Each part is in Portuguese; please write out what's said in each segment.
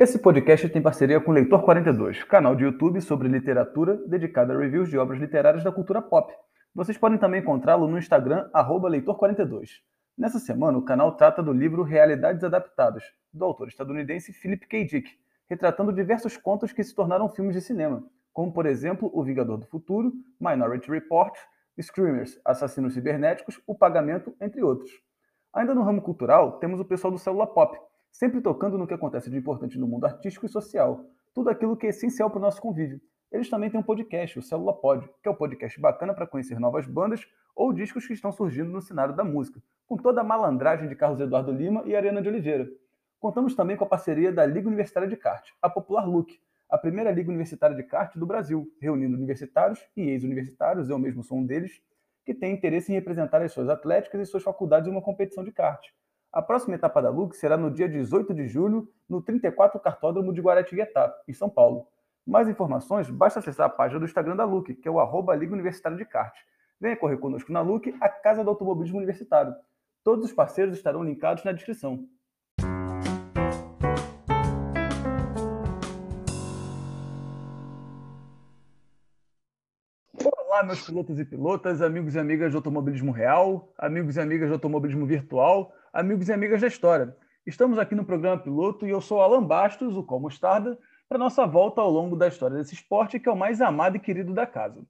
Esse podcast tem parceria com Leitor 42, canal de YouTube sobre literatura dedicado a reviews de obras literárias da cultura pop. Vocês podem também encontrá-lo no Instagram, Leitor42. Nessa semana, o canal trata do livro Realidades Adaptadas, do autor estadunidense Philip K. Dick, retratando diversos contos que se tornaram filmes de cinema, como, por exemplo, O Vingador do Futuro, Minority Report, Screamers, Assassinos Cibernéticos, O Pagamento, entre outros. Ainda no ramo cultural, temos o pessoal do Célula Pop, sempre tocando no que acontece de importante no mundo artístico e social, tudo aquilo que é essencial para o nosso convívio. Eles também têm um podcast, o Célula Pod, que é um podcast bacana para conhecer novas bandas ou discos que estão surgindo no cenário da música, com toda a malandragem de Carlos Eduardo Lima e Ariana de Oliveira. Contamos também com a parceria da Liga Universitária de Kart, a Popular Look, a primeira liga universitária de kart do Brasil, reunindo universitários e ex-universitários, eu mesmo sou um deles, que tem interesse em representar as suas atléticas e suas faculdades em uma competição de kart. A próxima etapa da LUC será no dia 18 de julho, no 34 Cartódromo de Guaratinguetá, em São Paulo. Mais informações, basta acessar a página do Instagram da LUC, que é o arroba Liga Universitária de Kart. Venha correr conosco na LUC, a Casa do Automobilismo Universitário. Todos os parceiros estarão linkados na descrição. Olá, meus pilotos e pilotas, amigos e amigas de automobilismo real, amigos e amigas de automobilismo virtual, amigos e amigas da história. Estamos aqui no programa Piloto e eu sou Alan Bastos, o Col Mostarda, para nossa volta ao longo da história desse esporte que é o mais amado e querido da casa.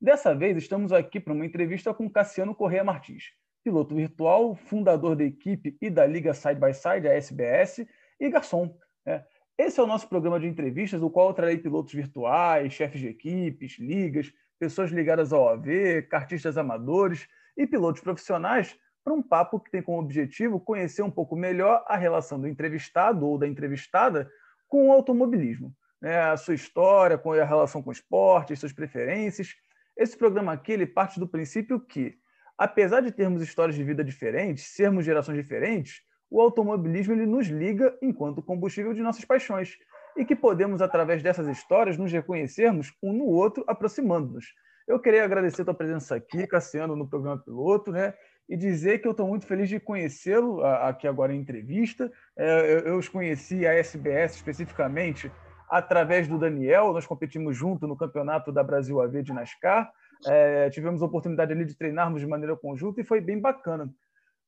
Dessa vez, estamos aqui para uma entrevista com Cassiano Correia Martins, piloto virtual, fundador da equipe e da Liga Side by Side, a SBS, e garçom. Né? Esse é o nosso programa de entrevistas, no qual eu trarei pilotos virtuais, chefes de equipes, ligas, pessoas ligadas ao AV, cartistas amadores e pilotos profissionais para um papo que tem como objetivo conhecer um pouco melhor a relação do entrevistado ou da entrevistada com o automobilismo. Né? A sua história, com a relação com o esporte, suas preferências. Esse programa aqui ele parte do princípio que, apesar de termos histórias de vida diferentes, sermos gerações diferentes, o automobilismo ele nos liga enquanto combustível de nossas paixões e que podemos, através dessas histórias, nos reconhecermos um no outro, aproximando-nos. Eu queria agradecer a tua presença aqui, Cassiano, no programa Piloto, né? E dizer que eu estou muito feliz de conhecê-lo aqui agora em entrevista. É, eu os conheci a SBS especificamente através do Daniel. Nós competimos junto no campeonato da Brasil AV de NASCAR. É, tivemos a oportunidade ali de treinarmos de maneira conjunta e foi bem bacana.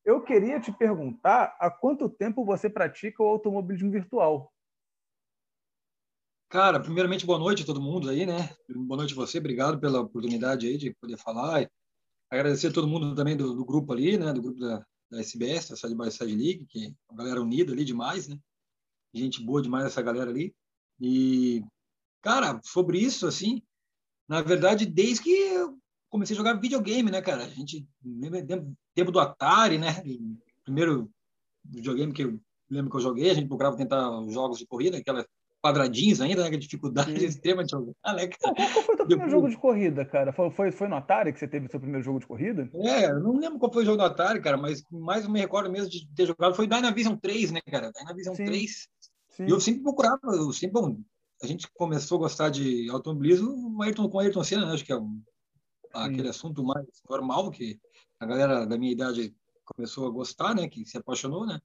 Eu queria te perguntar há quanto tempo você pratica o automobilismo virtual? Cara, primeiramente, boa noite a todo mundo aí, né? Boa noite a você, obrigado pela oportunidade aí de poder falar. Agradecer a todo mundo também do, do grupo ali, né? Do grupo da, da SBS, da Side by Side League, que é uma galera unida ali demais, né? Gente boa demais essa galera ali. E, cara, sobre isso, assim, na verdade, desde que eu comecei a jogar videogame, né, cara? A gente, tempo do Atari, né? Primeiro videogame que eu lembro que eu joguei, a gente procurava tentar jogos de corrida, aquela quadradinhos ainda, né? Que dificuldade Sim. extrema de jogar, né, Qual foi o teu primeiro jogo de corrida, cara? Foi, foi, foi no Atari que você teve o seu primeiro jogo de corrida? É, não lembro qual foi o jogo do Atari, cara, mas mais eu me recordo mesmo de ter jogado foi Dynavision 3, né, cara? Dynavision Sim. 3. Sim. E eu sempre procurava, eu sempre, bom, a gente começou a gostar de automobilismo Ayrton, com Ayrton Senna, né? Acho que é um, aquele assunto mais normal que a galera da minha idade começou a gostar, né? Que se apaixonou, né?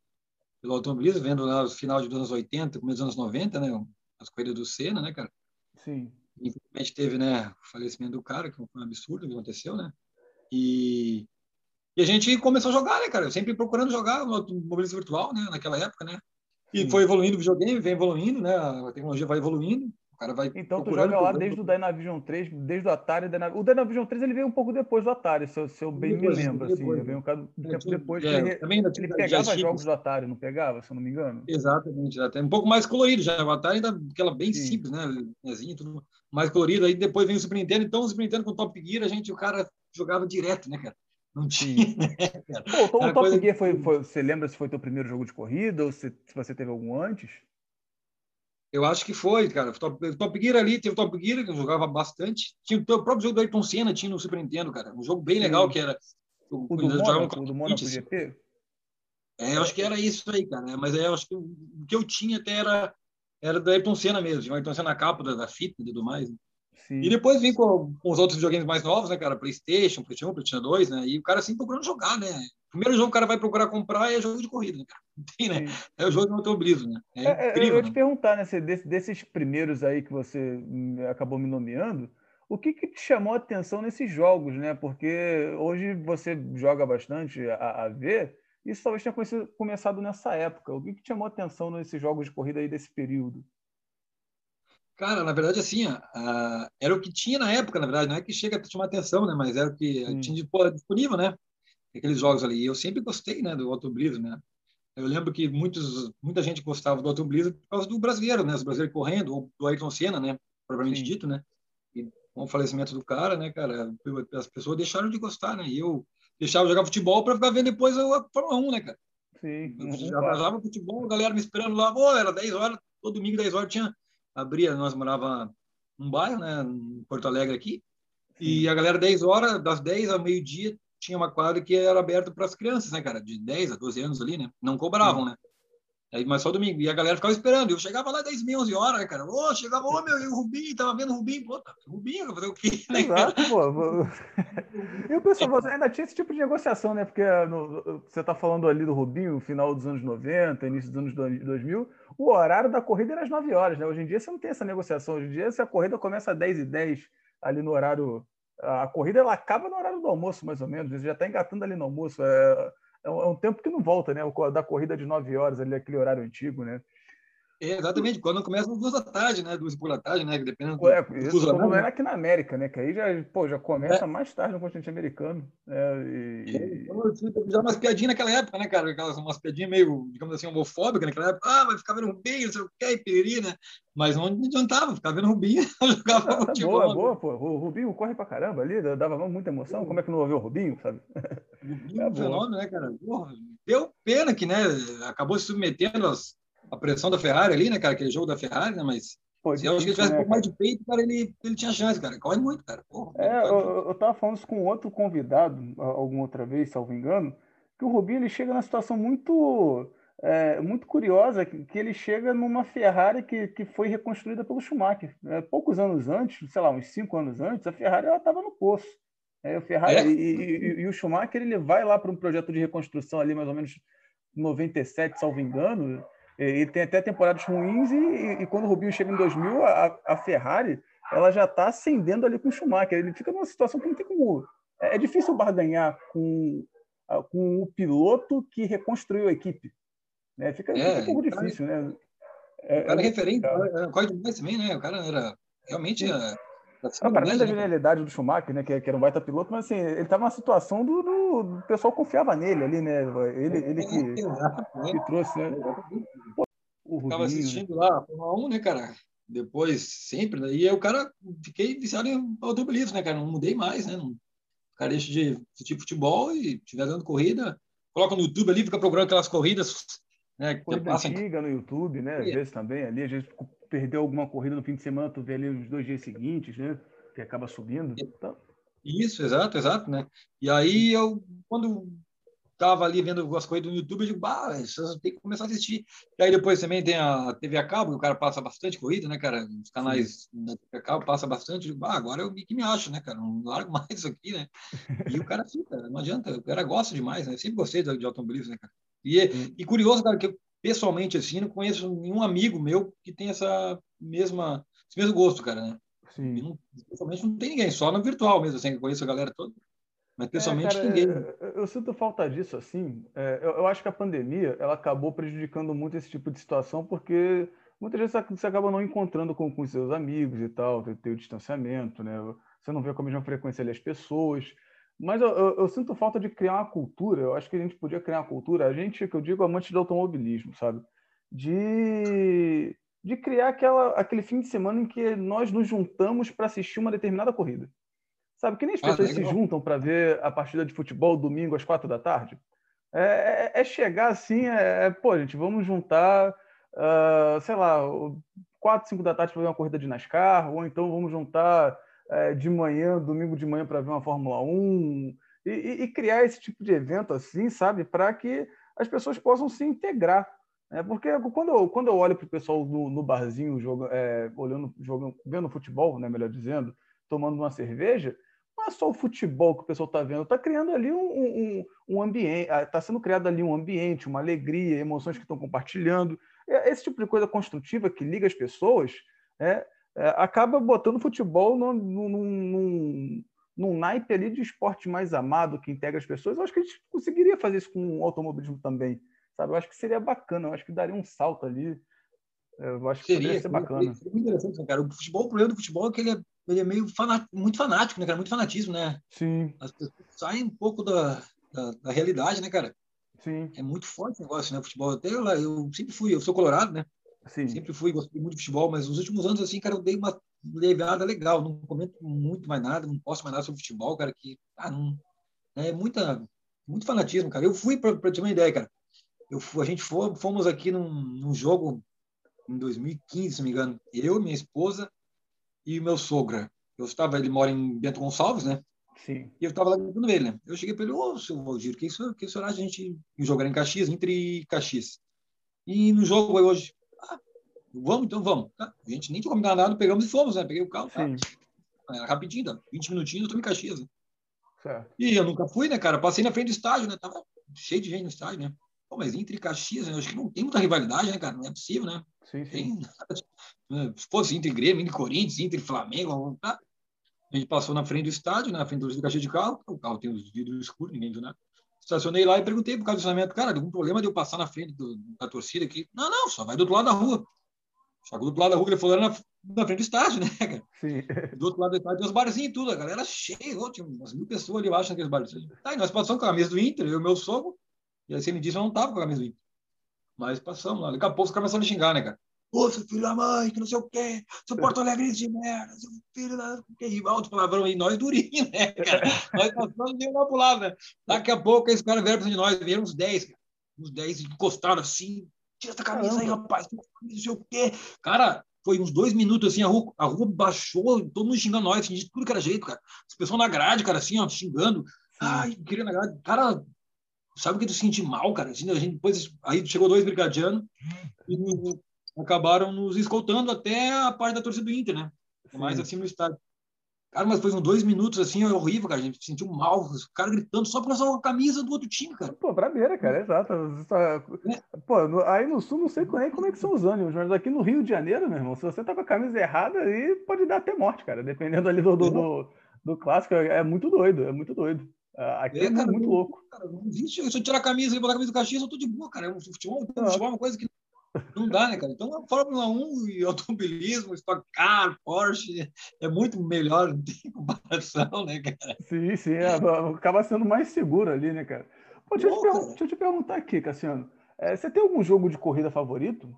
Pelo automobilismo, vendo lá no final dos anos 80, começo dos anos 90, né? As corridas do Senna, né, cara? Sim. Infelizmente teve, né, o falecimento do cara, que foi um absurdo que aconteceu, né? E, e a gente começou a jogar, né, cara? Eu sempre procurando jogar no automobilismo virtual, né, naquela época, né? E Sim. foi evoluindo o videogame, vem evoluindo, né? A tecnologia vai evoluindo cara vai então tu joga lá desde o Dynavision 3, desde o Atari. O Dynavision 3 ele veio um pouco depois do Atari, se eu, se eu bem depois, me lembro. Assim, veio um tempo depois. É, ele, também ele pegava jogos do Atari, não pegava, se eu não me engano? Exatamente, até um pouco mais colorido já. O Atari ainda aquela bem Sim. simples, né? Linhazinha, tudo mais colorido. Aí depois vem o Super Nintendo, então o Super Nintendo com Top Gear, a gente, o cara jogava direto, né, cara? Não tinha, né? Pô, o Top coisa... Gear foi, foi, Você lembra se foi teu primeiro jogo de corrida ou se, se você teve algum antes? Eu acho que foi, cara. Top, Top Gear ali, teve o Top Gear, que eu jogava bastante. Tinha o próprio jogo do Ayrton Senna, tinha no Super Nintendo, cara. Um jogo bem legal, que era... O, o do, Mônaco, o do GP? É, eu acho que era isso aí, cara. Mas eu acho que o que eu tinha até era, era do Ayrton Senna mesmo. O Ayrton Senna na capa da, da fita e tudo mais. Sim. E depois vim com, com, os outros videogames mais novos, né, cara? PlayStation, PlayStation 1, PlayStation 2, né? E o cara assim procurando jogar, né? Primeiro jogo que o cara vai procurar comprar é jogo de corrida, né, tem, né? Sim. É o jogo do automobilismo, né? É, é, incrível, eu ia te né? perguntar, né? Desses primeiros aí que você acabou me nomeando, o que, que te chamou a atenção nesses jogos, né? Porque hoje você joga bastante a, a ver, isso talvez tenha começado nessa época. O que, que te chamou a atenção nesses jogos de corrida aí desse período? Cara, na verdade, assim, era o que tinha na época, na verdade, não é que chega a chamar atenção, né? Mas era o que hum. tinha disponível, né? Aqueles jogos ali. Eu sempre gostei, né, do automobilismo, né? Eu lembro que muitos, muita gente gostava do automobilismo por causa do brasileiro, né? Os brasileiros correndo, ou do Ayrton Senna, né? Propriamente Sim. dito, né? E com o falecimento do cara, né, cara, as pessoas deixaram de gostar, né? E eu deixava jogar futebol para ficar vendo depois a Fórmula 1, né, cara? Sim. Eu futebol, a galera me esperando lá, pô, era 10 horas, todo domingo, 10 horas tinha abria, nós morava num bairro, né, em Porto Alegre aqui, e a galera 10 horas, das 10 ao meio-dia, tinha uma quadra que era aberta para as crianças, né, cara, de 10 a 12 anos ali, né? Não cobravam, né? Aí, mas só domingo. E a galera ficava esperando. Eu chegava lá 10 mil, 11 horas, né, cara? Ô, oh, chegava, ô, oh, meu, e o Rubinho, tava vendo o Rubinho. Pô, tá, Rubinho, vai fazer o quê? Né, Exato, pô. E o pessoal, você ainda tinha esse tipo de negociação, né? Porque no, você tá falando ali do Rubinho, final dos anos 90, início dos anos 2000, o horário da corrida era às 9 horas, né? Hoje em dia você não tem essa negociação. Hoje em dia, se a corrida começa às 10 e 10 ali no horário. A corrida ela acaba no horário do almoço, mais ou menos. Você já está engatando ali no almoço. É, é, é um tempo que não volta, né? Da corrida de 9 horas, ali, aquele horário antigo, né? É, exatamente, quando começa às duas da tarde, né? Duas e pouco da tarde, né? Dependendo é, do, isso quando não era aqui na América, né? Que aí já, pô, já começa é. mais tarde no continente americano. Né? E, e... É, já umas piadinhas naquela época, né, cara? Aquelas umas piadinhas meio, digamos assim, homofóbicas naquela época. Ah, vai ficar vendo Rubinho, não sei o que, piriri, né? Mas não adiantava, ficava vendo Rubinho, jogava ah, futebol. Boa, boa, pô. O Rubinho corre pra caramba ali, dava muita emoção. Como é que não ouviu o Rubinho, sabe? Rubinho é um fenômeno, né, cara? Porra, deu pena que, né, acabou se submetendo às a pressão da Ferrari ali, né, cara? Aquele jogo da Ferrari, né? Mas Pô, se eu acho que ele tivesse né, um pouco mais de peito, cara, ele, ele tinha chance, cara. Corre muito, cara. Porra, é, eu, eu tava falando isso com outro convidado, alguma outra vez, salvo engano, que o Rubinho ele chega numa situação muito é, muito curiosa, que, que, ele chega numa Ferrari que, que foi reconstruída pelo Schumacher. É, poucos anos antes, sei lá, uns cinco anos antes, a Ferrari ela estava no poço. É, Ferrari, é? E, e, e, o Schumacher ele vai lá para um projeto de reconstrução ali, mais ou menos 97, salvo engano, e tem até temporadas ruins e, e, quando o Rubinho chega em 2000, a, a Ferrari ela já está ascendendo ali com o Schumacher. Ele fica numa situação que não tem como... É, é difícil barganhar com, com o piloto que reconstruiu a equipe. Né? Fica, é, fica um pouco difícil, né? É, o cara é, é referente, corre demais também, né? O cara era realmente... Era não, para além da genialidade do Schumacher, né, que, que, era um baita piloto, mas assim, ele estava numa situação do, do, do, pessoal confiava nele ali, né? Ele, ele que, que trouxe, né? Estava assistindo lá Fórmula 1, né, cara? Depois, sempre, né? e o cara, fiquei viciado em automobilismo, né, cara? Não mudei mais, né? Não, o cara deixa de assistir futebol e estiver dando corrida, coloca no YouTube ali, fica procurando aquelas corridas, né? Corrida antiga no YouTube, né? Às vezes também ali, às vezes perdeu alguma corrida no fim de semana, tu vê ali os dois dias seguintes, né? Que acaba subindo. Então... Isso, exato, exato, né? E aí eu, quando tava ali vendo as corridas no YouTube, eu digo, bah, isso tem que começar a assistir. E aí depois também tem a TV a cabo, que o cara passa bastante corrida, né, cara? Os canais Sim. da TV a cabo passa bastante. Eu digo, bah, agora eu que me acho, né, cara? Não largo mais isso aqui, né? E o cara fica, não adianta, o cara gosta demais, né? Eu sempre gostei de automobilismo, né, cara? E, e curioso, cara, que eu pessoalmente, assim, não conheço nenhum amigo meu que tenha essa mesma, esse mesmo gosto, cara, né? Sim. Não, pessoalmente não tem ninguém, só no virtual mesmo, assim, que eu conheço a galera toda. Mas pessoalmente é, cara, ninguém. Eu, eu, sinto falta disso, assim. É, eu, eu, acho que a pandemia ela acabou prejudicando muito esse tipo de situação, porque muitas vezes você acaba não encontrando com, com seus amigos e tal, tem, tem o distanciamento, né? Você não vê com a mesma frequência ali as pessoas. Mas eu, eu, eu, sinto falta de criar uma cultura. Eu acho que a gente podia criar uma cultura, a gente, que eu digo, amante do automobilismo, sabe? De, de criar aquela, aquele fim de semana em que nós nos juntamos para assistir uma determinada corrida. Sabe? Que nem as ah, pessoas ah, se juntam para ver a partida de futebol domingo às quatro da tarde. É, é, é chegar assim, é, é, pô, gente, vamos juntar, uh, sei lá, quatro, cinco da tarde para ver uma corrida de NASCAR, ou então vamos juntar é, de manhã, domingo de manhã, para ver uma Fórmula 1 e, e, criar esse tipo de evento assim, sabe, para que as pessoas possam se integrar. É porque quando eu, quando eu olho para o pessoal no, no barzinho, jogo, é, olhando, jogando, vendo futebol, né, melhor dizendo, tomando uma cerveja, não é só o futebol que o pessoal está vendo, está criando ali um, um, um ambiente, está sendo criado ali um ambiente, uma alegria, emoções que estão compartilhando. Esse tipo de coisa construtiva que liga as pessoas é, é, acaba botando o futebol num, num, num, naipe ali de esporte mais amado que integra as pessoas. Eu acho que a gente conseguiria fazer isso com o automobilismo também sabe? Eu acho que seria bacana, eu acho que daria um salto ali. Eu acho que seria ser bacana. Seria muito interessante, né, cara. O futebol, o problema do futebol é que ele é, ele é meio fanat, muito fanático, né, cara? Muito fanatismo, né? Sim. As pessoas saem um pouco da, da, da realidade, né, cara? Sim. É muito forte o negócio, né? O futebol. Até lá, eu sempre fui, eu sou colorado, né? Sim. Sempre fui, gostei muito de futebol, mas nos últimos anos, assim, cara, eu dei uma levada legal. Não comento muito mais nada, não posso mais nada sobre futebol, cara, que ah, não, é muita, muito fanatismo, cara. Eu fui, para ter uma ideia, cara, eu, a gente foi, fomos aqui num, num, jogo em 2015, se não me engano. Eu, minha esposa e meu sogra. Eu estava, ele mora em Bento Gonçalves, né? Sim. E eu estava lá com ele, né? Eu cheguei para ele, ô, seu Valdir, que isso, que isso a gente jogar em Caxias, entre Caxias. E no jogo aí hoje, vamos, então vamos. Tá? A gente nem tinha combinado nada, pegamos e fomos, né? Peguei o carro, tá? Era rapidinho, tá? 20 minutinhos, eu estou em Caxias. Né? E eu nunca fui, né, cara? Passei na frente do estádio, né? Tava cheio de gente no estádio, né? Pô, mas entre Caxias, eu acho que não tem muita rivalidade, né, cara? Não é possível, né? Sim, sim. Tem, né, se fosse entre Grêmio, entre Corinthians, entre Flamengo, tá? a gente passou na frente do estádio, na frente do Caxias de carro, o carro tem os vidros escuros, ninguém viu nada. Estacionei lá e perguntei por causa do estacionamento, cara, algum problema de eu passar na frente do, da torcida aqui? Não, não, só vai do outro lado da rua. Só que do outro lado da rua, ele falou, era na, na frente do estádio, né, cara? Sim. Do outro lado do estádio tem os barzinhos e tudo, a galera cheia, tinha umas mil pessoas ali embaixo naqueles barzinhos. Tá, e nós passamos com a mesa do Inter, eu e meu sogro, e aí você me disse, eu não tava com a camisa do Inter. Mas passamos lá. Daqui a pouco os caras começaram a xingar, né, cara? Ô, seu filho da mãe, que não sei o quê, seu Porto Alegre de merda, seu filho da. Que de palavrão aí, nós durinho, né, cara? nós passamos de lá pro lado, né? Daqui a pouco esses caras vieram pra de nós, vieram uns 10, cara. Uns 10 encostados assim. Tira essa camisa aí, rapaz, não sei o quê. Cara, foi uns dois minutos assim, a rua, a rua baixou, todo mundo xingando nós, assim, de tudo que era jeito, cara. As pessoas na grade, cara, assim, ó, xingando. Ai, queria na grade. Cara, sabe o que tu senti mal, cara? Assim, a gente, depois aí chegou dois brigadianos e acabaram nos escoltando até a parte da torcida do Inter, né? Sim. Mais acima do estádio. Cara, mas foi uns dois minutos assim, é horrível, cara. A gente sentiu mal, os caras gritando só por causa da camisa do outro time, cara. Pô, brabeira, cara, exato. É. Pô, aí no sul não sei é, como é que são os ânimos, mas aqui no Rio de Janeiro, meu irmão, se você tá com a camisa errada, aí pode dar até morte, cara. Dependendo ali do, do, do, do clássico, é muito doido, é muito doido. Ah, aqui é, é cara, muito não, louco. Cara, não existe. Se eu tirar a camisa e botar a camisa do Caxias, eu tô de boa, cara. O futebol, o futebol é uma coisa que não dá, né, cara? Então, a Fórmula 1 e automobilismo, Stock Car, Porsche, é muito melhor, não tem comparação, né, cara? Sim, sim. É, acaba sendo mais seguro ali, né, cara? Pô, deixa, Bom, eu te, deixa, eu te perguntar aqui, Cassiano. É, você tem algum jogo de corrida favorito?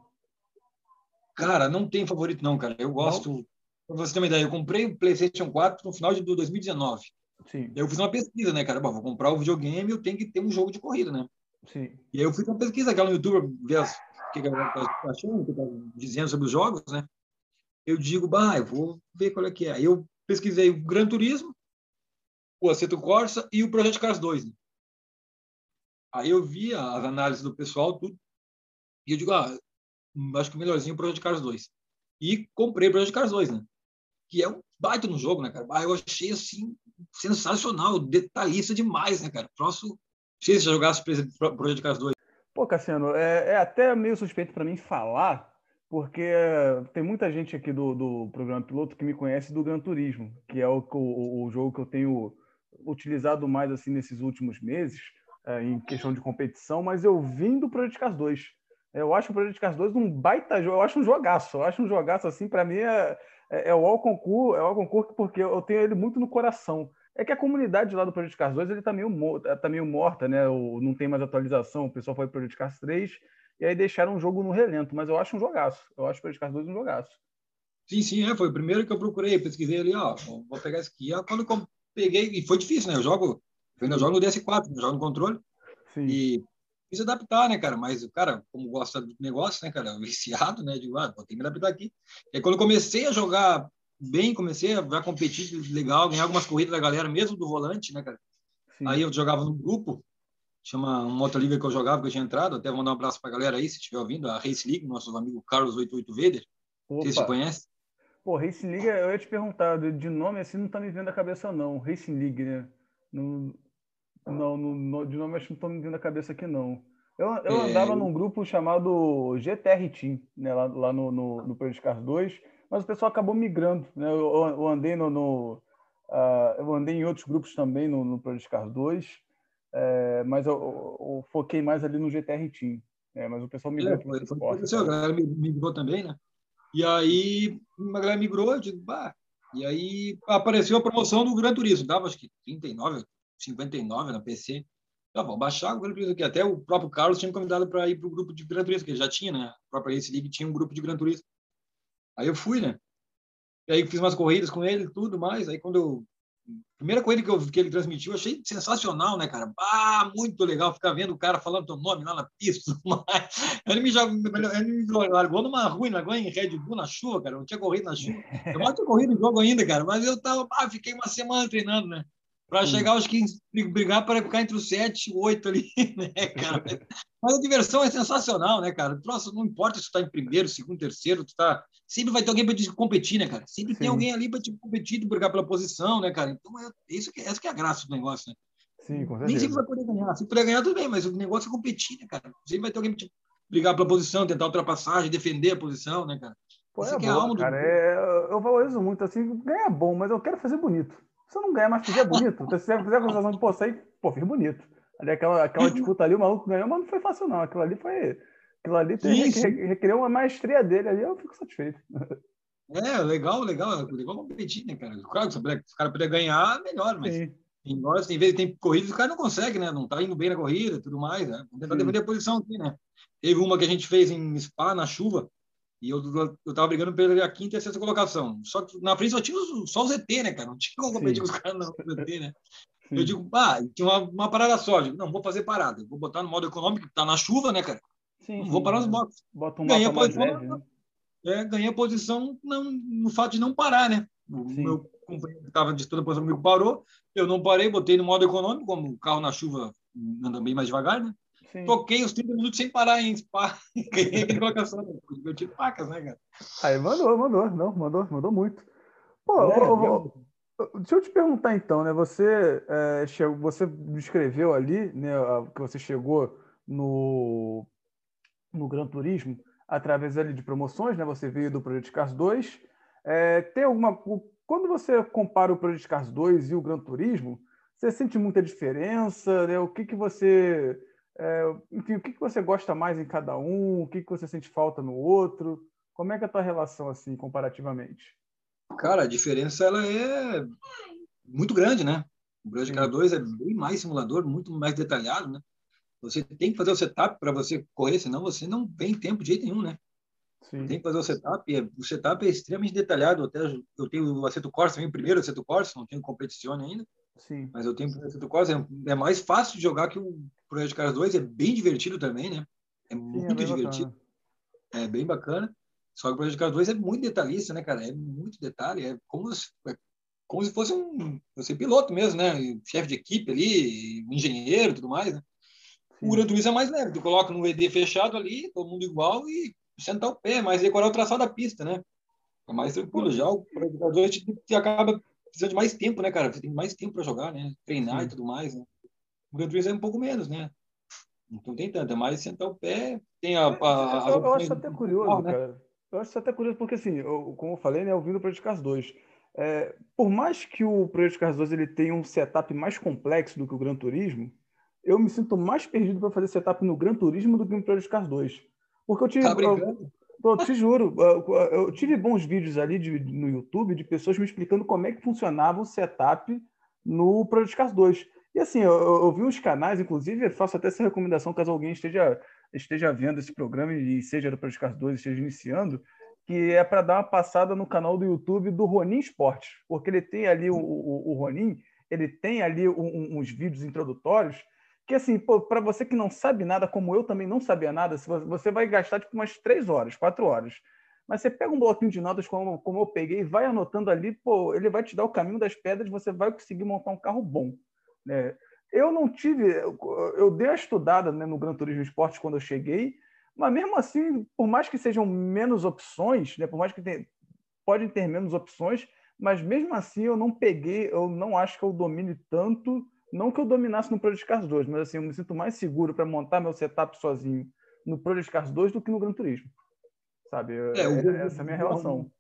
Cara, não tem favorito, não, cara. Eu gosto. Para você ter uma ideia, eu comprei o PlayStation 4 no final de 2019. Sim. Eu fiz uma pesquisa, né, cara? Bom, vou comprar o videogame, eu tenho que ter um jogo de corrida, né? Sim. E aí eu fiz uma pesquisa aquela no YouTube, ver as, que a galera tá achando, que tá dizendo sobre os jogos, né? Eu digo, bah, eu vou ver qual é que é. Aí eu pesquisei o Gran Turismo, o Assetto Corsa e o Project Cars 2. Né? Aí eu vi as análises do pessoal, tudo, e eu digo, ah, acho que o melhorzinho é o Project Cars 2. E comprei o Project Cars 2, né? Que é um baita no jogo, né, cara? Ah, eu achei assim sensacional, detalhista demais, né, cara? Próximo, se você jogasse o Projeto Cars 2. Pô, Cassiano, é, é até meio suspeito para mim falar, porque tem muita gente aqui do, do programa piloto que me conhece do Gran Turismo, que é o, o, o jogo que eu tenho utilizado mais assim nesses últimos meses, é, em questão de competição, mas eu vim do Project Cars 2. Eu acho o Project Cars 2 um baita jogo, eu acho um jogaço, eu acho um jogaço assim, para mim é, é, é o Alconcur, é o Alconcur porque eu tenho ele muito no coração. É que a comunidade lá do Project Cars 2 ele tá meio, tá meio morta, né? O, não tem mais atualização, o pessoal foi pro Project Cars 3 e aí deixaram o jogo no relento, mas eu acho um jogaço. Eu acho o Project Cars 2 um jogaço. Sim, sim, é, foi o primeiro que eu procurei, pesquisei ali, ó, vou pegar esse aqui. Quando eu peguei, e foi difícil, né? Eu jogo, eu ainda jogo no DS4, eu jogo no controle. Sim. E quis adaptar, né, cara? Mas, cara, como gosta do negócio, né, cara? Viciado, né? Digo, ah, vou ter que me adaptar aqui. E aí, quando eu comecei a jogar bem, comecei a competir legal, ganhar algumas corridas da galera, mesmo do volante, né, cara? Sim. Aí eu jogava no grupo chama uma outra liga que eu jogava, que eu tinha entrado, até vou mandar um abraço para a galera aí, se estiver ouvindo, a Race League, nosso amigo Carlos 88 Veder, não sei se você conhece. Pô, Race League, eu ia te perguntar, de nome assim não tá me vendo a cabeça não, Race League, né? Não, não, no, de nome acho que não tô me vendo a cabeça aqui não. Eu, eu é... andava num grupo chamado GTR Team, né, lá, lá no, no, no Predicars 2, mas o pessoal acabou migrando, né? Eu, eu andei no, no uh, eu andei em outros grupos também no, no Predicars 2, é, mas eu, eu, foquei mais ali no GTR Team. É, mas o pessoal migrou é, para o esporte. A galera migrou também, né? E aí, a galera migrou, eu digo, bah. E aí apareceu a promoção do Gran Turismo, dava acho que 39, 59 na PC. Tá, vou baixar o Gran Turismo aqui. Até o próprio Carlos tinha me convidado para ir para o grupo de Gran Turismo, que ele já tinha, né? A própria Race League tinha um grupo de Gran Turismo. Aí eu fui, né? E aí fiz umas corridas com ele tudo mais. Aí quando eu primeira corrida que, eu, que ele transmitiu, eu achei sensacional, né, cara? Ah, muito legal ficar vendo o cara falando teu nome lá na pista. Ele me, jogou, ele me largou numa ruim, largou em Red Bull na chuva, cara. Eu não tinha corrido na chuva. Eu não tinha corrido no jogo ainda, cara. Mas eu tava, ah, fiquei uma semana treinando, né? Para chegar aos 15, brigar para ficar entre os 7 e 8 ali, né, cara? Mas a diversão é sensacional, né, cara? Próximo, não importa se tu tá em primeiro, segundo, terceiro, tu tá. Sempre vai ter alguém para te competir, né, cara? Sempre Sim. tem alguém ali para te competir, te brigar pela posição, né, cara? Então, é, isso que, essa que é a graça do negócio, né? Sim, com certeza. Nem sempre vai poder ganhar. Se puder ganhar, tudo bem, mas o negócio é competir, né, cara? Sempre vai ter alguém para te brigar pela posição, tentar ultrapassagem, defender a posição, né, cara? Pô, é, boa, é a alma cara, do... é, eu valorizo muito, assim, ganhar bom, mas eu quero fazer bonito. Se eu não ganhar, mas fizer bonito. Se você fizer a conversação de, pô, sair, pô, fiz bonito. Ali, aquela, aquela disputa ali, o maluco ganhou, mas não foi fácil, não. Aquilo ali foi. Aquilo ali tem, requeriu uma maestria dele ali, eu fico satisfeito. É, legal, legal. Legal competir, né, cara? Claro, se o cara puder ganhar, melhor, mas. Sim. Tem horas, tem vezes, tem corridas que o cara não consegue, né? Não tá indo bem na corrida tudo mais, né? Vamos tentar defender a posição aqui, né? Teve uma que a gente fez em Spa, na chuva, e eu, eu tava brigando pela quinta e a sexta colocação. Só que na frente só tinha os, só os ET, né, cara? Não tinha como competir com os caras não, ET, né? Sim. Eu digo, ah, tinha uma, uma parada só. Digo, não, vou fazer parada. Vou botar no modo econômico, que tá na chuva, né, cara? Sim, não vou parar os boxes. Bota um ganhei a posição, leve, né? é, ganhei a posição não, no fato de não parar, né? O Sim. meu companheiro que estava de toda a posição comigo parou. Eu não parei, botei no modo econômico, como o carro na chuva anda bem mais devagar, né? Sim. Toquei os 30 minutos sem parar em Spa. Ganhei a colocação. Eu tive pacas, né, cara? Aí mandou, mandou. Não, mandou, mandou muito. Pô, é, eu, eu, deixa eu te perguntar então, né? Você, é, chegou, você descreveu ali, né, que você chegou no, no Gran Turismo através ali de promoções, né? Você veio do Project Cars 2. É, tem alguma. Quando você compara o Project Cars 2 e o Gran Turismo, você sente muita diferença? Né? O que, que você é, enfim, o que, que você gosta mais em cada um? O que, que você sente falta no outro? Como é que é a tua relação, assim, comparativamente? Cara, a diferença ela é muito grande, né? O Project Car 2 é bem mais simulador, muito mais detalhado, né? Você tem que fazer o setup para você correr, senão você não tem tempo de jeito nenhum, né? Sim. Tem que fazer o setup, é, o setup é extremamente detalhado. Até eu tenho o Aceto Corsa também, o primeiro Aceto Corsa, não tenho competição ainda. Sim. Mas eu tenho o Aceto Corsa, é, é mais fácil de jogar que o Project Cars 2, é bem divertido também, né? É Sim, muito é divertido. Bacana. É bem bacana. Só que o Project Cars 2 é muito detalhista, né, cara? É muito detalhe, é como se, é como se fosse um você piloto mesmo, né? Chefe de equipe ali, engenheiro, tudo mais, né? Sim. O Gran Turismo é mais leve, tu coloca no ED fechado ali, todo mundo igual e sentar o pé, mas decorar o traçado da pista, né? É mais tranquilo. Já o Project Cars 2 te, acaba precisando de mais tempo, né, cara? Você tem mais tempo para jogar, né? Treinar Sim. e tudo mais, né? O Gran Turismo é um pouco menos, né? Não tem tanto, é mais sentar o pé, tem a... a, a eu, eu acho até curioso, né? cara. Eu acho até curioso porque, assim, eu, como eu falei, né, eu vim do Project Cars 2. É, por mais que o Project Cars 2 ele tenha um setup mais complexo do que o Gran Turismo, eu me sinto mais perdido para fazer setup no Gran Turismo do que no Project Cars 2. Porque eu tive... Tá eu te juro, eu tive bons vídeos ali de, no YouTube de pessoas me explicando como é que funcionava o setup no Project Cars 2. E assim, eu, eu vi uns canais, inclusive, faço até essa recomendação caso alguém esteja, esteja vendo esse programa e seja do Project Cars 2 esteja iniciando, que é para dar uma passada no canal do YouTube do Ronin Esportes, porque ele tem ali o, o, o Ronin, ele tem ali um, uns vídeos introdutórios que assim, para você que não sabe nada, como eu também não sabia nada, você vai gastar tipo umas três horas, quatro horas. Mas você pega um bloquinho de notas, como, como eu peguei, vai anotando ali, pô, ele vai te dar o caminho das pedras, você vai conseguir montar um carro bom. Né? eu não tive, eu dei a estudada né, no Gran Turismo Esporte quando eu cheguei, mas mesmo assim, por mais que sejam menos opções, né, por mais que podem ter menos opções, mas mesmo assim eu não peguei, eu não acho que eu domine tanto, não que eu dominasse no Project Cars 2, mas assim, eu me sinto mais seguro para montar meu setup sozinho no Project Cars 2 do que no Gran Turismo. Sabe? É, o, essa é a minha relação.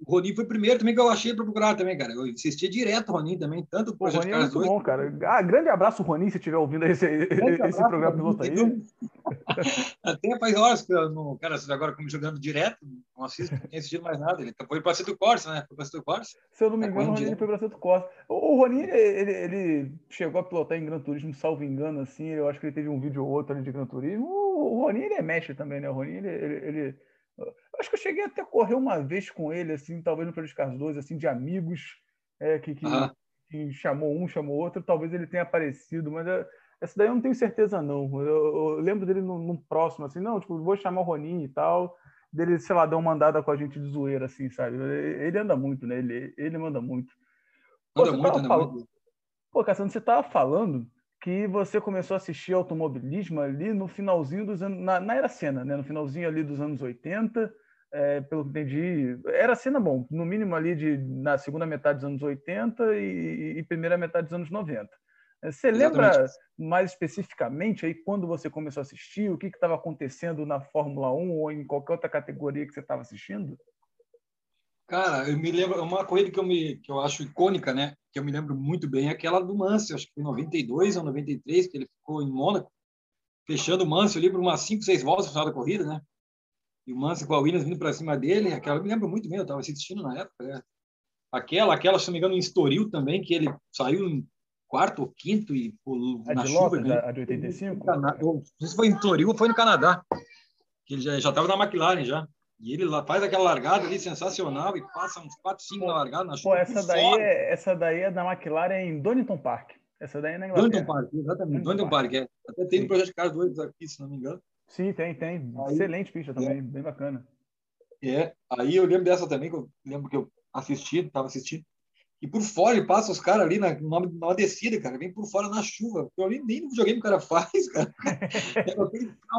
O Ronin foi o primeiro também que eu achei para procurar também, cara. Eu assistia direto o Ronin também, tanto o Projeto Ronin é muito 2. bom, cara. Ah, grande abraço, Ronin, se estiver ouvindo esse, esse programa piloto aí. Até faz horas que eu não, cara, agora como jogando direto, não assisto, não tenho assistido mais nada. Ele foi para Centro Corsa, né? Foi para Centro Corsa. Se eu não me é engano, o Ronin foi para Centro Corsa. O, Ronin, ele, ele, chegou a pilotar em Gran Turismo, salvo engano, assim. Eu acho que ele teve um vídeo ou outro ali de Gran Turismo. O, Ronin, ele é mestre também, né? O Ronin, ele, ele, ele Acho que eu cheguei até a correr uma vez com ele, assim, talvez no Pelos Carlos 2, assim, de amigos, é, que, que, que, chamou um, chamou outro, talvez ele tenha aparecido, mas é, essa daí eu não tenho certeza, não. Eu, eu lembro dele num, num, próximo, assim, não, tipo, vou chamar o Ronin e tal, dele, sei lá, dar uma mandada com a gente de zoeira, assim, sabe? Ele anda muito, né? Ele, ele manda muito. Pô, anda muito, anda falando... muito. Pô, Cassiano, você estava falando que você começou a assistir automobilismo ali no finalzinho dos anos, na, na era cena, né? No finalzinho ali dos anos 80, é, pelo que entendi, era cena bom, no mínimo ali de, na segunda metade dos anos 80 e, e primeira metade dos anos 90. É, você lembra Exatamente. mais especificamente aí quando você começou a assistir, o que estava acontecendo na Fórmula 1 ou em qualquer outra categoria que você estava assistindo? Cara, eu me lembro, uma corrida que eu, me, que eu acho icônica, né? Que eu me lembro muito bem, é aquela do Mansell, acho que foi em 92 ou 93, que ele ficou em Mônaco, fechando o Mansell ali por umas 5, 6 voltas no final da corrida, né? E o Mansell com a Williams vindo para cima dele, aquela eu me lembro muito bem, eu estava assistindo na época, né? Aquela, aquela, se não me engano, em Estoril também, que ele saiu em quarto ou quinto e pulou na chuva. Lopes, né? A de 85? Não sei se foi em Estoril ou foi no Canadá, que ele já estava na McLaren já. E ele lá faz aquela largada ali sensacional e passa uns 4, 5 na largada na chuva. Pô, essa daí, é, essa daí é da McLaren em Donington Park. Essa daí é na Inglaterra. Donington Park, exatamente. Donington Park. Park, é. Até tem no Projeto Cars 2 aqui, se não me engano. Sim, tem, tem. Aí, Excelente pista também, é. bem bacana. É, aí eu lembro dessa também, que eu lembro que eu assisti, estava assistindo. E por fora ele passa os caras ali na, numa descida, cara, vem por fora na chuva. Eu nem, nem no videogame o cara faz, cara.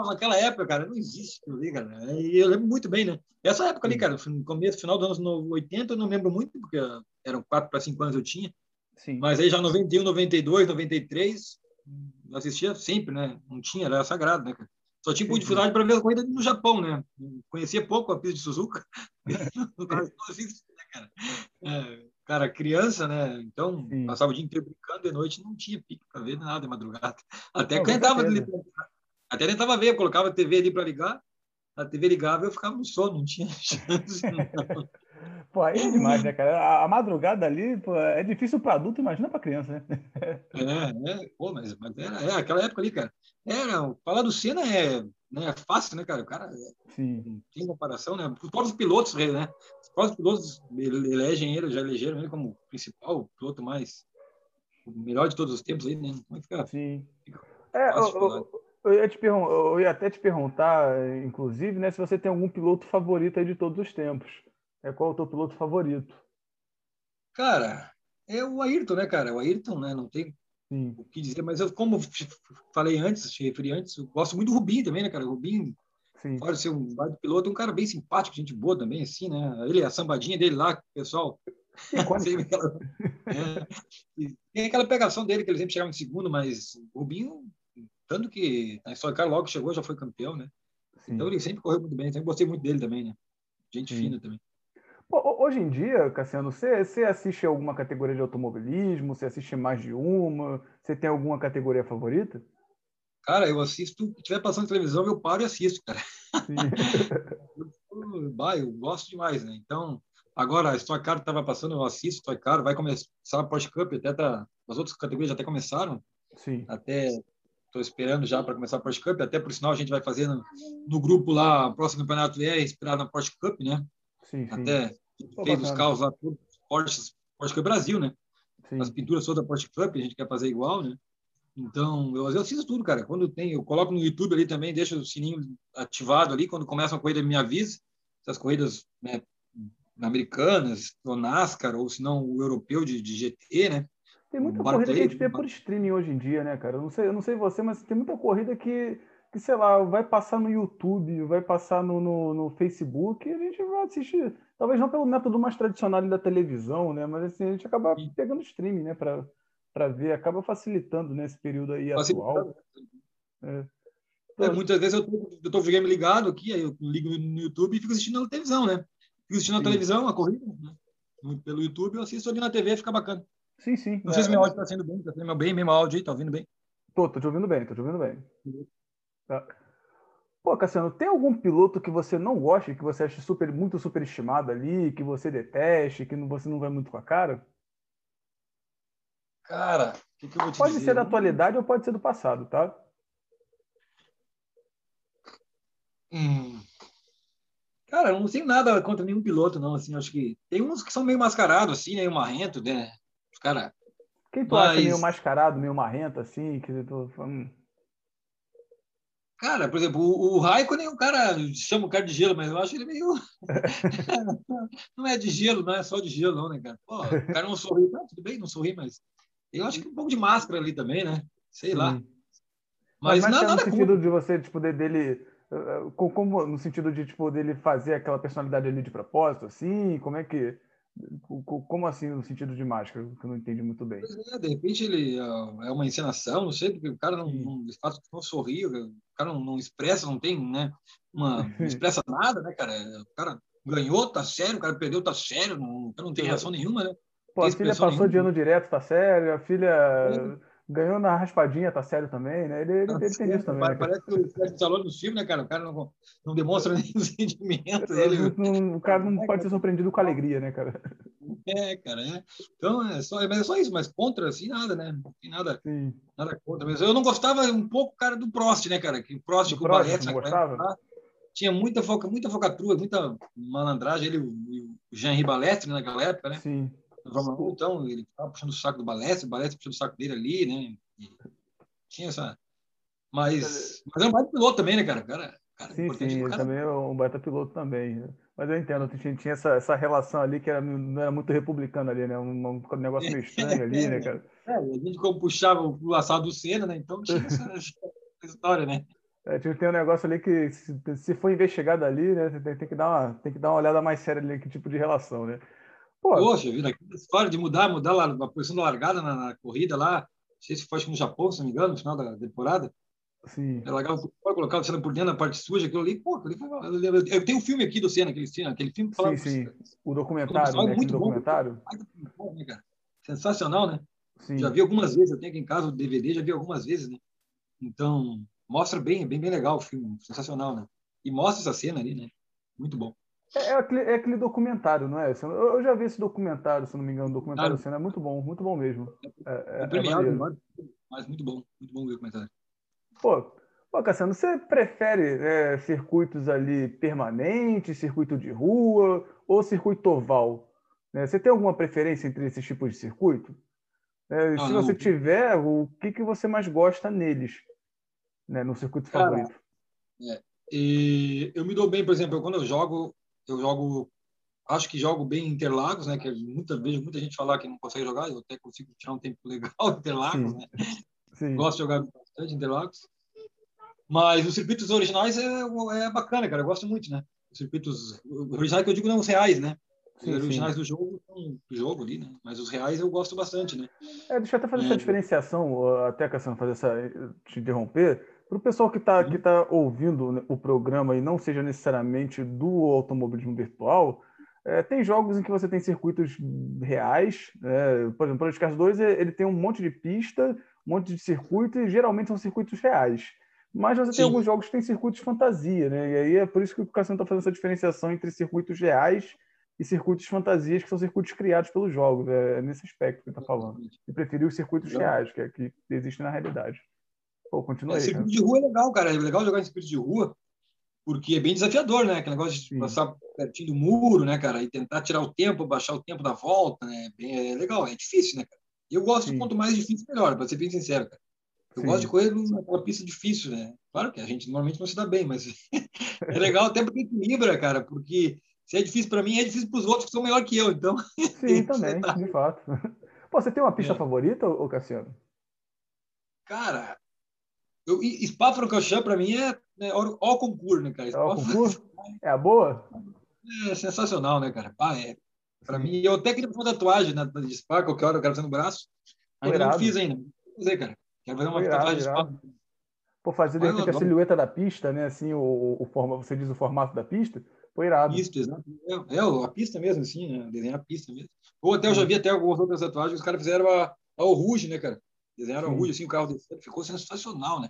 Naquela época, cara, não existe aquilo ali, cara. E eu lembro muito bem, né? Essa época ali, cara, no começo, final dos anos 80, eu não lembro muito, porque eram 4 para 5 anos eu tinha. Sim. Mas aí já 91, 92, 93, eu assistia sempre, né? Não tinha, era sagrado, né, cara? Só tinha dificuldade para ver a corrida no Japão, né? Conhecia pouco a pista de Suzuka. no caso, né, cara? É, cara, criança, né? Então, Sim. passava o dia inteiro brincando de noite, não tinha pique para ver nada de madrugada. Até que tentava até tentava ver, colocava a TV ali para ligar, a TV ligava eu ficava no sono, não tinha chance. Não. Pô, aí é demais, né, cara? A, a madrugada ali pô, é difícil para adulto, imagina para criança, né? É, é, pô, mas, mas era, é, aquela época ali, cara. Era, falar do Senna é, né, é fácil, né, cara? O cara Sim. tem comparação, né? Os próprios pilotos, né? próprios pilotos elegem ele, já elegeram ele como principal piloto mais o melhor de todos os tempos aí, né? Como é que fica? Sim. Fica é, eu, eu, ia te eu ia até te perguntar, inclusive, né, se você tem algum piloto favorito aí de todos os tempos. É qual é o teu piloto favorito? Cara, é o Ayrton, né, cara? O Ayrton, né? Não tem Sim. o que dizer, mas eu, como falei antes, te referi antes, eu gosto muito do Rubinho também, né, cara? O Rubinho Sim. Pode ser um baita piloto, um cara bem simpático, gente boa também, assim, né? Ele, a sambadinha dele lá, pessoal. é, tem aquela pegação dele, que ele sempre chegava em segundo, mas o Rubinho, tanto que na história logo chegou, já foi campeão, né? Sim. Então ele sempre correu muito bem, sempre gostei muito dele também, né? Gente Sim. fina também. Hoje em dia, Cassiano, você, você assiste alguma categoria de automobilismo? Você assiste mais de uma? Você tem alguma categoria favorita? Cara, eu assisto, se estiver passando televisão, eu paro e assisto, cara. eu, bah, eu gosto demais, né? Então, agora a Stock Car estava passando, eu assisto Stock Car, vai começar a Porsche Cup, até tá, as outras categorias já até começaram. Sim. Até estou esperando já para começar a Porsche Cup, até por sinal a gente vai fazer no, no grupo lá, o próximo campeonato é esperar na Porsche Cup, né? Sim, sim. Até Pô, fez bacana. os carros lá, Porsche, Porsche Cup Brasil, né? Sim. As pinturas todas da Porsche Cup, a gente quer fazer igual, né? Então, eu, eu assisto tudo, cara. Quando tem, eu coloco no YouTube ali também, deixo o sininho ativado ali. Quando começa uma corrida, me avisa. Essas corridas né, americanas, ou NASCAR, ou se não o europeu de, de GT, né? Tem muita corrida que a gente vê por streaming hoje em dia, né, cara? Eu não sei, eu não sei você, mas tem muita corrida que, que sei lá, vai passar no YouTube, vai passar no, no, no Facebook, e a gente vai assistir, talvez não pelo método mais tradicional da televisão, né? Mas assim, a gente acaba Sim. pegando streaming, né, para ver, acaba facilitando nesse né, período aí atual. É. É, muitas vezes eu tô, tô videogame ligado aqui, aí eu ligo no YouTube e fico assistindo na televisão, né? Fico assistindo na televisão, a corrida, né? Pelo YouTube, eu assisto ali na TV, fica bacana. Sim, sim. Não é, sei se meu áudio está sendo bem, está sendo bem, mesmo áudio aí, tá ouvindo bem? Tô, tô te ouvindo bem, tô te ouvindo bem. Tá. Pô, Cassiano, tem algum piloto que você não gosta, que você acha super, muito superestimado ali, que você deteste, que você não vai muito com a cara? Cara, o que, que, eu vou te pode dizer? ser da atualidade ou pode ser do passado, tá? Hum. Cara, eu não tenho nada contra nenhum piloto, não. Assim, acho que tem uns que são meio mascarados, assim, meio marrento, né? Os cara. Quem tu Mas... acha meio mascarado, meio marrento, assim? Que tu... Hum. Cara, por exemplo, o, o Raikkonen, o cara chama o cara de gelo, mas eu acho ele meio. não é de gelo, não é só de gelo, não, né, cara? Pô, o cara não sorri, tá, tudo bem, não sorri, mas eu acho que um pouco de máscara ali também, né? Sei Sim. lá. Mas, mas nada, nada no sentido de você, tipo, dele como no sentido de tipo dele fazer aquela personalidade ali de propósito assim como é que como assim no sentido de máscara que eu não entendi muito bem? É, de repente ele é, é uma encenação não sei porque o cara não, não de fato não sorri o cara não, não, expressa não tem né uma não expressa nada né cara? O cara ganhou tá sério o cara perdeu tá sério não, não tem reação nenhuma né? Pô, a filha passou nenhuma. de ano direto tá sério a filha é ganhou na raspadinha, tá sério também, né? Ele, ele, ele tem isso também. Né, parece que o Stallone no filme, né, cara? O cara não, não demonstra nenhum sentimento. Ele... Não, o cara não pode ser surpreendido com alegria, né, cara? É, cara, é. Então, é só, mas é só isso, mas contra, assim, nada, né? Não tem nada, Sim. nada contra. Mas eu não gostava um pouco, cara, do Prost, né, cara? Que o Prost, com o Barreto, não gostava? tinha muita foca, muita focatrua, muita malandragem. Ele, o Jean-Henri Balestre, naquela época, né? Sim. Então, ele estava puxando o saco do Balestre, o Balestre puxando o saco dele ali, né? E tinha essa. Mas, mas é um baita piloto também, né, cara? cara, cara sim, sim, ele cara... também é um baita piloto também. Mas eu entendo, tinha, tinha essa, essa relação ali que era, não era muito republicana ali, né? Um, um negócio meio estranho ali, né, cara? É, a gente como puxava o assado do Senna, né? Então tinha essa, essa história, né? É, tem um negócio ali que, se, se for investigado ali, né, tem, tem, que dar uma, tem que dar uma olhada mais séria ali, que tipo de relação, né? Pô, Poxa, vida, aquela história de mudar, mudar a posição da largada na, na, corrida lá, não sei se foi no Japão, se não me engano, no final da temporada. Sim. É legal, pode colocar o Senna por dentro, na parte suja, aquilo ali, pô. Eu tenho um filme aqui do Senna, aquele, aquele filme que falava... Sim, sim, o documentário, né? Muito documentário. Bom, né, cara? Sensacional, né? Sim. Já vi algumas vezes, eu tenho aqui em casa o DVD, já vi algumas vezes, né? Então, mostra bem, bem, bem legal o filme, sensacional, né? E mostra essa cena ali, né? Muito bom. É, é, aquele, é, aquele, documentário, não é? Eu, já vi esse documentário, se não me engano, documentário ah, é muito bom, muito bom mesmo. É, é, é premiado, mas muito bom, muito bom o documentário. Pô, pô Cassiano, você prefere é, circuitos ali permanentes, circuito de rua ou circuito oval? Você tem alguma preferência entre esses tipos de circuito? É, ah, se você não. tiver, o que, que você mais gosta neles, né, no circuito Cara, favorito? É, e eu me dou bem, por exemplo, quando eu jogo, eu jogo, acho que jogo bem Interlagos, né? Que muita vejo muita gente falar que não consegue jogar, eu até consigo tirar um tempo legal Interlagos, Sim. né? Sim. Gosto de jogar bastante Interlagos. Mas os circuitos originais é, é bacana, cara. Eu gosto muito, né? Os circuitos originais que eu digo não os reais, né? Os originais sim. do jogo do jogo ali, né? Mas os reais eu gosto bastante, né? É, deixa eu até fazer é, essa diferenciação, até Cassiano, fazer essa te interromper. Para o pessoal que está que tá ouvindo o programa e não seja necessariamente do automobilismo virtual, é, tem jogos em que você tem circuitos reais. É, por exemplo, o Podcast 2 ele tem um monte de pista, um monte de circuito, e geralmente são circuitos reais. Mas você Sim. tem alguns jogos que têm circuitos fantasia, né? E aí é por isso que o Cassiano está fazendo essa diferenciação entre circuitos reais e circuitos fantasias, que são circuitos criados pelos jogos. É, é nesse aspecto que ele está falando. E preferiu os circuitos reais, que, é, que existem na realidade. Pô, continua aí. Circuito de rua é legal, cara. É legal jogar em circuito de rua, porque é bem desafiador, né? Aquele negócio de Sim. passar pertinho do muro, né, cara? E tentar tirar o tempo, baixar o tempo da volta, né? Bem, é legal, é difícil, né, cara? Eu gosto, Sim. quanto mais difícil, melhor, para ser bem sincero, cara. Eu Sim. gosto de correr numa pista difícil, né? Claro que a gente normalmente não se dá bem, mas é legal até porque equilibra, cara, porque se é difícil para mim, é difícil para os outros que são melhor que eu, então. Sim, também, de fato. Pô, você tem uma pista é. favorita, ô Cassiano? Cara, eu, Spa-Francorchamps para mim é, é o concurso, né, cara? É o concurso? É a boa? É sensacional, né, cara? Pá, é. Para mim, eu até queria fazer tatuagem né, de Spa, qualquer hora eu quero fazer no braço. Ainda não fiz ainda. Vou fazer, cara. Quero fazer uma irado, tatuagem irado. de Spa. Pô, fazer de repente a silhueta da pista, né? Assim, o, o, forma, você diz o formato da pista. Foi irado. Pista, exato. É, é, a pista mesmo, assim, né? Desenhar a pista mesmo. Ou até eu já vi até algumas outras tatuagens, os caras fizeram a, a Rouge, né, cara? Desenharam Rouge, assim, o carro descendo. Ficou sensacional, né?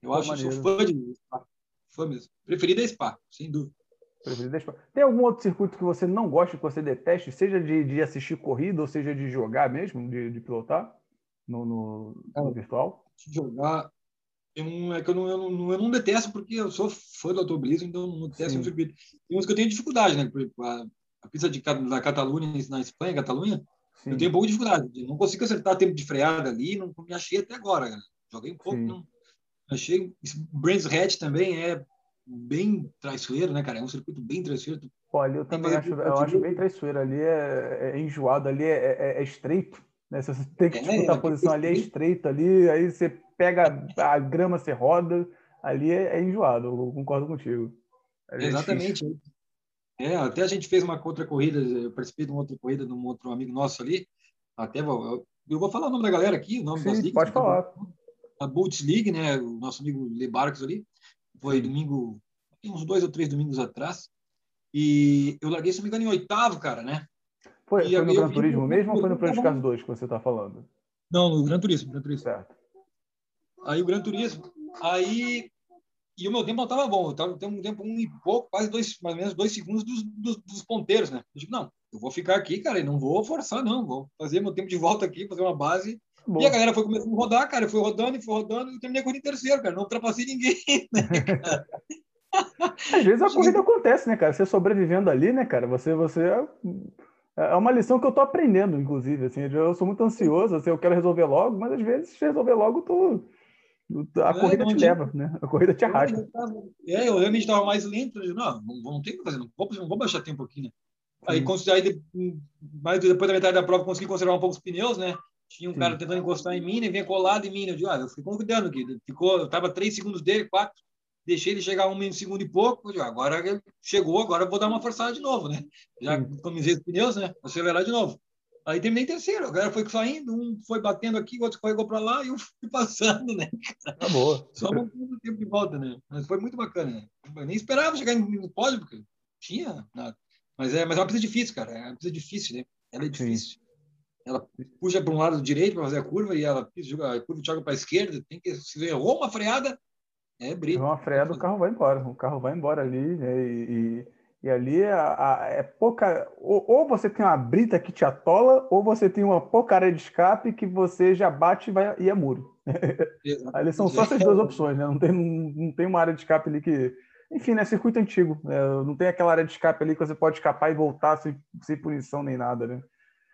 Eu Pô, acho que sou fã de Spa. Fã mesmo. Preferida é Spa, sem dúvida. Preferida é Spa. Tem algum outro circuito que você não gosta, que você deteste, seja de, de assistir corrida ou seja de jogar mesmo, de, de pilotar no, no, no virtual? Jogar, eu não, é que eu não, eu não, eu não detesto porque eu sou fã do automobilismo, então não detesto um circuito. Tem uns que eu tenho dificuldade, né? A, a pista de, da Catalunha, na Espanha, Catalunha, Sim. eu tenho um pouco de dificuldade. Não consigo acertar tempo de freada ali, não me achei até agora. Joguei um pouco, não, achei. Brands Hatch também é bem traiçoeiro, né, cara? É um circuito bem traiçoeiro. Olha, eu também acho, eu acho bem traiçoeiro. Ali é, é enjoado, ali é, é, é estreito. Né? Se você tem que é, disputar a é, posição ali, é estreito ali, aí você pega a grama, você roda, ali é, é enjoado, eu concordo contigo. É Exatamente. É, até a gente fez uma outra corrida, eu participei de uma outra corrida de um outro amigo nosso ali, até vou, eu vou falar o nome da galera aqui, o nome Sim, das ligas. pode falar. A Bolts League, né, o nosso amigo Le Barcos ali, foi domingo, uns dois ou três domingos atrás, e eu larguei, se não me engano, em oitavo, cara, né? Foi, foi no Gran Turismo mesmo ou foi no Prejudicados 2 que você está falando? Não, no Gran Turismo, Gran Turismo. Certo. Aí o Gran Turismo. Aí. E o meu tempo não estava bom. Eu estava um tempo um e pouco, quase dois, mais ou menos dois segundos dos, dos, dos ponteiros, né? Eu digo, não, eu vou ficar aqui, cara, e não vou forçar, não. Vou fazer meu tempo de volta aqui, fazer uma base. Bom. E a galera foi começando a rodar, cara. Eu fui rodando e fui rodando e terminei a corrida em terceiro, cara. Não ultrapassei ninguém, né, cara? Às vezes a corrida acontece, né, cara? Você sobrevivendo ali, né, cara? Você, você é uma lição que eu tô aprendendo, inclusive. Assim, eu sou muito ansioso, assim, eu quero resolver logo, mas às vezes resolver logo tu, a corrida te leva, né? A corrida te arrasta. É, eu realmente estava mais lento. Eu, não, não, não tem o que fazer, não vou, não vou baixar tempo aqui, né? Aí, aí mais depois da metade da prova, consegui conservar um pouco os pneus, né? Tinha um Sim. cara tentando encostar em mim, e vinha colado em mim. Né? Eu digo, ah, eu fiquei cuidando aqui. Ficou, eu tava três segundos dele, quatro. Deixei ele chegar um segundo e pouco. Eu digo, agora chegou, agora eu vou dar uma forçada de novo, né? Já economizei os pneus, né? Acelerar de novo. Aí terminei terceiro. A galera foi saindo, um foi batendo aqui, o outro escorregou para lá e eu fui passando, né? Tá boa. Só um tempo de volta, né? Mas foi muito bacana, né? Eu nem esperava chegar no pódio, porque tinha nada. Mas é, mas é uma pista difícil, cara. É uma pista difícil, né? Ela é difícil. Sim. Ela puxa para um lado direito para fazer a curva e ela joga, a curva joga para a esquerda. Tem que se errou uma freada, é brilho. Uma freada, o carro vai embora. O carro vai embora ali, né? E, e ali é, a, é pouca. Ou, ou, você tem uma brita que te atola, ou você tem uma pouca área de escape que você já bate e, vai, e é muro. ali são só essas duas opções, né? Não tem, não, não tem uma área de escape ali que. Enfim, né? Circuito antigo. Né? Não tem aquela área de escape ali que você pode escapar e voltar sem, sem punição nem nada, né?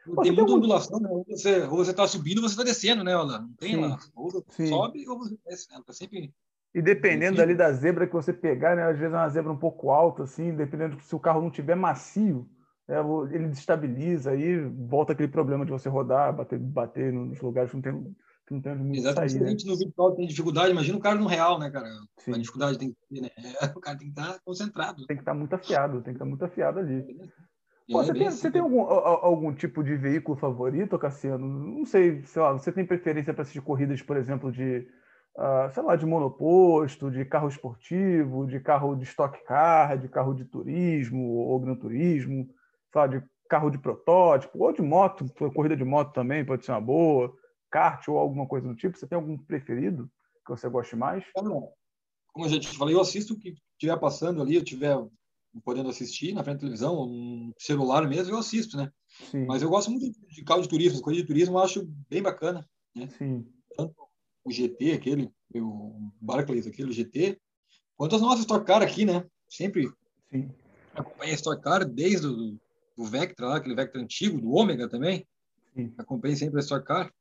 Não tem muita ondulação, né? Ou você está subindo ou você está descendo, né, Olha? Não tem Sim. lá. Ou você sobe ou você desce, né? Tá sempre e dependendo ali da zebra que você pegar, né, às vezes é uma zebra um pouco alta, assim, dependendo se o carro não tiver macio, é, ele desestabiliza, aí volta aquele problema de você rodar, bater, bater nos lugares que não tem, que não tem muito Exatamente. Sair, né? No virtual tem dificuldade, imagina o cara no real, né, cara? Sim. A dificuldade tem que ter, né? O cara tem que estar concentrado. Tem que estar muito afiado, tem que estar muito afiado ali. Pô, você, tem, você tem algum, algum tipo de veículo favorito, Cassiano? Não sei, sei lá, você tem preferência para assistir corridas, por exemplo, de uh, sei lá, de monoposto, de carro esportivo, de carro de stock car, de carro de turismo ou gran turismo, sei lá, de carro de protótipo, ou de moto, corrida de moto também pode ser uma boa, kart ou alguma coisa do tipo. Você tem algum preferido que você goste mais? Como a gente falou, eu assisto o que estiver passando ali, eu estiver podendo assistir na frente da televisão, um celular mesmo, eu assisto, né? Sim. Mas eu gosto muito de carro de turismo, coisa de turismo eu acho bem bacana, né? Sim. O GT, aquele, o Barclays, aquele GT, quanto as nossas Stock Car aqui, né? Sempre Sim. acompanhei a Stock Car desde o do Vectra, lá, aquele Vectra antigo, do Ômega também. Sim. Acompanhei sempre a Stock Car.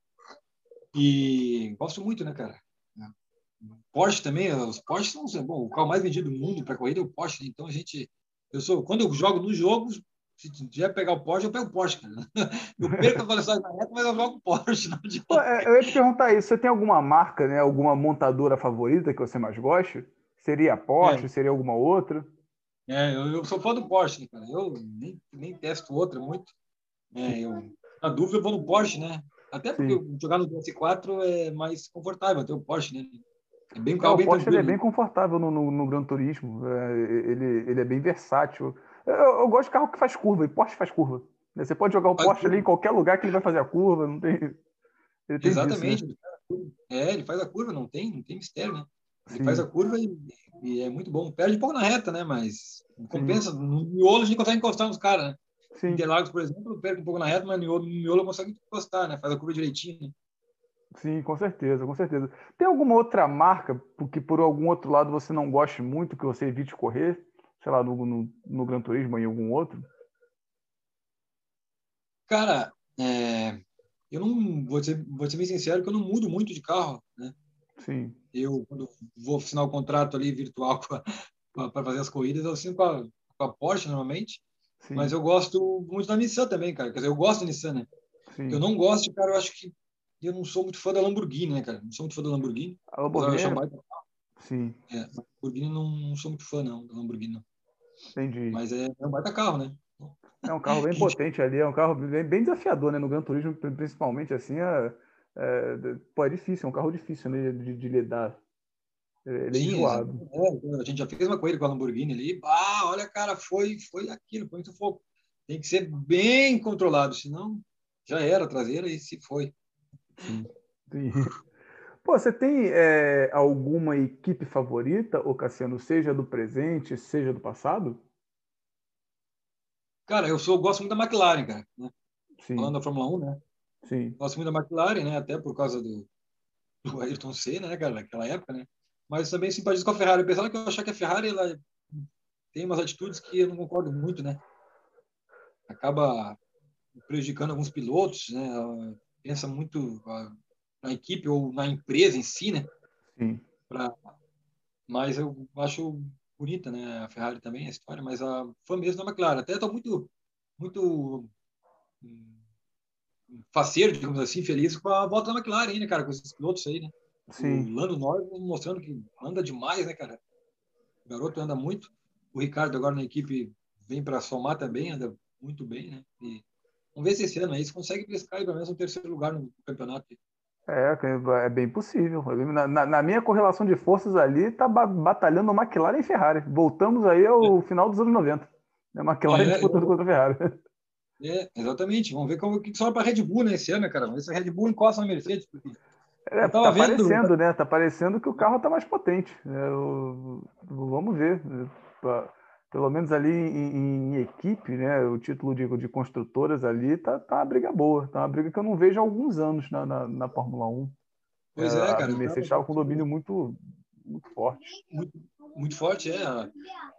E gosto muito, né, cara? Porsche também, os Porsche são bom, o carro mais vendido do mundo para corrida é o Porsche, então a gente eu sou quando eu jogo nos jogos, se tiver pegar o Porsche, eu pego o Porsche, cara. Eu perco a velocidade na reta, mas eu jogo o Porsche. Não é, eu ia te perguntar isso. Você tem alguma marca, né? Alguma montadora favorita que você mais gosta? Seria a Porsche? É. Seria alguma outra? É, eu, eu, sou fã do Porsche, né, cara. Eu nem, nem testo outra muito. É, eu, na dúvida, eu vou no Porsche, né? Até porque Sim. jogar no PS4 é mais confortável, ter o Porsche, né? É bem carro o bem Porsche ele é bem confortável no, no, no Gran Turismo. É, ele, ele é bem versátil. Eu, eu, gosto de carro que faz curva, e Porsche faz curva. Você pode jogar o Porsche ali em qualquer lugar que ele vai fazer a curva, não tem. tem Exatamente. Disso, né? É, ele faz a curva, não tem, não tem mistério, né? Ele Sim. faz a curva e, e, é muito bom. Perde um pouco na reta, né? Mas compensa. Sim. No miolo a gente consegue encostar nos caras, né? Sim. Interlagos, por exemplo, perde um pouco na reta, mas no miolo, no miolo consegue encostar, né? Faz a curva direitinho. Né? Sim, com certeza, com certeza. Tem alguma outra marca que por algum outro lado você não goste muito, que você evite correr? Sei lá, no, no, no Gran Turismo ou em algum outro? Cara, é, eu não vou ser, vou ser bem sincero que eu não mudo muito de carro, né? Sim. Eu, quando vou assinar o contrato ali virtual para fazer as corridas, eu assino com a, com a Porsche normalmente. Sim. Mas eu gosto muito da Nissan também, cara. Quer dizer, eu gosto da Nissan, né? Sim. Eu não gosto, cara, eu acho que eu não sou muito fã da Lamborghini, né, cara? Não sou muito fã da Lamborghini. A Lamborghini. É... Sim. É, Lamborghini não, não sou muito fã, não, da Lamborghini, não. Entendi. Mas é, é um baita carro, né? É um carro bem potente ali, é um carro bem, bem desafiador, né? No Gran Turismo, principalmente, assim, é, é, pô, é difícil, é um carro difícil né, de, de lidar. Ele é Sim, enjoado. É, a gente já fez uma corrida com a Lamborghini ali. Ah, olha, cara, foi, foi aquilo, foi muito fogo. Tem que ser bem controlado, senão já era a traseira e se foi. Sim. Sim. Pô, você tem é, alguma equipe favorita, ô Cassiano, seja do presente, seja do passado? Cara, eu sou, gosto muito da McLaren, cara. Né? Falando da Fórmula 1, né? Sim. Gosto muito da McLaren, né? Até por causa do, do Ayrton Senna, né, cara, naquela época, né? Mas também simpatizo com a Ferrari. Apesar que eu achar que a Ferrari ela tem umas atitudes que eu não concordo muito, né? Acaba prejudicando alguns pilotos, né? Ela pensa muito na equipe ou na empresa em si, né? Sim. Pra... Mas eu acho bonita, né? A Ferrari também, a história, mas a fã mesmo da McLaren. Até estou muito, muito hum, faceiro, digamos assim, feliz com a volta da McLaren, né, cara? Com esses pilotos aí, né? Sim. O Lando Norris mostrando que anda demais, né, cara? O garoto anda muito. O Ricardo agora na equipe vem para somar também, anda muito bem, né? E vamos ver se esse ano aí se consegue pescar pelo menos um terceiro lugar no campeonato. É, é bem possível. Na, na, na minha correlação de forças ali, tá batalhando McLaren e Ferrari. Voltamos aí ao é. final dos anos 90. Né? McLaren é, disputando é, contra a Ferrari. É, exatamente. Vamos ver como que sobra para a Red Bull né, esse ano, cara. Vamos ver se a Red Bull encosta na Mercedes. Porque... É, tá vendo... parecendo, né? Tá parecendo que o carro tá mais potente. É, vamos ver. Pelo menos ali em, em, equipe, né? O título de, de construtoras ali tá, tá uma briga boa. Tá uma briga que eu não vejo há alguns anos na, na, na Fórmula 1. Pois é, é cara. A Mercedes estava com um domínio muito, muito forte. Muito, muito forte, é. Eu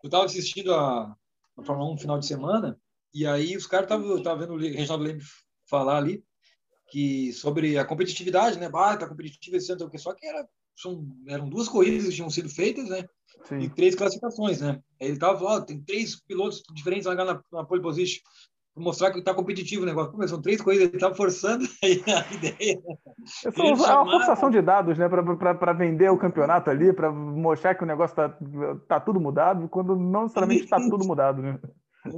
estava assistindo a, a Fórmula 1 no final de semana e aí os caras estavam vendo o Reginaldo Leme falar ali que sobre a competitividade, né? Ah, tá competitivo esse ano, só que era, são, eram duas corridas que tinham sido feitas, né? Sim. E três classificações, né? Ele tava falando, tem três pilotos diferentes lá na, na pole position para mostrar que está competitivo o negócio. Pô, são três corridas, ele estava forçando a ideia. É, só, é uma forçação de dados, né? Para vender o campeonato ali, para mostrar que o negócio está tá tudo mudado, quando não necessariamente está tudo mudado, né?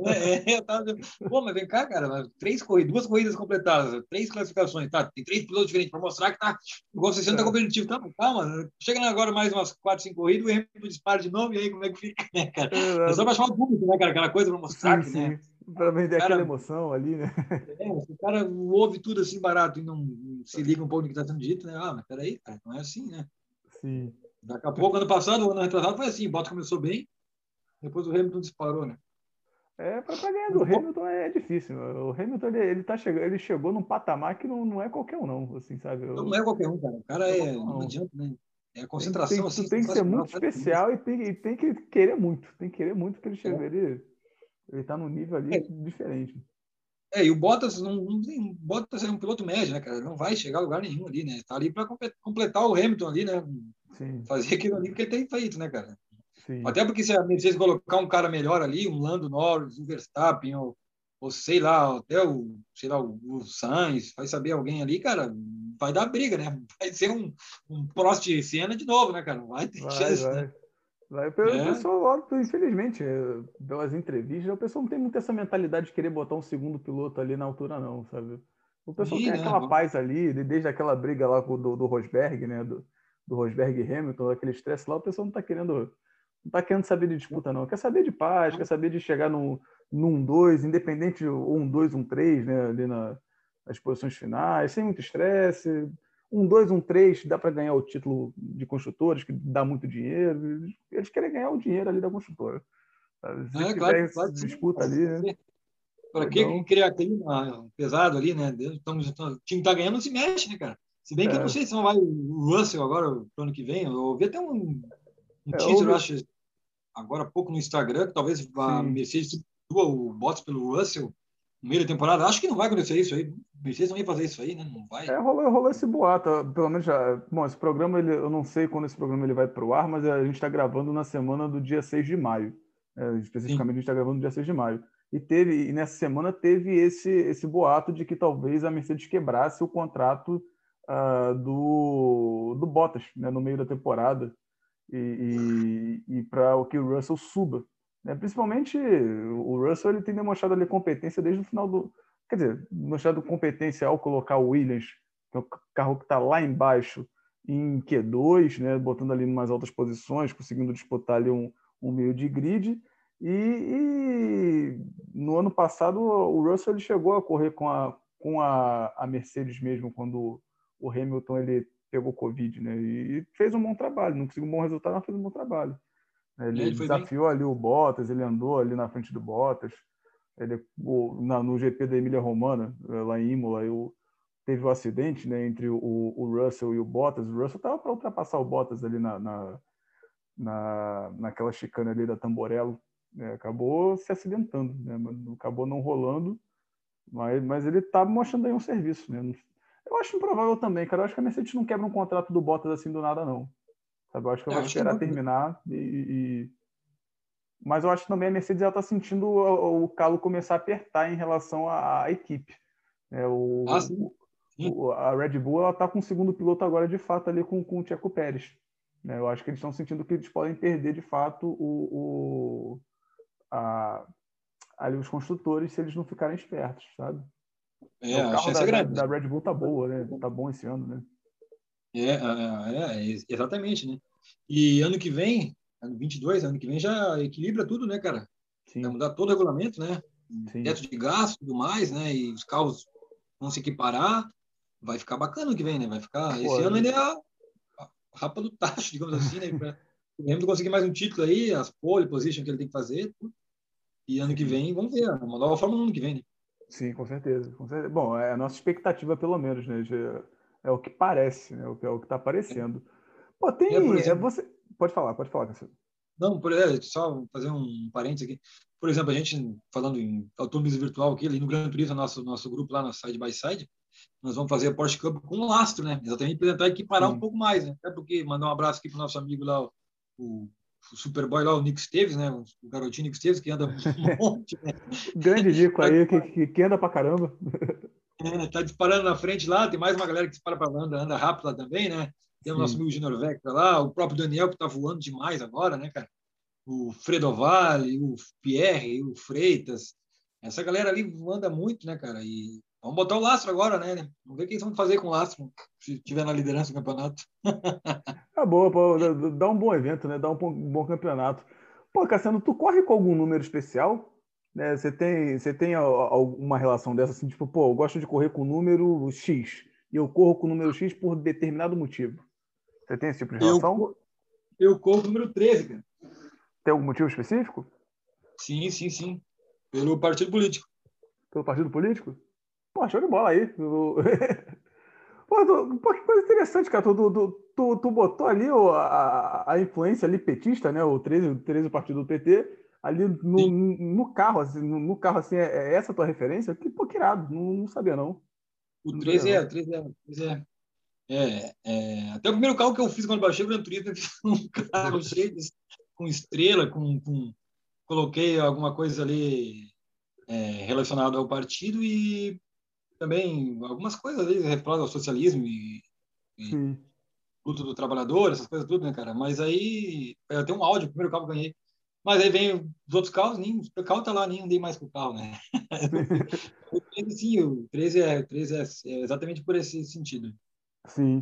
É, eu tava Pô, mas vem cá, cara, três corridas, duas corridas completadas, três classificações, tá? Tem três pilotos diferentes para mostrar que tá. Igual você tá competitivo, tá? Calma, chega agora mais umas quatro, cinco corridas, o Hamilton dispara de novo, e aí como é que fica, né, cara? É, só para chamar o público, né, cara? Aquela coisa para mostrar sim, que, né? Para vender cara, aquela emoção ali, né? É, o cara ouve tudo assim barato e não se liga um pouco no que está sendo dito, né? Ah, mas peraí, cara, não é assim, né? Sim. Daqui a pouco, ano passado, ano retrasado foi assim, o Bottas começou bem, depois o Hamilton disparou, né? É, para ganhar do Hamilton é difícil. O Hamilton ele, ele, tá chegando, ele chegou num patamar que não, não é qualquer um, não, assim, sabe? Eu... Não é qualquer um, cara. O cara é. Não, não adianta, né? É a concentração tem, assim. Tem que ser muito especial e tem, e tem que querer muito. Tem que querer muito para ele chegar. É. Ele, ele tá num nível ali é. diferente. É, e o Bottas não, não tem. Bottas é um piloto médio, né, cara? Não vai chegar a lugar nenhum ali, né? Tá ali para completar o Hamilton ali, né? Sim. Fazer aquilo ali que ele tem feito, né, cara? Sim. Até porque se a Mercedes colocar um cara melhor ali, um Lando Norris, um Verstappen, ou ou sei lá, até o, sei lá, o, o Sainz, vai saber alguém ali, cara, vai dar briga, né? Vai ser um, um Prost cena de novo, né, cara? Vai ter vai, chance, vai. né? Vai, pelo é. pessoal, infelizmente, pelas entrevistas, o pessoal não tem muito essa mentalidade de querer botar um segundo piloto ali na altura, não, sabe? O pessoal tem né? aquela paz ali, desde aquela briga lá do, do Rosberg, né? Do, do Rosberg e Hamilton, aquele estresse lá, o pessoal não tá querendo. Não tá querendo saber de disputa, não. Quer saber de paz, quer saber de chegar no, num 2, independente de um 2, um 3, né? Ali na, nas posições finais, sem muito estresse um 2, um 3, dá para ganhar o título de construtores, que dá muito dinheiro. Eles querem ganhar o dinheiro ali da construtora. Se é, claro, claro, disputa ali, né? Para que criar clima pesado ali, né? Estamos, o time está ganhando, não se mexe, né, cara? Se bem que é. eu não sei se não vai o Russell agora, no ano que vem. Eu ouvi até um, um é, título, eu acho, agora há pouco no Instagram, que talvez a Mercedes substitua o Bottas pelo Russell no meio da temporada. Acho que não vai acontecer isso aí. Mercedes não ia fazer isso aí, né? Não vai. É, rolou, rolou esse boato. Pelo menos já. Bom, esse programa, ele, eu não sei quando esse programa ele vai para o ar, mas a gente está gravando na semana do dia 6 de maio. É, especificamente, Sim. a gente está gravando no dia 6 de maio. E teve, e nessa semana teve esse, esse boato de que talvez a Mercedes quebrasse o contrato uh, do, do Bottas né, no meio da temporada e, e, e para que o Russell suba. Né? Principalmente o Russell ele tem demonstrado ali competência desde o final do. Quer dizer, demonstrado competência ao colocar o Williams, que é o carro que está lá embaixo, em Q2, né? botando ali em mais altas posições, conseguindo disputar ali um, um meio de grid. E, e, no ano passado o Russell ele chegou a correr com a, com a, a Mercedes mesmo, quando o Hamilton ele pegou Covid, né? E fez um bom trabalho, não conseguiu um bom resultado, mas fez um bom trabalho. Ele, ele desafiou bem... ali o Bottas, ele andou ali na frente do Bottas. Ele, o, na, no GP da Emília Romana, eh, lá em Imola, eu, teve o um acidente né, entre o, o, Russell e o Bottas. O Russell estava para ultrapassar o Bottas ali na, na, na, naquela chicane ali da Tamborello. Né, acabou se acidentando, né, acabou não rolando, mas, mas ele está mostrando aí um serviço. Né? Eu acho improvável também, cara. Eu acho que a Mercedes não quebra um contrato do Bottas assim do nada, não. Sabe? Eu acho que eu, vou esperar terminar e, e, Mas eu acho que também a Mercedes está sentindo o, o, calo começar a apertar em relação à, à equipe. É, o, ah, sim. Sim. O, a Red Bull está com o segundo piloto agora, de fato, ali com, com o Checo Pérez. Né? Eu acho que eles estão sentindo que eles podem perder, de fato, o, o a, ali os construtores se eles não ficarem espertos, sabe? É, então, o carro da, da, Red Bull tá boa, né? Tá bom esse ano, né? É, é, é, exatamente, né? E ano que vem, ano 22, ano que vem já equilibra tudo, né, cara? Sim. Vai mudar todo o regulamento, né? Sim. Teto de gasto e tudo mais, né? E os carros vão se equiparar. Vai ficar bacana ano que vem, né? Vai ficar. Pô, esse ano ele é a, a rapa do tacho, digamos assim, né? Pra, Mesmo conseguir mais um título aí, as pole position que ele tem que fazer. E ano que vem, vamos ver, uma nova Fórmula ano que vem, né? Sim, com certeza, com certeza. Bom, é a nossa expectativa, pelo menos, né? É o que parece, né? É o que está aparecendo. Pô, tem. É, exemplo, é, você... Pode falar, pode falar, Cassiano. Não, por, é, só fazer um parênteses aqui. Por exemplo, a gente, falando em automobilismo virtual aqui, ali no Gran Turismo, nosso, nosso grupo lá na Side by Side, nós vamos fazer a Porsche Cup com lastro, né? Exatamente para tentar equiparar um pouco mais, né? Até porque mandar um abraço aqui para o nosso amigo lá, o Superboy lá, o Nick Esteves, né? O garotinho Nick Esteves, que anda um monte, né? Grande Nico aí, que, que anda pra caramba. É, tá disparando na frente lá, tem mais uma galera que dispara para anda, anda rápido lá também, né? Tem o nosso amigo Junior Vector lá, o próprio Daniel que tá voando demais agora, né, cara? O Fredo Vale, o Pierre, o Freitas. Essa galera ali anda muito, né, cara? E vamos botar o lastro agora, né? Vamos ver o que eles vão fazer com o lastro se tiver na liderança do campeonato. É boa, pô, dá um bom evento, né? Dá um bom campeonato. Pô, Cassiano, tu corre com algum número especial? Né? Você tem, você tem alguma relação dessa assim, tipo, pô, eu gosto de correr com o número X e eu corro com o número X por determinado motivo. Você tem esse tipo de relação? Eu, eu corro com o número 13, cara. Tem algum motivo específico? Sim, sim, sim. Pelo partido político. Pelo partido político? Pô, show de bola aí. Pô, tu, pô, que coisa interessante, cara. Tu, tu, tu, tu botou ali a, a influência ali petista, né? O 13, o 13 o partido do PT, ali no, no carro, assim, no, carro, assim, é, é, essa a tua referência? Que, pô, que irado, não, não sabia, não. O 13 é, o 13 é, 13 é. É, é, até o primeiro carro que eu fiz quando baixei o Gran Turismo, um carro cheio de, com estrela, com, com, coloquei alguma coisa ali é, relacionado ao partido e também algumas coisas ali relacionadas ao socialismo e, e luta do trabalhador, essas coisas tudo, né, cara? Mas aí eu tenho um áudio, o primeiro carro que eu ganhei. Mas aí vem os outros carros, nem, o carro tá lá, nem andei mais com o carro, né? Sim, o 13 é, 13 é, é exatamente por esse sentido. Sim.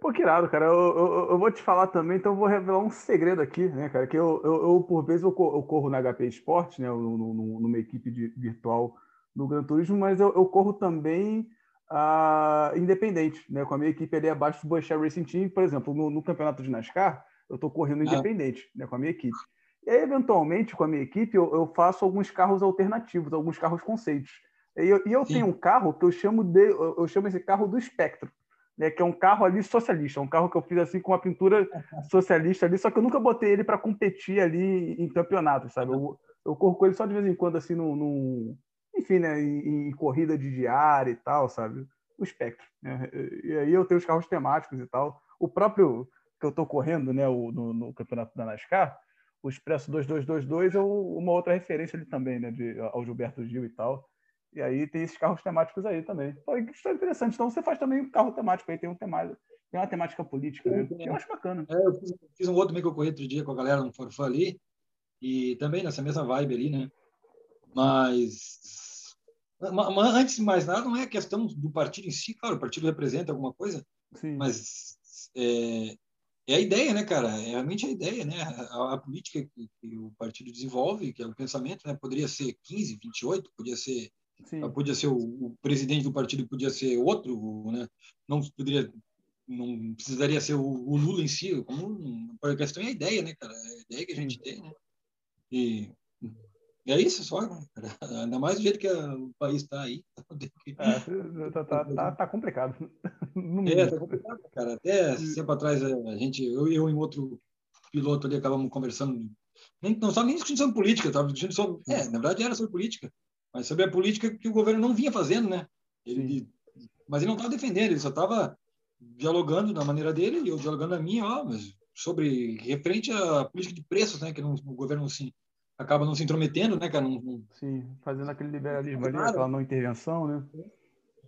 Pô, que irado, cara. Eu, eu, eu, vou te falar também, então eu vou revelar um segredo aqui, né, cara? Que eu, eu, eu por vezes, eu corro na HP Esporte, né? numa equipe de, virtual do Gran Turismo, mas eu, eu corro também uh, independente, né? Com a minha equipe ali abaixo do Bush Racing Team, por exemplo, no, no campeonato de NASCAR, eu estou correndo ah. independente, ah. né? Com a minha equipe. E aí, eventualmente, com a minha equipe, eu, eu faço alguns carros alternativos, alguns carros conceitos. E eu, e eu tenho um carro que eu chamo de, eu chamo esse carro do espectro né, que é um carro ali socialista, um carro que eu fiz assim com uma pintura socialista ali, só que eu nunca botei ele para competir ali em campeonato, sabe? Eu, eu corro com ele só de vez em quando, assim, no, no enfim, né, em, em, corrida de diária e tal, sabe? O espectro. Né? E aí eu tenho os carros temáticos e tal. O próprio que eu estou correndo, né, o, no, no, campeonato da NASCAR, o Expresso 2222 é uma outra referência ali também, né, de, ao Gilberto Gil e tal. E aí tem esses carros temáticos aí também. Pô, isso é interessante. Então você faz também um carro temático aí, tem, um temático, tem uma temática política, né? Eu acho bacana. É, eu fiz, fiz, um outro também que eu corri outro dia com a galera no Forfã ali, e também nessa mesma vibe ali, né? Mas, mas antes de mais nada, não é questão do partido em si, claro, o partido representa alguma coisa, Sim. mas é, é a ideia, né, cara? É realmente a ideia, né? A, a política que, que, o partido desenvolve, que é o pensamento, né? Poderia ser 15, 28, podia ser Sim. Podia ser o, o, presidente do partido, podia ser outro, né? Não poderia, não precisaria ser o, o Lula em si. Como a questão é a ideia, né, cara? É a ideia que a gente tem, né? E, e é isso só, né? Ainda mais do jeito que o país está aí. É, tá, tá, tá, tá, complicado. é, tá complicado, cara. Até tempo atrás, a gente, eu e um outro piloto ali acabamos conversando. Nem, não estava nem discutindo política, estava discutindo sobre. É, na verdade era sobre política mas sobre a política que o governo não vinha fazendo, né? Ele, mas ele não estava defendendo, ele só estava dialogando da maneira dele e eu dialogando a minha, ó, mas sobre referente à política de preços, né? Que não, o governo assim acaba não se intrometendo, né, cara? Não, não... Sim, fazendo aquele liberalismo ali, aquela não intervenção, né?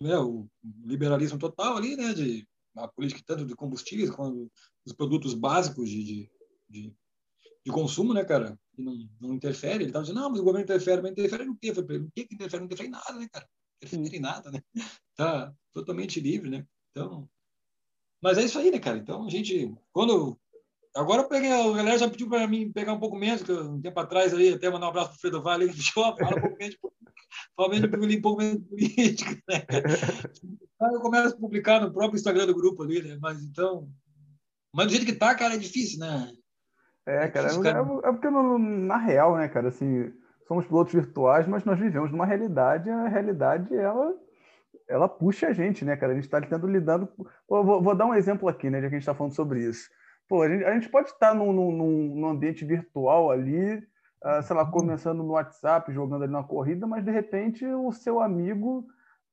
É, o liberalismo total ali, né? De a política tanto de combustíveis quanto dos produtos básicos de, de, de, de consumo, né, cara? que não, não interfere. Ele estava dizendo, não, mas o governo interfere, mas interfere no quê? Falei, o que, que interfere? Não interfere em nada, né, cara? Interfere em nada, né? Tá totalmente livre, né? Então, mas é isso aí, né, cara? Então, a gente, quando... Agora eu peguei, a galera já pediu para mim pegar um pouco menos, que um tempo atrás ali, até mandar um abraço para o Fredo Vale, ele fala um pouco menos, fala menos um pouco menos de política, né? Aí eu começo a publicar no próprio Instagram do grupo ali, né? Mas então... Mas do jeito que tá, cara, é difícil, né? É, cara, é, é, porque no, na real, né, cara, assim, somos pilotos virtuais, mas nós vivemos numa realidade, a realidade, ela, ela puxa a gente, né, cara? A gente está tendo lidando. Vou, vou, dar um exemplo aqui, né, já que a gente está falando sobre isso. Pô, a gente, a gente pode estar num, num, num, ambiente virtual ali, uh, sei lá, uhum. começando no WhatsApp, jogando ali na corrida, mas de repente o seu amigo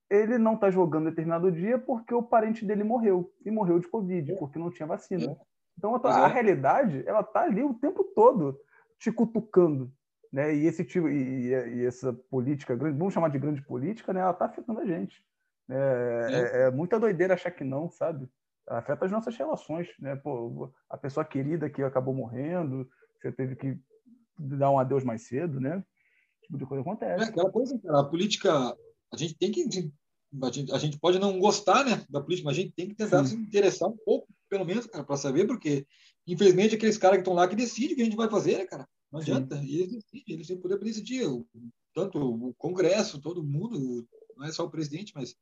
ele não está jogando determinado dia porque o parente dele morreu e morreu de Covid, é. porque não tinha vacina. É. Então a, a realidade ela tá ali o tempo todo te cutucando, né? E esse tipo e, e, essa política grande, vamos chamar de grande política, né? Ela tá afetando a gente. É, é. é, muita doideira achar que não, sabe? Afeta as nossas relações, né? Pô, a pessoa querida que acabou morrendo, você teve que dar um adeus mais cedo, né? Tipo de coisa acontece. É aquela coisa, cara, a política, a gente tem que a gente, a gente pode não gostar, né, da política, mas a gente tem que tentar Sim. se interessar um pouco pelo menos, cara, para saber, porque, infelizmente, aqueles caras que estão lá que decidem o que a gente vai fazer, né, cara? Não adianta. Eles decidem, eles têm poder para decidir. Tanto o Congresso, todo mundo, não é só o presidente, mas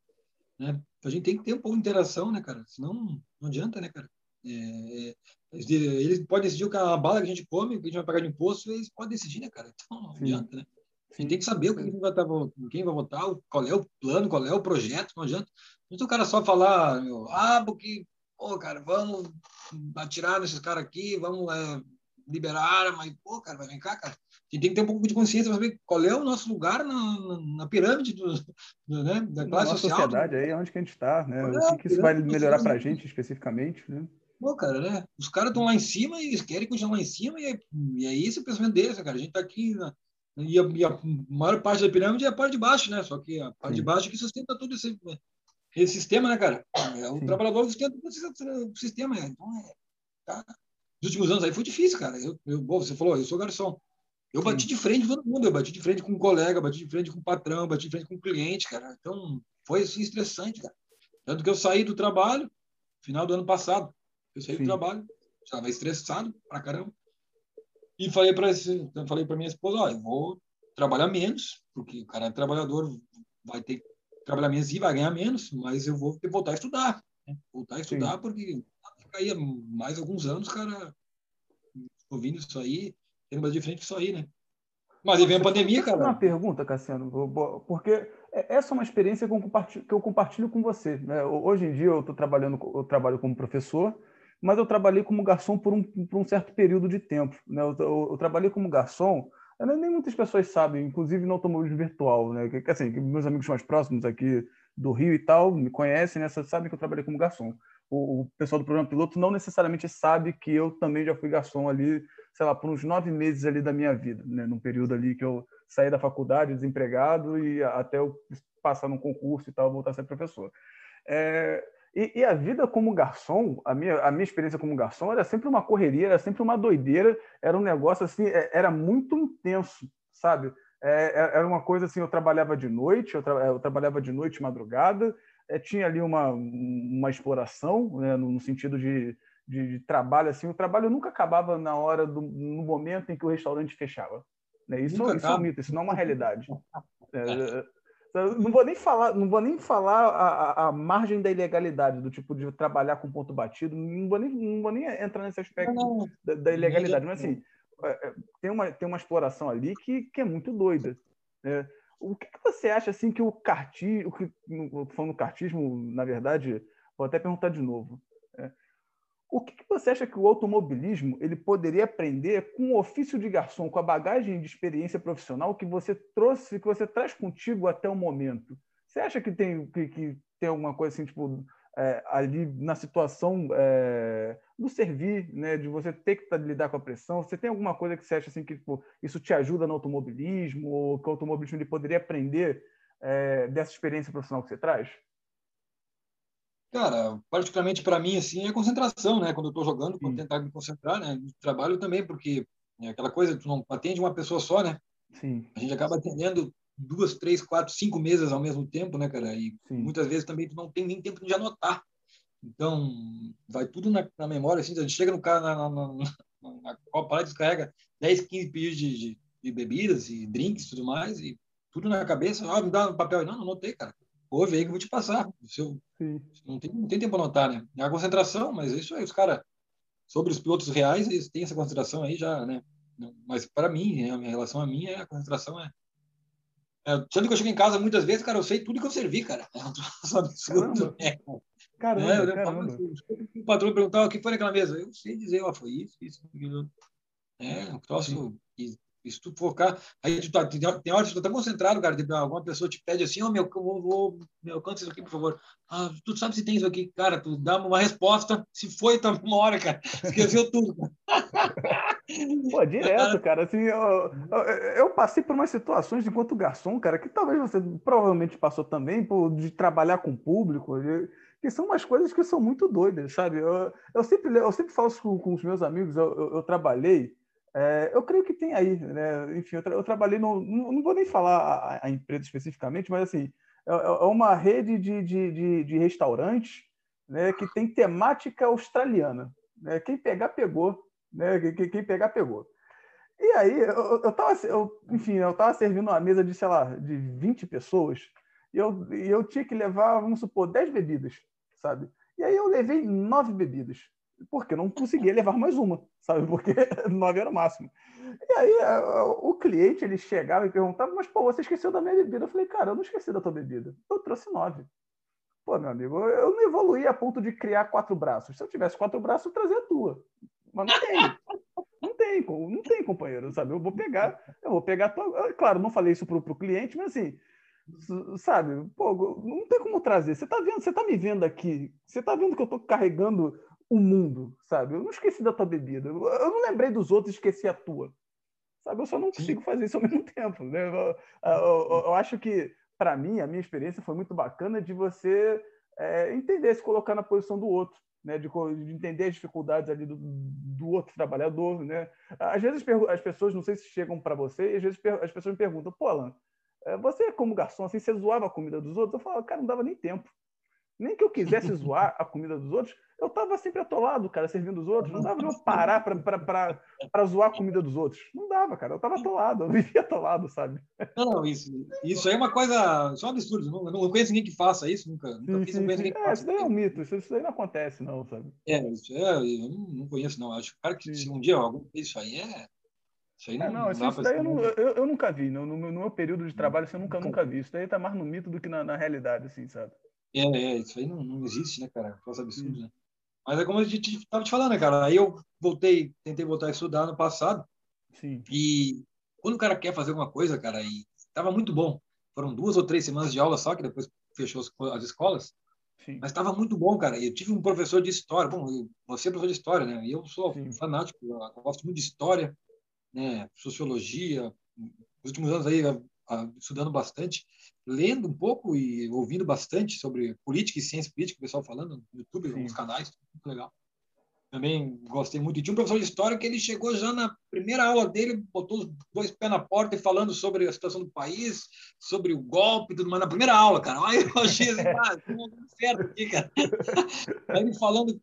né, a gente tem que ter um pouco de interação, né, cara? Senão não adianta, né, cara? É, é eles podem decidir o a bala que a gente come, que a gente vai pagar de imposto, eles podem decidir, né, cara? Então não Sim. adianta, né? A gente tem que saber o que vai estar, quem vai votar, qual é o plano, qual é o projeto, não adianta. Não o cara só falar, meu, ah, porque pô, cara, vamos atirar nesses caras aqui, vamos é, liberar, mas, pô, cara, vai vem cá, cara. Gente tem que ter um pouco de consciência para saber qual é o nosso lugar na, na, pirâmide do, do, né, da classe na social. sociedade, aí, onde que a gente está, né? É, o que, que isso vai melhorar para a gente especificamente, né? Pô, cara, né? Os caras estão lá em cima e eles querem continuar lá em cima e é, e é esse o pensamento deles, cara. A gente está aqui na, E a, e a, maior parte da pirâmide é a parte de baixo, né? Só que a parte Sim. de baixo é que sustenta todo esse, esse sistema, né, cara? É, o Sim. trabalhador sustenta o sistema. Né? Então, é, tá. Nos últimos anos aí foi difícil, cara. Eu, eu, você falou, eu sou garçom. Eu Sim. bati de frente com todo mundo. Eu bati de frente com um colega, bati de frente com um patrão, bati de frente com um cliente, cara. Então, foi assim, estressante, cara. Tanto que eu saí do trabalho final do ano passado. Eu saí Sim. do trabalho, estava estressado pra caramba. E falei para falei para minha esposa, ó, eu vou trabalhar menos, porque o cara é trabalhador, vai ter que trabalhar menos e vai ganhar menos, mas eu vou voltar a estudar. Né? Voltar a estudar, Sim. porque ficaria mais alguns anos, cara, ouvindo isso aí, tendo mais diferente isso aí, né? Mas aí vem a pandemia, cara. Uma pergunta, Cassiano, porque essa é uma experiência que eu compartilho, que eu compartilho com você. Né? Hoje em dia eu estou trabalhando, eu trabalho como professor, mas eu trabalhei como garçom por um, por um certo período de tempo. Né? Eu, eu, eu trabalhei como garçom, nem muitas pessoas sabem, inclusive no automobilismo virtual, né? Que, assim, meus amigos mais próximos aqui do Rio e tal me conhecem, né? sabem que eu trabalhei como garçom. O, o pessoal do programa piloto não necessariamente sabe que eu também já fui garçom ali, sei lá, por uns nove meses ali da minha vida, né? Num período ali que eu saí da faculdade desempregado e até eu passar num concurso e tal, voltar a ser professor. É, e, e, a vida como garçom, a minha, a minha experiência como garçom era sempre uma correria, era sempre uma doideira, era um negócio assim, é, era muito intenso, sabe? É, é, era uma coisa assim, eu trabalhava de noite, eu, tra eu trabalhava de noite, madrugada, é, tinha ali uma, uma exploração, né, no, no sentido de, de, de, trabalho, assim, o trabalho nunca acabava na hora, do, no momento em que o restaurante fechava. Né? Isso, isso é um mito, isso não é uma realidade. É, não vou nem falar, não vou nem falar a, a, a, margem da ilegalidade, do tipo de trabalhar com ponto batido, não vou nem, não vou nem entrar nesse aspecto não, da, da, ilegalidade, mas assim, é, é, tem uma, tem uma exploração ali que, que é muito doida. Né? O que, que, você acha assim que o cartismo, que, falando cartismo, na verdade, vou até perguntar de novo. É, o que, que, você acha que o automobilismo ele poderia aprender com o ofício de garçom, com a bagagem de experiência profissional que você trouxe, que você traz contigo até o momento? Você acha que tem, que, que tem alguma coisa assim, tipo, é, ali na situação é, do servir, né, de você ter que lidar com a pressão? Você tem alguma coisa que você acha assim que tipo, isso te ajuda no automobilismo ou que o automobilismo ele poderia aprender é, dessa experiência profissional que você traz? Cara, particularmente para mim, assim, é concentração, né? Quando eu estou jogando, quando tentar me concentrar, né? No trabalho também, porque é aquela coisa, tu não atende uma pessoa só, né? Sim. A gente acaba atendendo duas, três, quatro, cinco mesas ao mesmo tempo, né, cara? E Sim. muitas vezes também tu não tem nem tempo de anotar. Então, vai tudo na, na memória, assim, a gente chega no cara na, na, na, na Copa lá, descarrega 10, 15 pedidos de, de, de, bebidas e drinks e tudo mais, e tudo na cabeça, ah, me dá um papel. Não, não anotei, cara ouve aí que eu vou te passar. Se eu, não, tem, não tem tempo para anotar, né? É a concentração, mas é isso aí, os caras, sobre os pilotos reais, eles têm essa concentração aí já, né? Mas para mim, né, a minha relação a mim, é, a concentração é. É tanto que eu chego em casa muitas vezes, cara, eu sei tudo que eu servi, cara. É um troço absurdo. Caramba, é. caramba, é, caramba. O patrão perguntava o que foi naquela mesa. Eu sei dizer, ó, foi isso, isso, aquilo. É, um troço e se tu focar, aí tu tá, tem hora que tu tá concentrado, cara, tipo, alguma pessoa te pede assim, ó, oh, meu, vou, vou, meu, canta isso aqui, por favor. Ah, tu sabe se tem isso aqui, cara, tu dá uma resposta, se foi, tá uma hora, cara, esqueceu tudo. Pô, direto, cara, assim, eu, eu, passei por umas situações enquanto garçom, cara, que talvez você provavelmente passou também, por, de trabalhar com público, de, que são umas coisas que são muito doidas, sabe? Eu, eu, sempre, eu sempre falo com, com os meus amigos, eu, eu, eu trabalhei é, eu creio que tem aí, né? Enfim, eu, tra eu trabalhei no. Não, não, vou nem falar a, a, empresa especificamente, mas assim, é, é, é uma rede de, de, de, de, restaurantes né, que tem temática australiana. Né? Quem pegar, pegou. Né? Quem, pegar, pegou. E aí, eu, eu tava, eu, enfim, eu estava servindo uma mesa de, sei lá, de 20 pessoas, e eu, e eu tinha que levar, vamos supor, 10 bebidas, sabe? E aí eu levei nove bebidas porque eu não conseguia levar mais uma, sabe? Porque nove era o máximo. E aí o cliente ele chegava e perguntava, mas pô, você esqueceu da minha bebida? Eu falei, cara, eu não esqueci da tua bebida. Eu trouxe nove. Pô, meu amigo, eu não evoluí a ponto de criar quatro braços. Se eu tivesse quatro braços, eu trazia a tua. Mas não tem. Não tem, não tem, companheiro, sabe? Eu vou pegar, eu vou pegar tua. Claro, não falei isso pro, pro cliente, mas assim, sabe? Pô, não tem como trazer. Você tá vendo, você tá me vendo aqui, você tá vendo que eu tô carregando o mundo, sabe? Eu não esqueci da tua bebida. Eu não lembrei dos outros, esqueci a tua. sabe? Eu só não consigo fazer isso ao mesmo tempo, né? Eu, eu, eu acho que, para mim, a minha experiência foi muito bacana de você é, entender, se colocar na posição do outro, né? De, de entender as dificuldades ali do, do, outro trabalhador, né? Às vezes as pessoas, não sei se chegam para você, e às vezes as pessoas me perguntam, pô, Alan, é, você como garçom, assim, você zoava a comida dos outros? Eu falo, cara, não dava nem tempo. Nem que eu quisesse zoar a comida dos outros, eu estava sempre atolado, cara, servindo os outros. Não dava de eu parar para zoar a comida dos outros. Não dava, cara. Eu estava atolado, eu vivia atolado, sabe? Não, isso, isso aí é uma coisa. Isso é um absurdo. Não, não conheço ninguém que faça isso, nunca. nunca fiz, não conheço ninguém que é, faça. Isso daí é um mito, isso, isso daí não acontece, não, sabe? É, isso é, eu não, conheço, não. Acho cara que se um dia algum isso aí é. Isso aí não, é, não, isso, isso daí eu, não, eu, eu, nunca vi. No, no, meu período de trabalho, isso eu nunca, nunca vi. Isso daí tá mais no mito do que na, na realidade, assim, sabe? É, é, isso aí não, não existe, né, cara? Faça absurdo, né? Mas é como a gente estava te falando, né, cara? Aí eu voltei, tentei voltar a estudar no passado. Sim. E quando o cara quer fazer alguma coisa, cara, e estava muito bom. Foram duas ou três semanas de aula só, que depois fechou as escolas. Sim. Mas estava muito bom, cara. Eu tive um professor de história. Bom, você é professor de história, né? E eu sou Sim. fanático, eu gosto muito de história, né? Sociologia. Nos últimos anos aí, estudando bastante lendo um pouco e ouvindo bastante sobre política e ciência política, o pessoal falando no YouTube, Sim. nos canais, muito legal. Também gostei muito. E tinha um professor de história que ele chegou já na primeira aula dele, botou os dois pés na porta e falando sobre a situação do país, sobre o golpe e tudo mais, na primeira aula, cara. Aí eu achei assim, ah, certo aqui, cara. Aí ele falando,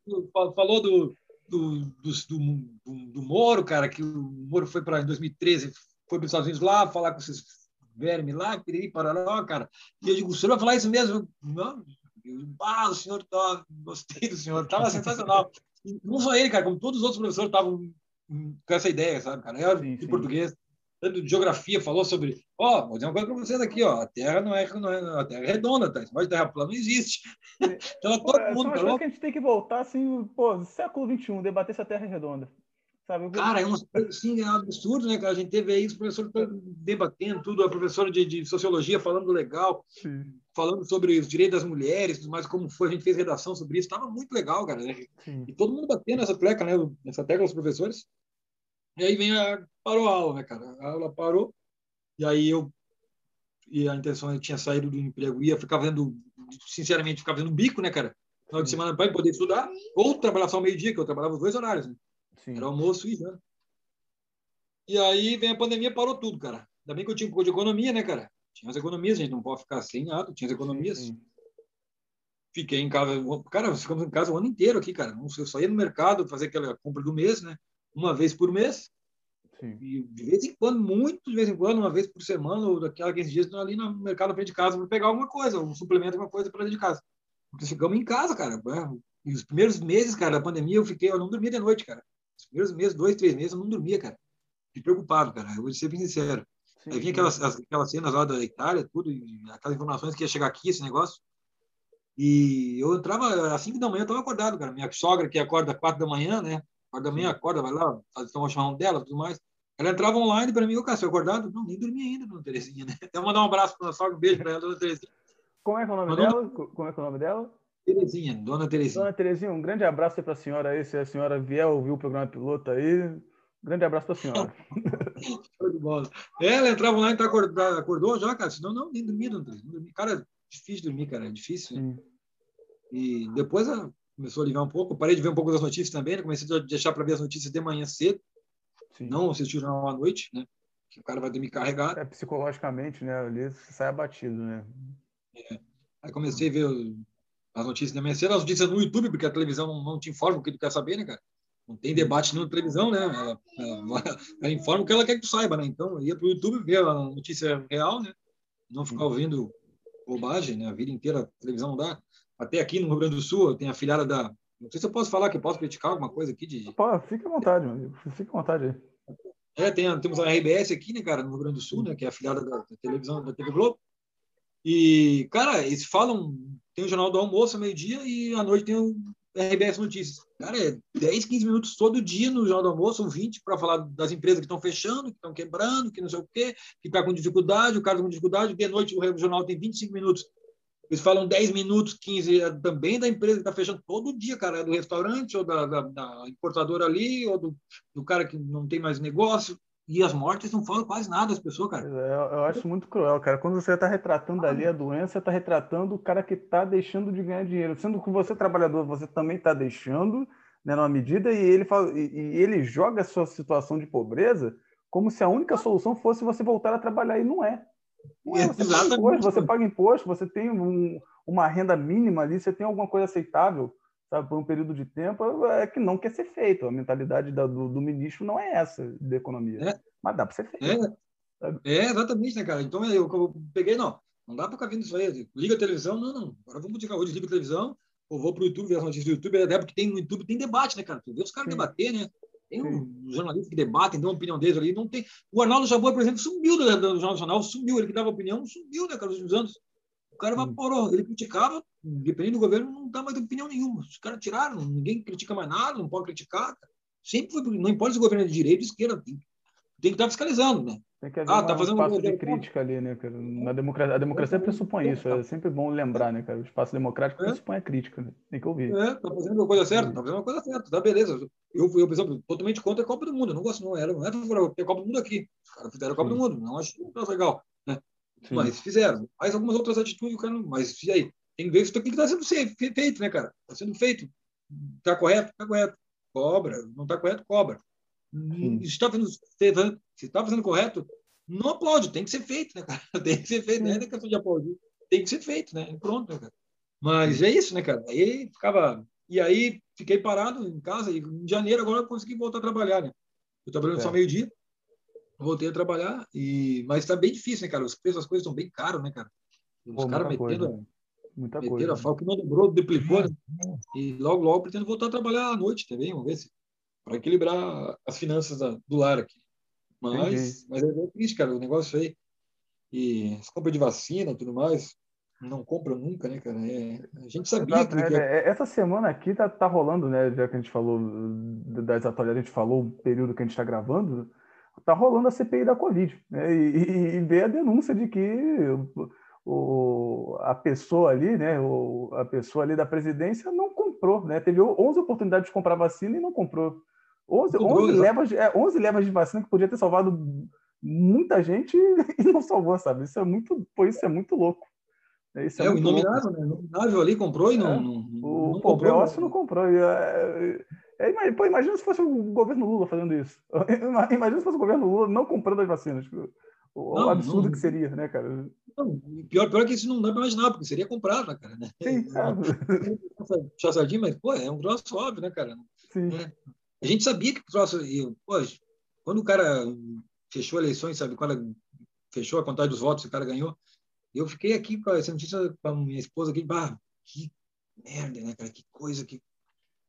falou do, do, do, do, do Moro, cara, que o Moro foi para, em 2013, foi para os Estados Unidos lá falar com esses verme lá, piriri, pararó, cara. E eu digo, o senhor vai falar isso mesmo? Não, eu, ah, o senhor tá, gostei do senhor, tava sensacional. E não só ele, cara, como todos os outros professores estavam com essa ideia, sabe, cara? Eu, sim, de sim. português, tanto de geografia, falou sobre, ó, oh, vou dizer uma coisa para vocês aqui, ó, a Terra não é, não é a Terra é redonda, tá? Esse de terra plana não existe. então, todo é, mundo... São que a gente tem que voltar, assim, pô, século XXI, debater se a Terra é redonda. Sabe? Cara, é um assim, é um absurdo, né, cara? A gente teve aí os professores debatendo tudo, a professora de, de sociologia falando legal, Sim. falando sobre os direitos das mulheres, mas como foi, a gente fez redação sobre isso, estava muito legal, cara. Né? E todo mundo batendo nessa tecla, né? Nessa tecla os professores. E aí vem a parou a aula, né, cara? A aula parou. E aí eu e a intenção eu tinha saído do emprego, ia ficar vendo, sinceramente, ficar vendo bico, né, cara? Final de semana para poder estudar, ou trabalhar só meio-dia, que eu trabalhava os dois horários, né? Sim. Era almoço e janta. E aí vem a pandemia, parou tudo, cara. Ainda bem que eu tinha um pouco de economia, né, cara? Tinha as economias, a gente não pode ficar sem nada, tinha as economias. Sim. Fiquei em casa, cara, ficamos em casa o ano inteiro aqui, cara. Eu só ia no mercado fazer aquela compra do mês, né? Uma vez por mês. Sim. E de vez em quando, muito de vez em quando, uma vez por semana, ou daqui a 15 dias, ali no mercado frente de casa para pegar alguma coisa, um suplemento, alguma coisa para dentro de casa. Porque ficamos em casa, cara. E os primeiros meses, cara, da pandemia, eu fiquei, eu não dormia de noite, cara. Os primeiros meses, dois, três meses, eu não dormia, cara. Fiquei preocupado, cara. Eu vou ser bem sincero. Sim, Aí vinha aquelas, aquelas cenas lá da Itália, tudo, aquelas informações que ia chegar aqui, esse negócio. E eu entrava às 5 da manhã, eu estava acordado, cara. Minha sogra, que acorda às 4 da manhã, né? 4 da manhã, acorda, vai lá, faz o chamam dela tudo mais. Ela entrava online para mim, ô, cara, você acordado? Não, nem dormi ainda, dona Terezinha, né? Até mandar um abraço para a sogra, um beijo para ela, dona Terezinha. Como é que é o nome dela? Como é que é o nome dela? Terezinha, dona Terezinha. Dona Terezinha, um grande abraço para a senhora aí, se a senhora vier ouvir o programa piloto aí. Um grande abraço para a senhora. Show de bola. Ela entrava lá e tá acordou, acordou já, cara? Senão, não, nem dormia, não, dormia. Cara, difícil dormir, cara, é difícil. Né? E depois ela começou a ligar um pouco. Parei de ver um pouco das notícias também, né? comecei a deixar para ver as notícias de manhã cedo. Sim. Não assistir o jornal à noite, né? Que o cara vai dormir carregado. É, psicologicamente, né? Ali você sai abatido, né? É. Aí comecei a ver as notícias da manhã cedo, as notícias no YouTube, porque a televisão não, não te informa o que tu quer saber, né, cara? Não tem debate na televisão, né? Ela, ela, ela, informa o que ela quer que tu saiba, né? Então, ia para o YouTube ver a notícia real, né? Não ficar ouvindo bobagem, né? A vida inteira a televisão não dá. Até aqui no Rio Grande do Sul, tem a filhada da... Não sei se eu posso falar, que eu posso criticar alguma coisa aqui de... Pô, fica à vontade, mano. Fica à vontade aí. É, tem, temos a RBS aqui, né, cara, no Rio Grande do Sul, né? Que é a filhada da, da televisão, da TV Globo. E, cara, eles falam tem o Jornal do Almoço, meio-dia, e à noite tem o RBS Notícias. Cara, é 10, 15 minutos todo dia no Jornal do Almoço, ou 20, para falar das empresas que estão fechando, que estão quebrando, que não sei o quê, que está com dificuldade, o cara tá com dificuldade. De noite o jornal tem 25 minutos. Eles falam 10 minutos, 15 é também da empresa que está fechando todo dia, cara, é do restaurante, ou da, da, da importadora ali, ou do, do cara que não tem mais negócio. E as mortes não falam quase nada das pessoas, cara. É, eu, eu acho muito cruel, cara. Quando você está retratando ali a doença, você está retratando o cara que está deixando de ganhar dinheiro. Sendo que você, trabalhador, você também está deixando, né, numa medida, e ele, fala, e, e ele joga a sua situação de pobreza como se a única solução fosse você voltar a trabalhar, e não é. Não é você, paga imposto, você paga imposto, você tem um, uma renda mínima ali, você tem alguma coisa aceitável sabe, por um período de tempo, é que não quer ser feito. A mentalidade da, do, do, ministro não é essa da economia. É. Mas dá para ser feito. É. é. exatamente, né, cara? Então eu, eu peguei, não, não dá para ficar vendo isso aí. Liga a televisão, não, não. Agora vamos ligar hoje, liga a televisão, ou vou para o YouTube ver as notícias do YouTube, é porque tem no YouTube tem debate, né, cara? Tu vê os caras debater, né? Tem um jornalistas que debatem, dão opinião deles ali. Não tem... O Arnaldo Jabor, por exemplo, sumiu do, do Jornal Nacional, sumiu. Ele que dava opinião, sumiu, né, cara, nos últimos anos. O cara evaporou. Ele criticava, dependendo do governo, não dá mais opinião nenhuma. Os caras tiraram, ninguém critica mais nada, não pode criticar. Sempre foi, não importa se o governo é de direita ou de esquerda, tem, tem que estar fiscalizando, né? Tem que haver ah, tá fazendo um espaço de crítica ali, né, cara? Na democracia, a democracia é, pressupõe isso. É sempre bom lembrar, né, cara? O espaço democrático é. pressupõe a crítica, né? Tem que ouvir. É, tá fazendo a coisa certa, tá fazendo a coisa certa, tá beleza. Eu, eu, por exemplo, totalmente contra a Copa do Mundo. Eu não gosto, não era, não é favorável ter a Copa do Mundo aqui. Os caras fizeram a Copa Sim. do Mundo, não acho legal, né? Sim. Mas fizeram. Mas algumas outras atitudes, cara, mas e aí? Tem que ver isso que está sendo feito, né, cara? Está sendo feito. Está correto? Está correto. Cobra. Não está correto? Cobra. Se está fazendo, se está fazendo correto, não aplaude. Tem que ser feito, né, cara? Tem que ser feito. Não é questão de aplaudir. Tem que ser feito, né? Pronto, né, cara? Mas é isso, né, cara? Aí ficava. E aí fiquei parado em casa e em janeiro agora eu consegui voltar a trabalhar, né? Eu trabalhando é. só meio-dia, voltei a trabalhar, e mas está bem difícil, né, cara? Os preços das coisas estão bem caros, né, cara? Os caras metendo. Coisa. Muita Meteram coisa. a FAO que não dobrou, duplicou, né? E logo, logo pretendo voltar a trabalhar à noite também, vamos ver se para equilibrar as finanças da, do lar aqui. Mas, mas é, é triste, cara, o negócio aí. E as compras de vacina e tudo mais, não compra nunca, né, cara? É, a gente sabia Exato, que, né? É, essa semana aqui tá, tá rolando, né? Já que a gente falou das atualidades, a gente falou o período que a gente está gravando, tá rolando a CPI da Covid, né? E, e, e a denúncia de que o, a pessoa ali, né, o, a pessoa ali da presidência não comprou, né? Teve 11 oportunidades de comprar vacina e não comprou. 11, 11, levas, é, 11 levas de vacina que podia ter salvado muita gente e não salvou, sabe? Isso é muito, pô, isso é muito louco. Isso é, é o inominável, né? O inominável ali comprou e não, é, não, o, não comprou. O né? não comprou. É, é, pô, imagina se fosse o governo Lula fazendo isso. Imagina se fosse o governo Lula não comprando as vacinas. O não, absurdo não, que seria, né, cara? Não, pior, pior que isso não dá para imaginar, porque seria comprado, cara, né? Sim, é. sardinha, mas, pô, é um troço óbvio, né, cara? Sim. É. A gente sabia que o troço... Pô, quando o cara fechou eleições, sabe? Quando fechou a contagem dos votos, o cara ganhou, eu fiquei aqui com essa notícia com a minha esposa aqui, bah, que merda, né, cara? Que coisa que...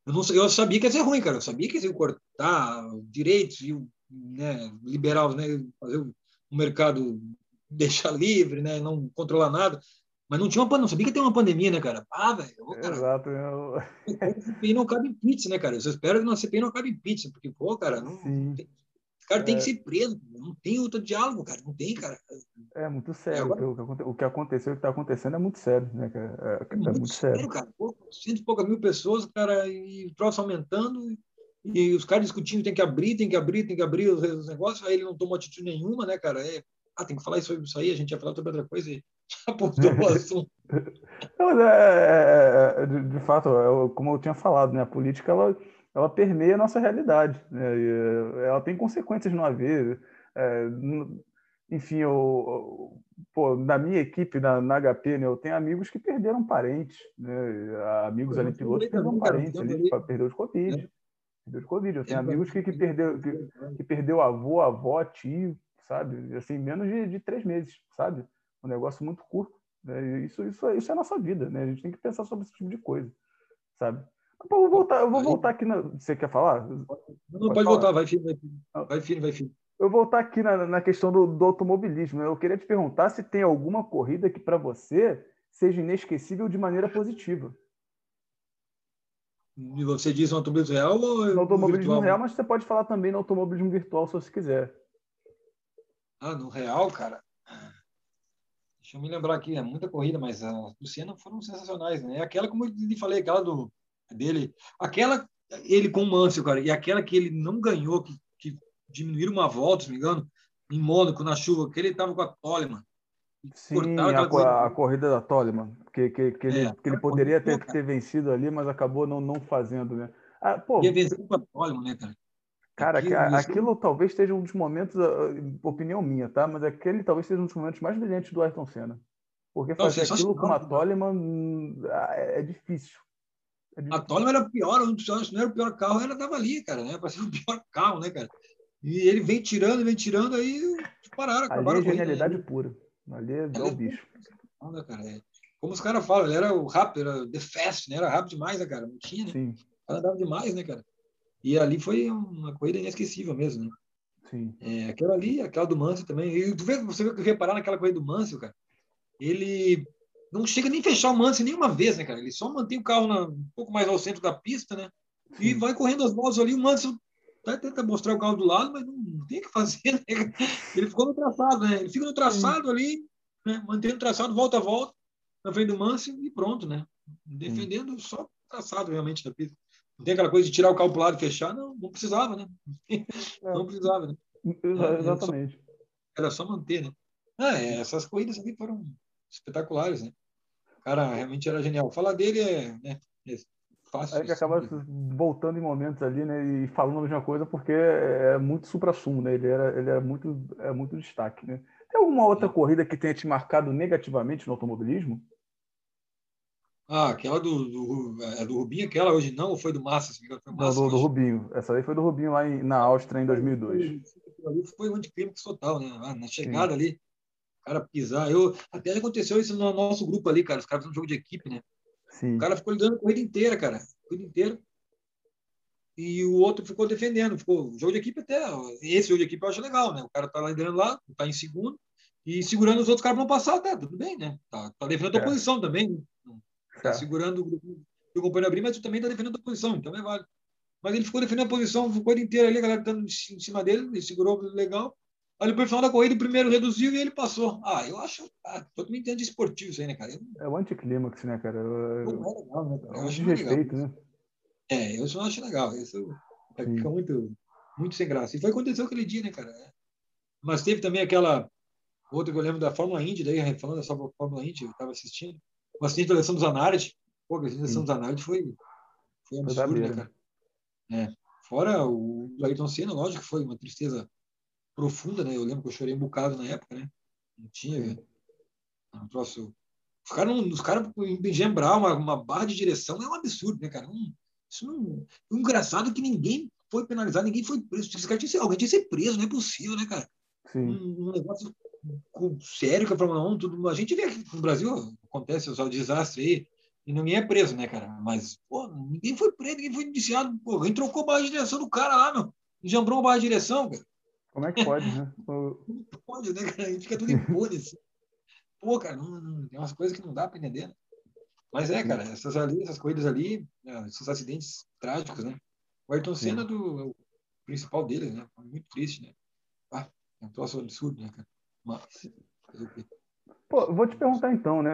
Eu, não, eu sabia que ia ser ruim, cara. Eu sabia que ia cortar direitos e né, liberar, né, fazer o o mercado deixar livre, né? não controlar nada. Mas não tinha uma não sabia que tem uma pandemia, né, cara? Ah, velho. Exato. Eu... A CPI não cabe em pizza, né, cara? Eu espero que na CPI não cabe em pizza, porque, pô, cara, não, tem... esse cara é. tem que ser preso. Não tem outro diálogo, cara. Não tem, cara. É muito sério. Agora... O, que, aconteceu, o que está acontecendo é muito sério, né, cara? É, é, é muito, muito sério. sério. cara. Pô, cento e poucas mil pessoas, cara, e o troço aumentando. E os caras discutindo, tem que abrir, tem que abrir, tem que abrir os, os negócios, aí ele não tomou atitude nenhuma, né, cara? É, ah, tem que falar isso, isso aí, a gente ia falar sobre outra coisa e já postou o assunto. Não, é, é, é, de, de, fato, eu, como eu tinha falado, né, a política ela, ela permeia a nossa realidade. Né, e, ela tem consequências no haver. É, enfim, eu, pô, na minha equipe, na, na HP, né, eu tenho amigos que perderam parentes, né, amigos ali pilotos perderam parentes ali, perdeu de Covid. Perdeu de Covid. Eu tenho amigos que, que, perdeu, que, que perdeu avô, avó, tio, sabe? Assim, menos de, de três meses, sabe? Um negócio muito curto. Né? Isso, isso, isso é a nossa vida, né? A gente tem que pensar sobre esse tipo de coisa, sabe? Pô, eu vou voltar, eu vou voltar aqui na... Você quer falar? Não, pode, pode voltar, vai filho, vai filho. Vai filho, vai filho. Eu vou voltar aqui na, na questão do, do automobilismo. Eu queria te perguntar se tem alguma corrida que para você seja inesquecível de maneira positiva. E você diz no automobilismo real ou no automobilismo virtual? real, mas você pode falar também no automobilismo virtual se você quiser. Ah, no real, cara. Deixa eu me lembrar aqui, é muita corrida, mas as do Senna foram sensacionais, né? Aquela, como eu lhe falei, aquela do dele, aquela ele com o Mansell, cara, e aquela que ele não ganhou, que, que diminuíram uma volta, se não me engano, em Mônaco, na chuva, que ele estava com a Toleman. Sim, a, a, corrida da Toleman, que, que, que, ele, é, que ele poderia ter, ter vencido ali, mas acabou não, não fazendo, né? Ah, pô, Ia vencer a Toleman, né, cara? Cara, aquilo, aquilo talvez seja um dos momentos, ah, opinião minha, tá? Mas aquele talvez seja um dos momentos mais brilhantes do Ayrton Senna. Porque fazer não, aquilo com uma Toleman hum, ah, é, é difícil. É a Toleman era o pior, um dos não era o pior carro, ela tava ali, cara, né? Para ser o pior carro, né, cara? E ele vem tirando, vem tirando, aí pararam, acabaram Ali é genialidade pura. Ali é, é o bicho. Né, cara? É. Como os caras falam, ele era o rápido, era the fast, né? Era rápido demais, né, cara? Não tinha, né? Sim. Ela andava demais, né, cara? E ali foi uma corrida inesquecível mesmo, né? Sim. É, aquela ali, aquela do Mansell também. E tu vê, você vê que reparar naquela corrida do Mansell, cara, ele não chega nem fechar o Mansell nenhuma vez, né, cara? Ele só mantém o carro na, um pouco mais ao centro da pista, né? Sim. E vai correndo as voltas ali, o Mansell até tenta mostrar o carro do lado, mas não, não tem o que fazer, né? Ele ficou no traçado, né? Ele fica no traçado Sim. ali, né? mantendo o traçado, volta a volta, na frente do Mansell e pronto, né? Defendendo Sim. só o traçado realmente da pista. Não tem aquela coisa de tirar o carro para lado e fechar, não, não precisava, né? Não precisava, né? Exatamente. Era só, era só manter, né? Ah, é, essas corridas aqui foram espetaculares, né? O cara realmente era genial. Falar dele é, né, é fácil. A gente acaba voltando em momentos ali, né, e falando a mesma coisa porque é muito supra-sumo, né? Ele era, ele era muito, é muito destaque, né? Alguma outra corrida que tenha te marcado negativamente no automobilismo? Ah, aquela do, do, é do Rubinho, aquela hoje não, ou foi do Massa? Foi Massa não, do, do, Rubinho. Essa aí foi do Rubinho lá em, na Áustria em 2002. Ali foi o anticlímax total, né? Ah, na chegada Sim. ali, o cara pisar. Eu, até aconteceu isso no nosso grupo ali, cara. Os caras fizeram um jogo de equipe, né? Sim. O cara ficou lidando a corrida inteira, cara. A corrida inteira. E o outro ficou defendendo. Ficou jogo de equipe até. Esse jogo de equipe eu acho legal, né? O cara tá liderando lá, tá em segundo, e segurando os outros caras para não passar, até, tudo bem, né? Tá, tá defendendo a é. posição também. Né? Está é. segurando o companheiro abrir, mas tu também está defendendo a posição, então é válido. Mas ele ficou defendendo a posição corrida inteira ali, a galera estando em cima dele, ele segurou legal. Aí depois, no final da corrida, o primeiro reduziu e ele passou. Ah, eu acho ah, totalmente anti-esportivo isso aí, né, cara? Eu... É o anticlímax, né, cara? Eu... Não é legal, né, cara? Eu é acho respeito, legal. né? É, eu só acho legal. Isso fica muito, muito sem graça. E foi aconteceu aquele dia, né, cara? Mas teve também aquela outra que eu lembro da Fórmula Indy, daí, falando dessa Fórmula Indy, eu estava assistindo o acidente do Alessandro Zanardi. Pô, o acidente do Alessandro Zanardi foi, foi absurdo, né, cara? É. Fora o Ayrton Senna, lógico que foi uma tristeza profunda, né? Eu lembro que eu chorei um bocado na época, né? Não tinha. Um troço. Os caras, os caras engembrar uma, uma barra de direção é um absurdo, né, cara? Um, isso não. Um engraçado que ninguém foi penalizado, ninguém foi preso. Esse cara tinha que ser, alguém tinha que ser preso, não é possível, né, cara? Sim. Um, um negócio sério que a Fórmula 1, tudo, a gente vê que no Brasil acontece o desastre aí, e ninguém é preso, né, cara? Mas, pô, ninguém foi preso, ninguém foi indiciado, pô, alguém trocou a barra de direção do cara lá, meu. Jambrou a barra de direção, cara. Como é que pode, né? Como pode, né, cara? A gente fica tudo impune, assim. Pô, cara, não, não, tem umas coisas que não dá para entender, né? Mas é, cara, essas ali, essas corridas ali, né, esses acidentes trágicos, né? O Ayrton Senna do o principal deles, né? Muito triste, né? Ah, é um troço absurdo, né, cara? Mas, Pô, vou te perguntar então, né,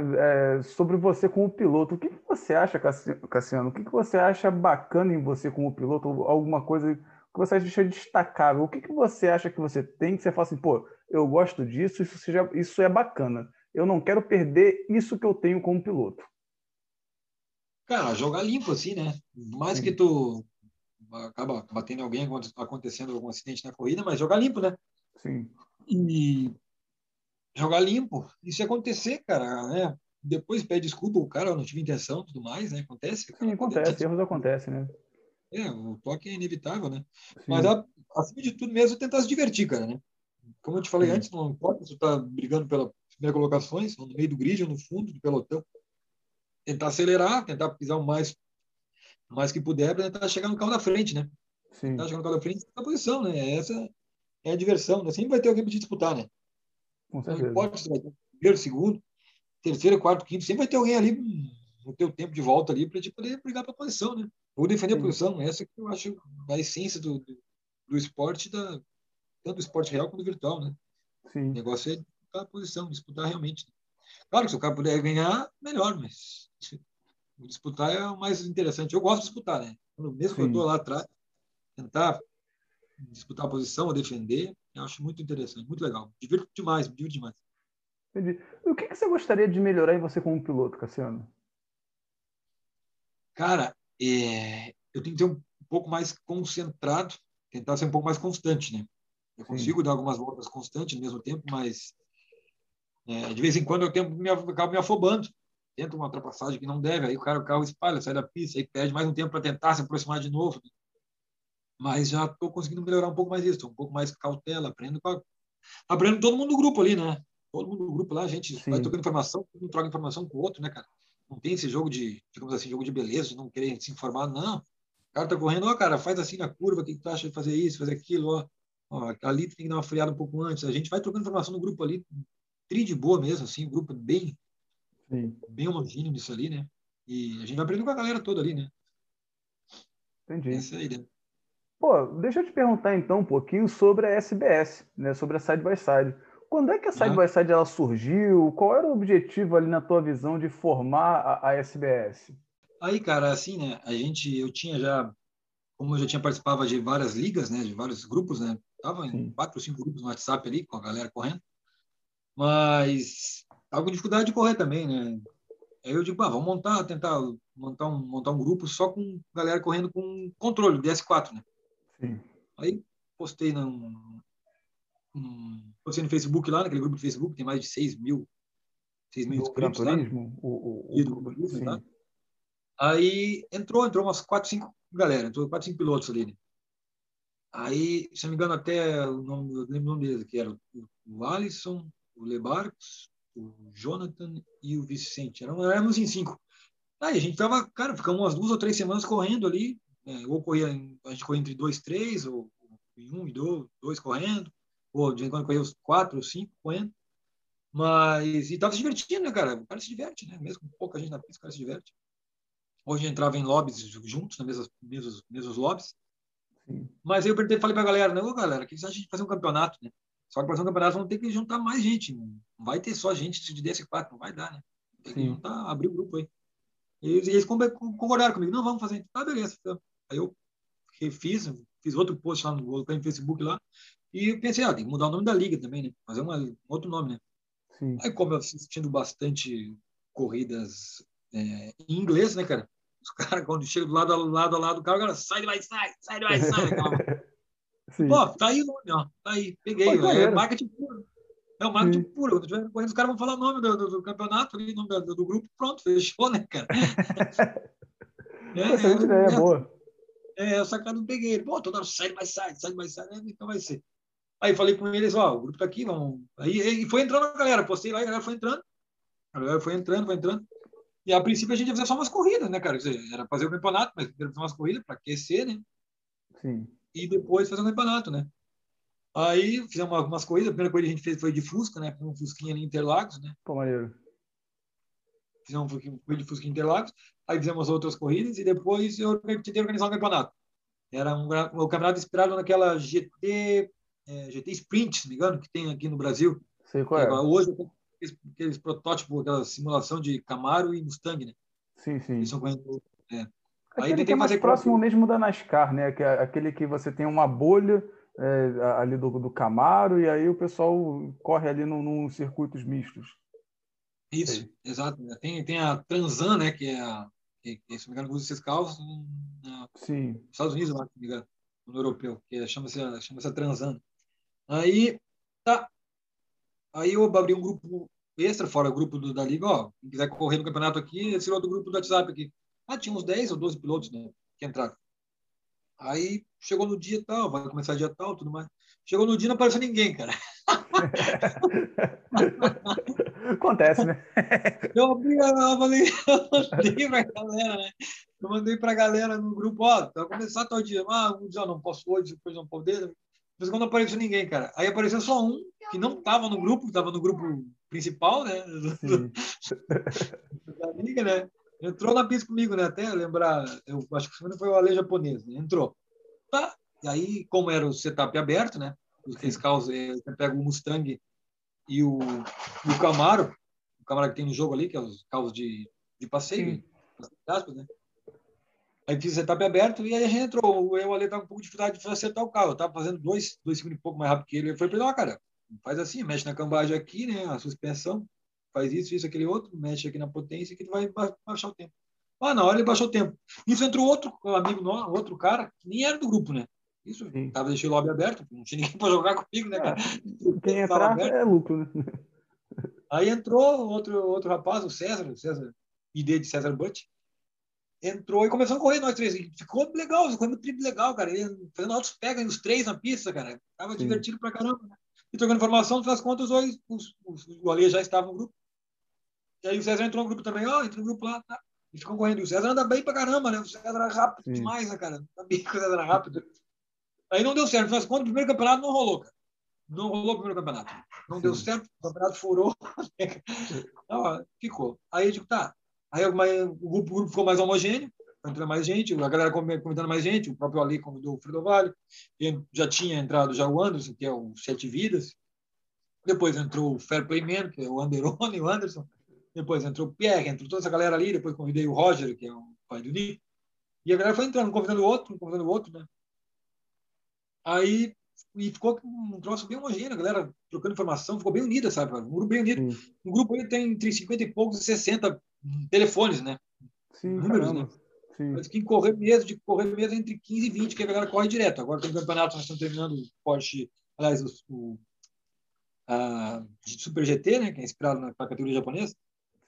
é, sobre você como piloto. O que, que você acha, Cassiano? O que, que você acha bacana em você como piloto? Alguma coisa que você acha destacável? O que, que você acha que você tem que você fala assim, pô, eu gosto disso, isso, seja, isso é bacana. Eu não quero perder isso que eu tenho como piloto. Cara, jogar limpo, assim, né? Mais Sim. que tu acaba batendo alguém, acontecendo algum acidente na corrida, mas jogar limpo, né? Sim. E jogar limpo. E se acontecer, cara, né? Depois pede desculpa o cara, não tive intenção, tudo mais, né? Acontece. Cara, Sim, acontece, erros acontecem, né? É, o toque é inevitável, né? Sim. Mas, acima de tudo mesmo, tentar se divertir, cara, né? Como eu te falei Sim. antes, não importa se tu tá brigando pela primeira colocações, no meio do grid ou no fundo do pelotão. Tentar acelerar, tentar pisar o mais, mais que puder para tentar chegar no carro da frente, né? Sim. Tentar chegar no carro da frente na posição, né? Essa é a diversão, né? Sempre vai ter alguém para te disputar, né? Com certeza. Não vai ter primeiro, segundo, terceiro, quarto, quinto, sempre vai ter alguém ali no teu tempo de volta ali para te poder brigar para a posição, né? Ou defender Sim. a posição. Essa que eu acho a essência do, do, do, esporte, da, tanto do esporte real quanto do virtual, né? Sim. O negócio é disputar a posição, disputar realmente. Claro que se o cara puder ganhar, melhor, mas disputar é o mais interessante. Eu gosto de disputar, né? Mesmo Sim. que eu estou lá atrás, tentar disputar a posição, a defender. Eu acho muito interessante, muito legal. Divirto demais, me divirto demais. Entendi. O que, que você gostaria de melhorar em você como piloto, Cassiano? Cara, é, eu tenho que ter um pouco mais concentrado, tentar ser um pouco mais constante, né? Eu consigo Sim. dar algumas voltas constantes no mesmo tempo, mas é, de vez em quando eu tenho, me, acabo me afobando. Tento uma ultrapassagem que não deve, aí o cara o carro espalha, sai da pista, aí perde mais um tempo para tentar se aproximar de novo. Mas já estou conseguindo melhorar um pouco mais isso, um pouco mais cautela, aprendo com a... aprendo todo mundo do grupo ali, né? Todo mundo do grupo lá, a gente Sim. vai trocando informação, um troca informação com o outro, né, cara? Não tem esse jogo de, digamos assim, jogo de beleza, de não querer se informar, não. O cara tá correndo, ó, cara, faz assim na curva, o que, que tu acha de fazer isso, fazer aquilo, ó. ó. Ali tem que dar uma freada um pouco antes. A gente vai trocando informação no grupo ali, tri de boa mesmo, assim, o grupo bem, Sim. bem homogêneo nisso ali, né? E a gente vai aprendendo com a galera toda ali, né? Entendi. Essa é a ideia. Pô, deixa eu te perguntar então um pouquinho sobre a SBS, né? Sobre a Side by Side. Quando é que a Side by Side ela surgiu? Qual era o objetivo ali na tua visão de formar a, a SBS? Aí, cara, assim, né? A gente, eu tinha já, como eu já tinha participado de várias ligas, né? De vários grupos, né? Tava em Sim. quatro ou cinco grupos no WhatsApp ali com a galera correndo, mas tava com dificuldade de correr também, né? Aí eu digo, ah, vamos montar, tentar montar um, montar um grupo só com galera correndo com controle, DS4, né? Sim. Aí postei num, num, postei no Facebook lá, naquele grupo de Facebook, tem mais de 6 mil, 6 mil inscritos lá. O, o, o, o turismo, tá? Aí entrou, entrou umas 4, 5 galera, entrou 4, 5 pilotos ali, né? Aí, se não me engano, até o nome, eu lembro o nome deles, que era o Alisson, o Lebarcos, o Jonathan e o Vicente. Éramos em cinco. Aí a gente tava, cara, ficamos umas duas ou três semanas correndo ali, é, ou corria, a gente corria entre dois, três, ou em um e dois, dois correndo, ou de vez em quando corria os quatro, cinco correndo. Mas, e tava se divertindo, né, cara? O cara se diverte, né? Mesmo com pouca gente na pista, o cara se diverte. Hoje entrava em lobbies juntos, nas mesmas, mesmos, mesmos lobbies. Sim. Mas aí eu perguntei, falei pra galera, né? Ô, galera, o que você acha de fazer um campeonato, né? Só que para fazer um campeonato vamos ter que juntar mais gente. Não vai ter só gente de DS4, não vai dar, né? Tem que Sim. juntar, abrir o grupo aí. E eles, eles concordaram comigo, não, vamos fazer. Tá, beleza. Aí eu refiz, fiz outro post lá no, no Facebook lá, e pensei, ah, tem que mudar o nome da liga também, né? Fazer uma, um outro nome, né? Sim. Aí, como eu assistindo bastante corridas é, em inglês, né, cara? Os caras, quando chegam do lado a lado, a lado o cara sai, vai, sai, sai, vai, sai. Sim. Pô, tá aí o nome, ó. Tá aí, peguei. Pô, é marketing puro. É o marketing Sim. puro. Os caras vão falar o nome do, do, do campeonato, ali, nome do, do, grupo, pronto, fechou, né, cara? é, Essa é, ideia é, boa. É, que eu não peguei. Pô, toda hora sai, mais sai, sai, mais sai, né? então vai ser. Aí falei com eles, ó, o grupo tá aqui, vamos. Aí e foi entrando a galera, postei lá e a galera foi entrando. A galera foi entrando, foi entrando. E a princípio a gente ia fazer só umas corridas, né, cara? Era fazer o campeonato, mas primeiro fazer umas corridas para aquecer, né? Sim e depois fazer um campeonato, né? Aí fizemos algumas corridas. A primeira corrida a gente fez foi de Fusca, né? Um Fusquinha ali em Interlagos, né? Pô, maneiro. Fizemos um Fusquinha em Interlagos. Aí fizemos outras corridas e depois eu tentei organizar um campeonato. Era um, um campeonato inspirado naquela GT, é, GT Sprint, se me engano, que tem aqui no Brasil. Sei qual é. Hoje, aqueles, aqueles protótipos, aquela simulação de Camaro e Mustang, né? Sim, sim. Eles são é. Aquele que é mais próximo como... mesmo da NASCAR, né? Que é aquele que você tem uma bolha é, ali do, do Camaro e aí o pessoal corre ali num circuitos mistos. Isso, Sei. exato. Tem, tem a Transan, né? Que é a, que, que, se não me engano, usa esses carros na, Sim. nos Estados Unidos, lá, se não me engano, no europeu, que é, chama-se chama -se Transan. Aí, tá. Aí eu abri um grupo extra, fora o grupo do, da Liga, ó, quem quiser correr no campeonato aqui, esse outro grupo do WhatsApp aqui. Ah, tinha uns 10 ou 12 pilotos né, que entraram. Aí chegou no dia tal, vai começar dia tal, tudo mais. Chegou no dia não apareceu ninguém, cara. Acontece, né? Eu abri, eu falei, eu mandei pra galera, né? Eu mandei pra galera no grupo, ó, vai começar tal dia. Ah, um dia não posso hoje, depois não poder. Mas quando não apareceu ninguém, cara. Aí apareceu só um que não estava no grupo, estava no grupo principal, né? da liga, né? Entrou na pista comigo, né? Até lembrar, eu acho que foi o Ale japonês, né? Entrou. Tá. E aí, como era o setup aberto, né? Os três carros, eh, você pega o Mustang e o, o Camaro, o Camaro que tem no jogo ali, que é os carros de, de passeio, aspas, né? Aí fiz setup aberto e aí a gente entrou. Eu, estava com um pouco de dificuldade de acertar o carro. Eu estava fazendo dois, dois segundos e pouco mais rápido que ele. Ele foi para ele, ó, cara, faz assim, mexe na cambagem aqui, né, a suspensão, faz isso, isso, aquele outro, mexe aqui na potência que ele vai baixar o tempo. Ah, na hora ele baixou o tempo. Isso entrou outro amigo nosso, outro cara, que nem era do grupo, né? Isso, Sim. tava deixando o lobby aberto, não tinha ninguém para jogar comigo, né, cara? É, quem entrar é lucro, né? Aí entrou outro, outro rapaz, o César, o César, ID de César Butt, entrou e começou a correr nós três. Ficou legal, ficou muito legal, cara. Ele fazendo altos pega os três na pista, cara. Tava Sim. divertido pra caramba. Né? E trocando informação, no final das contas, os, os, os, o Ale já estava no grupo. E aí o César entrou no grupo também, ó, oh, entrou no grupo lá, tá. E ficam correndo. E o César anda bem pra caramba, né? O César era rápido Sim. demais, né, cara? Sabia que o César era rápido. Aí não deu certo. No final das contas, o primeiro campeonato não rolou, cara. Não rolou o primeiro campeonato. Não Sim. deu certo, o campeonato furou. Não, ficou. Aí eu digo, tá. Aí o grupo, o grupo ficou mais homogêneo, entrando mais gente, a galera comentando mais gente, o próprio Ali convidou o Fredo Vale, já tinha entrado já o Anderson, que é o Sete Vidas, depois entrou o Fair Play Man, que é o Anderone, o Anderson, depois entrou o Pierre, entrou toda essa galera ali, depois convidei o Roger, que é o pai do Nick, e a galera foi entrando, convidando o outro, convidando o outro, né? Aí e ficou um troço bem homogêneo, a galera trocando informação, ficou bem unida, sabe? Um grupo bem unido. Sim. Um grupo aí tem entre 50 e poucos e 60 telefones, né? Sim, Números, caramba. né? Sim. Mas quem correr mesmo, de correr mesmo entre 15 e 20, que a galera corre direto. Agora tem um campeonato, nós estamos terminando o Porsche, aliás, o, o a, Super GT, né? Que é inspirado na categoria japonesa.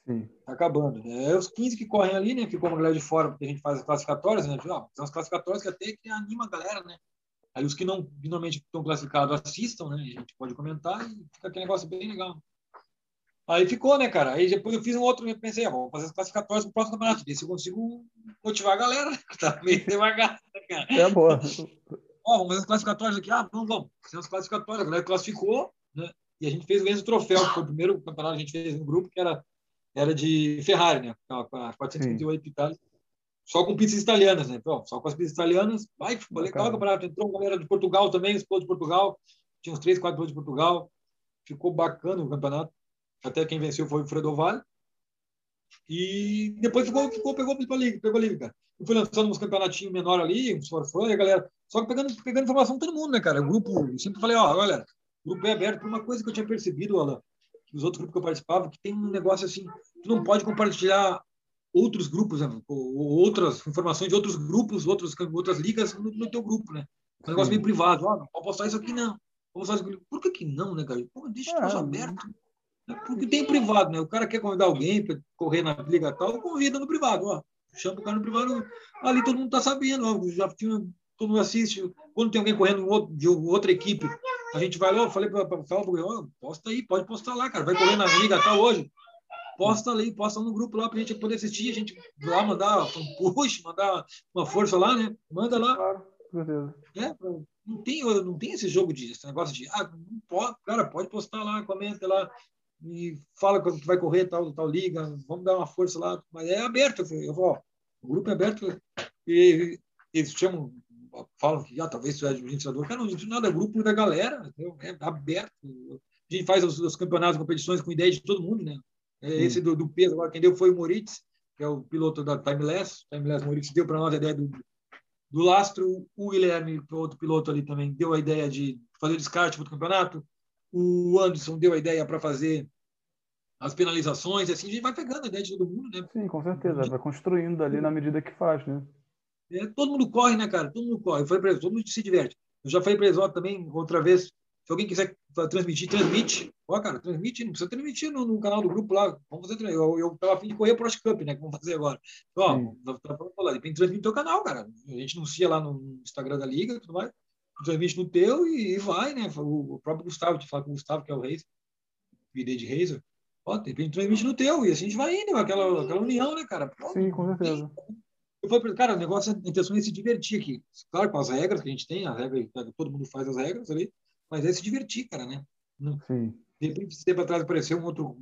Sim. Tá acabando. É os 15 que correm ali, né? Ficou uma galera de fora, porque a gente faz as classificatórias, né? Ó, são as classificatórias que até que anima a galera, né? Aí os que não normalmente estão classificados assistam, né? A gente pode comentar e fica aquele negócio bem legal. Aí ficou, né, cara? Aí depois eu fiz um outro, eu pensei, ah, vou fazer as classificatórias pro próximo campeonato, ver se eu consigo motivar a galera, que tá meio devagar, né, cara? É boa. Ó, vamos fazer as classificatórias aqui. Ah, não, vamos. Fizemos as classificatórias, a galera classificou, né? E a gente fez o mesmo troféu, que foi o primeiro campeonato que a gente fez no grupo, que era, era de Ferrari, né? Com a 438 Itália só com pistas italianas, né? Então, só com as pistas italianas. Vai, ficou legal o campeonato. Entrou uma galera de Portugal também, os pilotos de Portugal. Tinha uns três, quatro pilotos de Portugal. Ficou bacana o campeonato. Até quem venceu foi o Fredo Vale. E depois ficou, ficou pegou, a liga, pegou a liga, cara. E foi lançando uns campeonatinhos menores ali, uns forfã, e a galera. Só que pegando, pegando informação de todo mundo, né, cara? O grupo, eu sempre falei, ó, galera, o grupo é aberto por uma coisa que eu tinha percebido, Alan, os outros grupos que eu participava, que tem um negócio assim, tu não pode compartilhar outros grupos, né? outras informações de outros grupos, outros, outras ligas no, no teu grupo, né? Um negócio meio privado. Ah, não pode postar isso aqui, não. Por que, que não, né, cara? Pô, deixa o é. aberto. Né? Porque tem privado, né? O cara quer convidar alguém para correr na liga tal, convida no privado, ó. Chama o cara no privado. Ali todo mundo tá sabendo, ó. Já tinha, todo mundo assiste. Quando tem alguém correndo de outra equipe, a gente vai lá, eu falei para para posta aí, pode postar lá, cara. Vai correr na liga tal hoje posta ali, posta no grupo lá para a gente poder assistir, a gente lá mandar um push, mandar uma força lá, né? Manda lá. Claro. É, não tem, não tem esse jogo de esse negócio de ah, pode, cara, pode postar lá, comenta lá e fala quando tu vai correr tal, tal liga, vamos dar uma força lá, mas é aberto, eu vou, ó, o grupo é aberto e eles chamam falam que ah, talvez seja administrador, cara, não nada, é grupo da galera, é aberto. A gente faz os, os campeonatos, competições com ideia de todo mundo, né? É, esse do, do, peso, agora quem deu foi o Moritz, que é o piloto da Timeless. Timeless Moritz deu para nós a ideia do, do lastro. O Guilherme, que outro piloto ali também, deu a ideia de fazer o descarte para o campeonato. O Anderson deu a ideia para fazer as penalizações, assim a gente vai pegando a ideia de todo mundo, né? Sim, com certeza, vai construindo ali na medida que faz, né? É, todo mundo corre, né, cara? Todo mundo corre. Eu falei para eles, todo mundo se diverte. Eu já falei para eles também, outra vez, se alguém quiser transmitir, transmite. Ó, cara, transmite, não precisa transmitir no, no, canal do grupo lá. Vamos fazer. Eu, eu tava afim de correr pro Cup, né? Que vamos fazer agora. Ó, tá falando lá, depende transmitir no teu canal, cara. A gente anuncia lá no Instagram da Liga e tudo mais. Transmite no teu e, e vai, né? O, o, próprio Gustavo, te fala com o Gustavo, que é o Reis, vídeo de Razer. Ó, de repente transmite no teu e assim a gente vai indo, aquela, aquela união, né, cara? Pô, Sim, com certeza. Eu falei, cara, o negócio, a intenção é se divertir aqui. Claro, com as regras que a gente tem, a regra, todo mundo faz as regras ali, mas é se divertir, cara, né? Sim. De repente, esse tempo atrás apareceu um outro,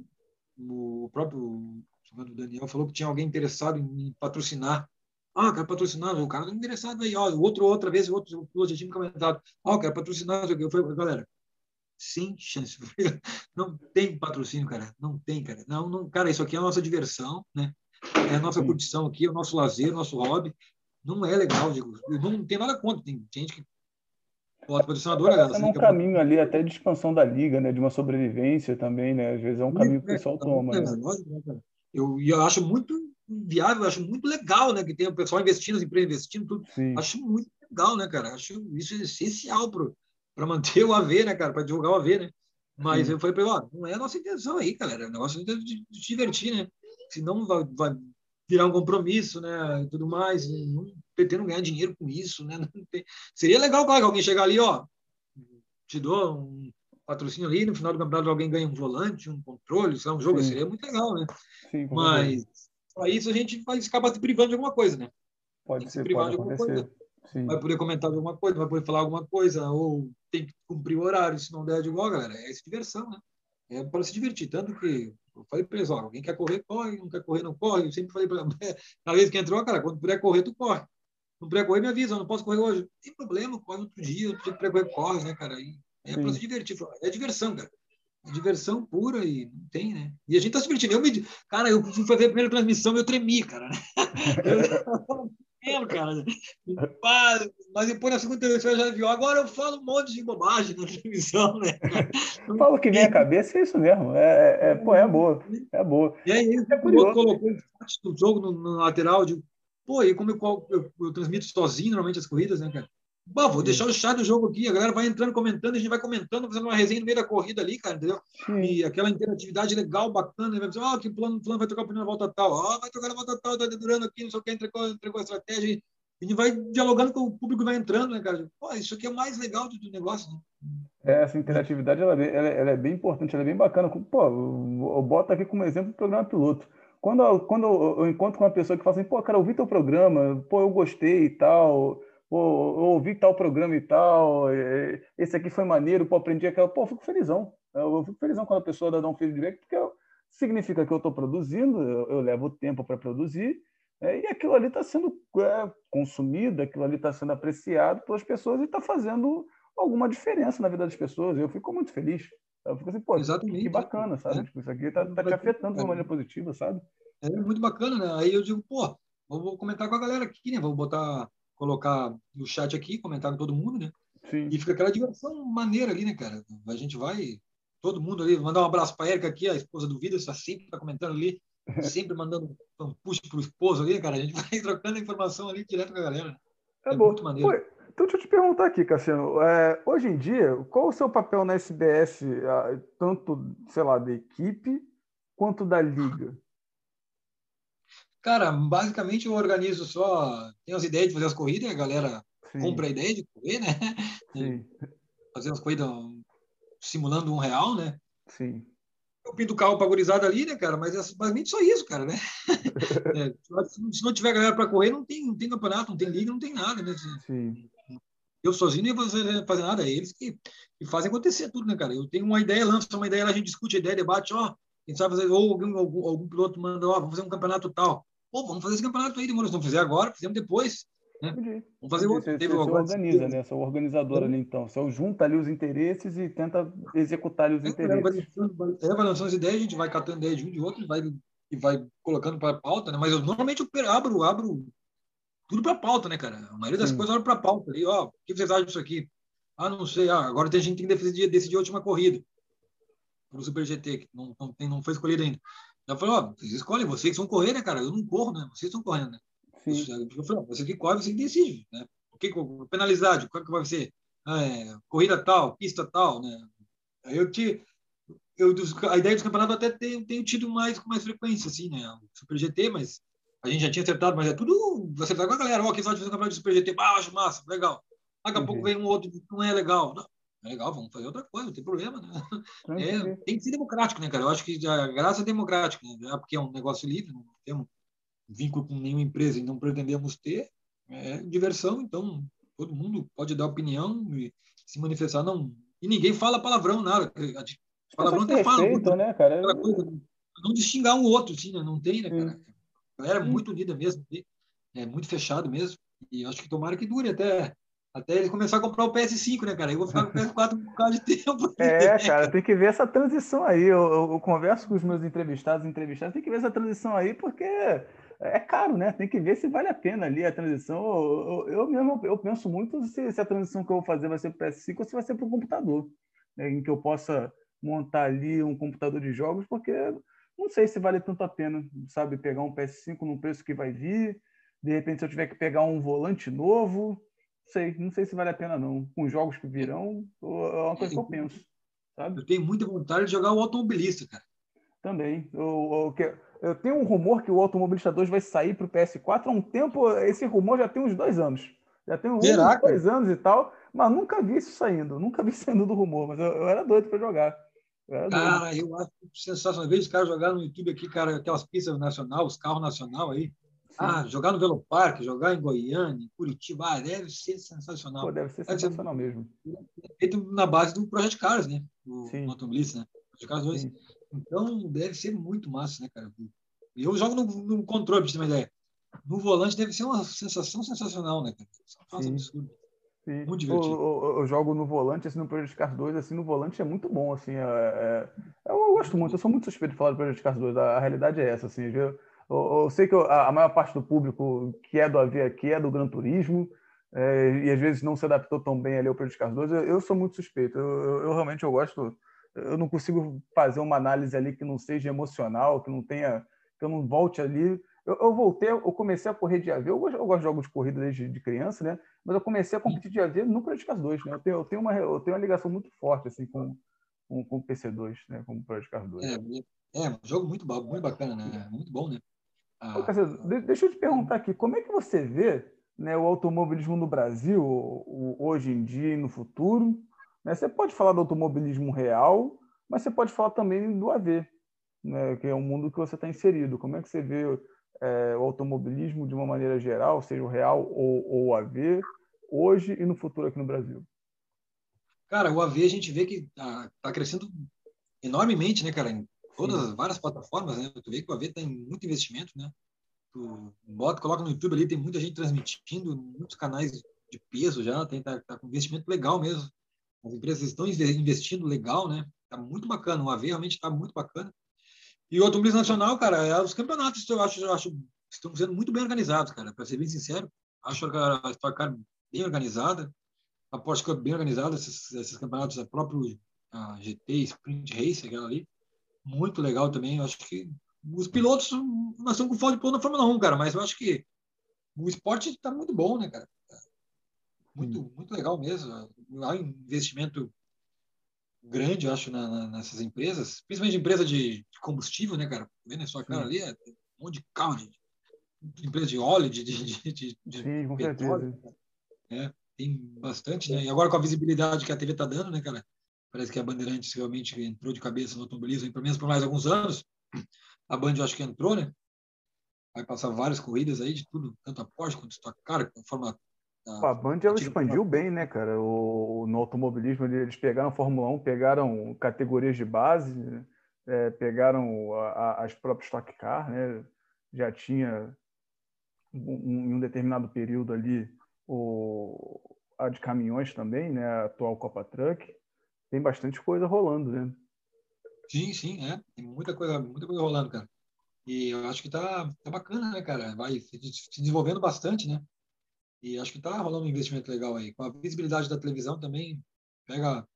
o próprio o Daniel falou que tinha alguém interessado em patrocinar. Ah, quero patrocinar, o cara tá interessado aí, ó, outro, outra vez, outro piloto já tinha comentado, ah, quero patrocinar, eu falei, galera, sem chance, não tem patrocínio, cara, não tem, cara, não, não, cara, isso aqui é a nossa diversão, né, é a nossa curtição aqui, é o nosso lazer, o nosso hobby, não é legal, digo. Não tem nada contra. Tem gente que bota posicionador. É assim, um caminho ali até de expansão da liga, né? De uma sobrevivência também, né? Às vezes é um caminho que o pessoal toma. É, né? né eu, eu acho muito viável, acho muito legal, né? Que tem o pessoal investindo, as empresas investindo, tudo. Sim. Acho muito legal, né, cara? Acho isso essencial para manter o AV, né, cara? Para divulgar o AV, né? Mas Sim. eu falei para ele, ó, não é a nossa intenção aí, galera. É o negócio de, de, de se divertir, né? Senão vai, vai virar um compromisso, né? E tudo mais. Não pretendo ganhar dinheiro com isso, né? Tem... Seria legal, claro, que alguém chegar ali, ó, te dou um patrocínio ali, no final do campeonato alguém ganha um volante, um controle, sei lá, um jogo, Sim. seria muito legal, né? Sim, Mas para isso a gente vai acabar se privando de alguma coisa, né? Pode ser, pode acontecer. Sim. Vai poder comentar alguma coisa, vai poder falar alguma coisa, ou tem que cumprir o horário, se não der de igual, galera. É essa diversão, né? É para se divertir. Tanto que eu falei para eles, ó, alguém quer correr, corre, não quer correr, não corre. Eu sempre falei para na vez que entrou, cara, quando puder correr, tu corre. Não puder correr, me avisa, eu não posso correr hoje. Não tem problema, corre outro dia, outro dia que correr, corre, né, cara? E é para se divertir. É diversão, cara. É diversão pura e não tem, né? E a gente tá se divertindo. Eu me... Cara, eu fui fazer a primeira transmissão eu tremi, cara. Né? Eu... cara. Mas depois na segunda eu já viu. Agora eu falo um monte de bobagem na transmissão, né? Falo que vem à cabeça, é isso mesmo. É, é, é, pô, é boa. É boa. E aí, é o outro colocou o jogo no, no lateral de. Pô, e como eu, eu, eu, transmito sozinho normalmente as corridas, né, cara? Bah, vou deixar o chat do jogo aqui, a galera vai entrando, comentando, a gente vai comentando, fazendo uma resenha no meio da corrida ali, cara, entendeu? Sim. E aquela interatividade legal, bacana, vai dizer, oh, que plano, plano vai trocar o pneu na volta tal, oh, vai trocar na volta tal, tá durando aqui, não sei o que, entregou, entregou a estratégia, a gente vai dialogando com o público vai entrando, né, cara? Pô, isso aqui é o mais legal do, do negócio, né? É, essa interatividade, ela, é ela, ela, é bem importante, ela é bem bacana. Pô, eu boto aqui como exemplo o programa piloto. Quando, quando eu encontro com uma pessoa que fala assim, pô, cara, eu ouvi teu programa, pô, eu gostei e tal, pô, eu ouvi tal programa e tal, esse aqui foi maneiro, pô, aprendi aquela. Pô, eu fico felizão. Eu fico felizão quando a pessoa dá um feedback, porque eu, significa que eu estou produzindo, eu, eu levo tempo para produzir, é, e aquilo ali está sendo é, consumido, aquilo ali está sendo apreciado pelas pessoas e está fazendo alguma diferença na vida das pessoas. Eu fico muito feliz. Eu fico assim, pô, Exatamente. que bacana, sabe? É. Tipo, isso aqui está tá te afetando de uma maneira positiva, sabe? É muito bacana, né? Aí eu digo, pô, vou comentar com a galera aqui, né? Vou botar colocar no chat aqui, comentar com todo mundo, né? Sim. E fica aquela diversão maneira ali, né, cara? A gente vai, todo mundo ali, mandar um abraço para Erika aqui, a esposa do Vidas, está sempre está comentando ali, sempre mandando um push pro esposo ali, cara. A gente vai trocando informação ali direto com a galera. É, é bom. muito maneiro. Pô, então, deixa eu te perguntar aqui, Cassiano. É, hoje em dia, qual o seu papel na SBS, tanto, sei lá, da equipe quanto da liga? Cara, basicamente eu organizo só. Tenho as ideias de fazer as corridas, a galera Sim. compra a ideia de correr, né? Sim. Fazer as corridas simulando um real, né? Sim. Eu pinto o carro para gurizada ali, né, cara? Mas é basicamente só isso, cara, né? é, se não tiver galera para correr, não tem, não tem campeonato, não tem liga, não tem nada, né? Sim. Eu sozinho não ia fazer, fazer nada, é eles que, que, fazem acontecer tudo, né, cara? Eu tenho uma ideia, lanço uma ideia, a gente discute a ideia, debate, ó, quem sabe fazer, ou algum, algum, algum piloto manda, ó, vamos fazer um campeonato tal. Pô, vamos fazer esse campeonato aí, demorou. Se não fizer agora, fizemos depois. Né? Vamos fazer outro. Você, Teve você organiza, né? Você é o organizador ali, então. Você junta ali os interesses e tenta executar ali os é, interesses. É, vai lançando as ideias, a gente vai catando ideias de um de outro e vai, e vai colocando para pauta, né? Mas eu normalmente eu abro, abro tudo para pauta, né, cara? A maioria das Sim. coisas eu abro para pauta. Ali, ó, o que vocês acham disso aqui? Ah, não sei. Ah, agora tem gente que tem que decidir, decidir a última corrida para o Super GT, que não, não, não foi escolhido ainda. Eu falei, ó, vocês escolhem, vocês que vão correr, né, cara? Eu não corro, né? Vocês estão correndo, né? Sim. Eu falei, você que corre, você que decide, né? O que, penalidade, qual que vai ser? É, corrida tal, pista tal, né? Eu te, eu, a ideia dos campeonatos até tenho, tenho tido mais com mais frequência, assim, né? O Super GT, mas a gente já tinha acertado, mas é tudo acertar com a galera. Ó, quem sabe fazer um campeonato de Super GT, ah, acho massa, legal. Daqui a uhum. pouco vem um outro que não é legal. Não, é legal, vamos fazer outra coisa, não tem problema, né? É, tem que ser democrático, né, cara? Eu acho que a graça é democrática, né? porque é um negócio livre, não temos vínculo com nenhuma empresa e não pretendemos ter, é diversão, então todo mundo pode dar opinião e se manifestar, não. E ninguém fala palavrão, nada. Palavrão até fala. Respeito, né, cara? Não de xingar um outro, assim, né? Não tem, né, cara? A galera é muito unida mesmo, é muito fechado mesmo. E acho que tomara que dure até até ele começar a comprar o PS5, né, cara? Eu vou ficar com o PS4 por causa de tempo. É, cara, tem que ver essa transição aí. Eu, eu, eu, converso com os meus entrevistados, entrevistados, tem que ver essa transição aí, porque é caro, né? Tem que ver se vale a pena ali a transição. Eu, eu, mesmo eu penso muito se, se, a transição que eu vou fazer vai ser para o PS5 ou se vai ser para o computador, né? em que eu possa montar ali um computador de jogos, porque não sei se vale tanto a pena, sabe? Pegar um PS5 no preço que vai vir, de repente, se eu tiver que pegar um volante novo, sei, não sei se vale a pena não. Com jogos que virão, é uma coisa que eu penso. Sabe? Eu tenho muita vontade de jogar o automobilista, cara. Também. Eu, eu, eu tenho um rumor que o Automobilista 2 vai sair para o PS4 há um tempo. Esse rumor já tem uns dois anos. Já tem uns dois anos e tal, mas nunca vi isso saindo. Nunca vi saindo do rumor, mas eu, eu era doido para jogar. Eu cara, eu acho sensacional. Vejo os caras jogar no YouTube aqui, cara, aquelas pistas nacional, os carros nacional aí. Ah, jogar no Velopark, jogar em Goiânia, em Curitiba, ah, deve ser sensacional. Pô, deve ser sensacional deve ser, mesmo. Feito na base do Project Cars, né? O Automobilista, né? Project Cars 2. Sim. Então, deve ser muito massa, né, cara? Eu jogo no, no controle, pra você ter uma ideia. No volante deve ser uma sensação sensacional, né, cara? Faz absurdo. Sim. Muito divertido. Eu, eu, eu, jogo no volante, assim, no Project Cars 2, assim, no volante é muito bom, assim, é, é, eu gosto muito, eu sou muito suspeito de falar do Project Cars 2, a, a realidade é essa, assim, eu, eu sei que a, maior parte do público que é do AV aqui é do Gran Turismo, é, e às vezes não se adaptou tão bem ali ao Cars 2, eu, eu sou muito suspeito, eu, eu, realmente eu gosto, eu não consigo fazer uma análise ali que não seja emocional, que não tenha, que eu não volte ali. Eu, eu voltei, eu comecei a correr de AV, eu gosto, eu gosto de jogos de corrida desde de criança, né? Mas eu comecei a competir de AV no Project Cars 2, né? Eu tenho, eu tenho, uma, eu tenho uma ligação muito forte assim com, com, com o PC2, né? Com o Cars 2. É, é um jogo muito, muito bacana, né? Muito bom, né? Ah, deixa eu te perguntar aqui, como é que você vê né, o automobilismo no Brasil, hoje em dia e no futuro? Né? Você pode falar do automobilismo real, mas você pode falar também do AV, né? que é um mundo que você está inserido. Como é que você vê é, o automobilismo de uma maneira geral, seja o real ou o AV, hoje e no futuro aqui no Brasil? Cara, o AV a gente vê que está tá crescendo enormemente, né, cara? Em todas as várias plataformas, né? Tu vê que o AV tem muito investimento, né? Tu bota, coloca no YouTube ali, tem muita gente transmitindo, muitos canais de peso já, tem tá, tá com investimento legal mesmo. As empresas estão investindo legal, né? Tá muito bacana. O AV realmente está muito bacana. E o automobilismo nacional, cara, é, os campeonatos eu acho, eu acho estão sendo muito bem organizados, cara. Para ser bem sincero, acho a Stock Car bem organizada, a Porsche Cup bem organizada, esses, esses campeonatos, a próprio a GT Sprint Race, aquela ali, muito legal também. Eu acho que os pilotos, nós estamos com falta de ponto na Fórmula 1, cara, mas eu acho que o esporte está muito bom, né, cara? Muito, muito legal mesmo. Há um investimento grande, eu acho, na, na, nessas empresas, principalmente empresa de, de, combustível, né, cara? Vendo só cara ali, é um monte de carro, de, de empresa de óleo, de, de, de, de Sim, com petróleo. certeza. É, tem bastante, né? E agora com a visibilidade que a TV está dando, né, cara? Parece que a Bandeirantes realmente entrou de cabeça no automobilismo, pelo menos por mais alguns anos. A Band, eu acho que entrou, né? Vai passar várias corridas aí de tudo, tanto a Porsche quanto a Stock Car, conforme a Band ela expandiu bem, né, cara? O, no automobilismo eles pegaram a Fórmula 1, pegaram categorias de base, é, pegaram a, a, as próprias Stock Car, né? Já tinha em um, determinado período ali o, a de caminhões também, né? A atual Copa Truck. Tem bastante coisa rolando, né? Sim, sim, é. Tem muita coisa, muita coisa rolando, cara. E eu acho que tá, tá bacana, né, cara? Vai se desenvolvendo bastante, né? E acho que está rolando um investimento legal aí. Com a visibilidade da televisão também, pega.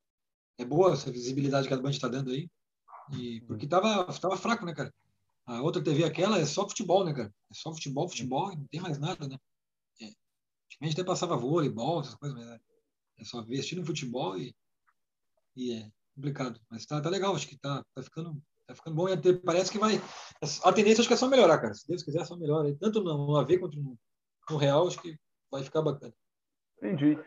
É boa essa visibilidade que a Band está dando aí. E, porque estava tava fraco, né, cara? A outra TV, aquela, é só futebol, né, cara? É só futebol, futebol, não tem mais nada, né? É. Antigamente até passava voleibol, essas coisas, mas é, é só vestir no futebol e, e é complicado. Mas tá, tá legal, acho que tá, tá ficando tá ficando bom. E parece que vai. A tendência acho que é só melhorar, cara. Se Deus quiser, é só melhora. Tanto no AV quanto no, no Real, acho que vai ficar bacana. Entendi.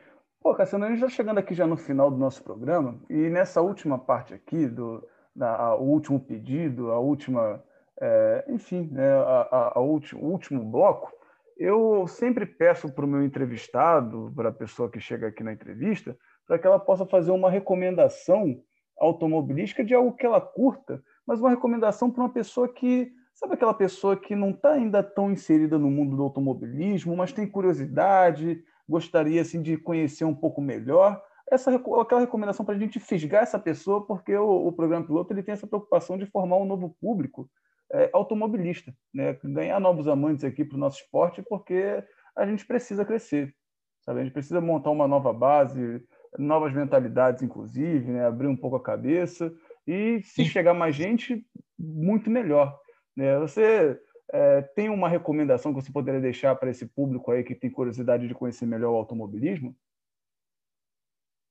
Pô, Cassiano, a gente está chegando aqui já no final do nosso programa, e nessa última parte aqui, do, da, o último pedido, a última, é, enfim, né, a, a, a último, o último bloco, eu sempre peço para o meu entrevistado, para a pessoa que chega aqui na entrevista, para que ela possa fazer uma recomendação automobilística de algo que ela curta, mas uma recomendação para uma pessoa que Sabe aquela pessoa que não está ainda tão inserida no mundo do automobilismo, mas tem curiosidade, gostaria assim de conhecer um pouco melhor? Essa aquela recomendação para a gente fisgar essa pessoa, porque o, o, programa piloto ele tem essa preocupação de formar um novo público é, automobilista, né? ganhar novos amantes aqui para o nosso esporte, porque a gente precisa crescer, sabe? A gente precisa montar uma nova base, novas mentalidades, inclusive, né? abrir um pouco a cabeça e se chegar mais gente, muito melhor. Né? Você é, tem uma recomendação que você poderia deixar para esse público aí que tem curiosidade de conhecer melhor o automobilismo?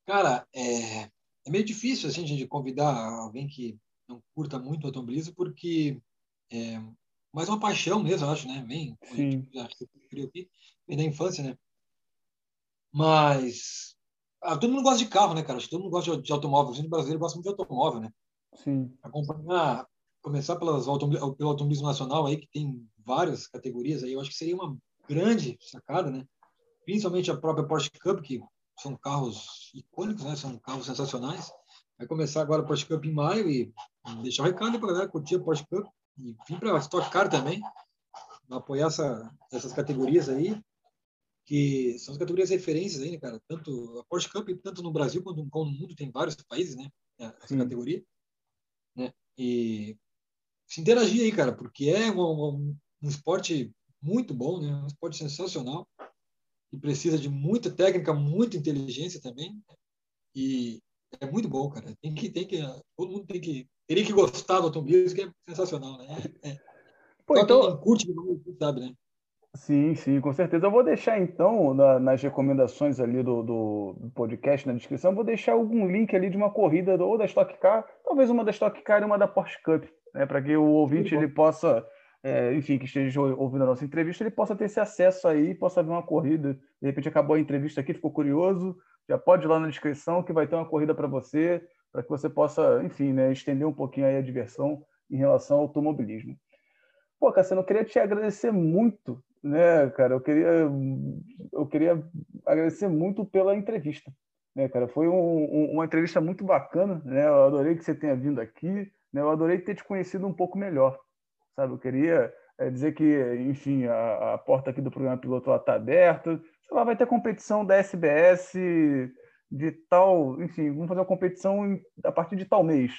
Cara, é, é meio difícil assim, a gente convidar alguém que não curta muito o automobilismo, porque é mais uma paixão mesmo, eu acho, né? Vem, Sim. Aqui, vem da infância, né? Mas ah, todo mundo gosta de carro, né, cara? Acho que todo mundo gosta de, de automóvel. O gente brasileiro gosta muito de automóvel, né? Sim. Acompanhar, começar pelas pelo automobilismo nacional aí, que tem várias categorias aí, eu acho que seria uma grande sacada, né? Principalmente a própria Porsche Cup, que são carros icônicos, né? São carros sensacionais. Vai começar agora a Porsche Cup em maio e deixar o recado para a galera curtir a Porsche Cup e vir para Stock Car também, apoiar essa, essas categorias aí, que são as categorias referências aí, né, cara? Tanto a Porsche Cup, tanto no Brasil quanto no mundo, tem vários países, né? Essa Sim. categoria. Né? E se interagir aí, cara, porque é um, um, um esporte muito bom, né? Um esporte sensacional e precisa de muita técnica, muita inteligência também. E é muito bom, cara. Tem que, tem que, todo mundo tem que, teria que gostar do automobilismo, que é sensacional, né? É, Pô, então, quem curte, sabe, né? Sim, sim, com certeza. Eu vou deixar então na, nas recomendações ali do, do, do, podcast, na descrição, vou deixar algum link ali de uma corrida ou da Stock Car, talvez uma da Stock Car e uma da Porsche Cup, né, para que o ouvinte ele possa, é, enfim, que esteja ouvindo a nossa entrevista, ele possa ter esse acesso aí, possa ver uma corrida. De repente acabou a entrevista aqui, ficou curioso, já pode ir lá na descrição que vai ter uma corrida para você, para que você possa, enfim, né, estender um pouquinho aí a diversão em relação ao automobilismo. Pô, Cassiano, eu queria te agradecer muito né, cara, eu queria, eu queria agradecer muito pela entrevista, né, cara, foi um, um, uma entrevista muito bacana, né, eu adorei que você tenha vindo aqui, né, eu adorei ter te conhecido um pouco melhor, sabe, eu queria é, dizer que, enfim, a, a, porta aqui do programa Piloto está aberta, sei lá, vai ter competição da SBS de tal, enfim, vamos fazer uma competição a partir de tal mês,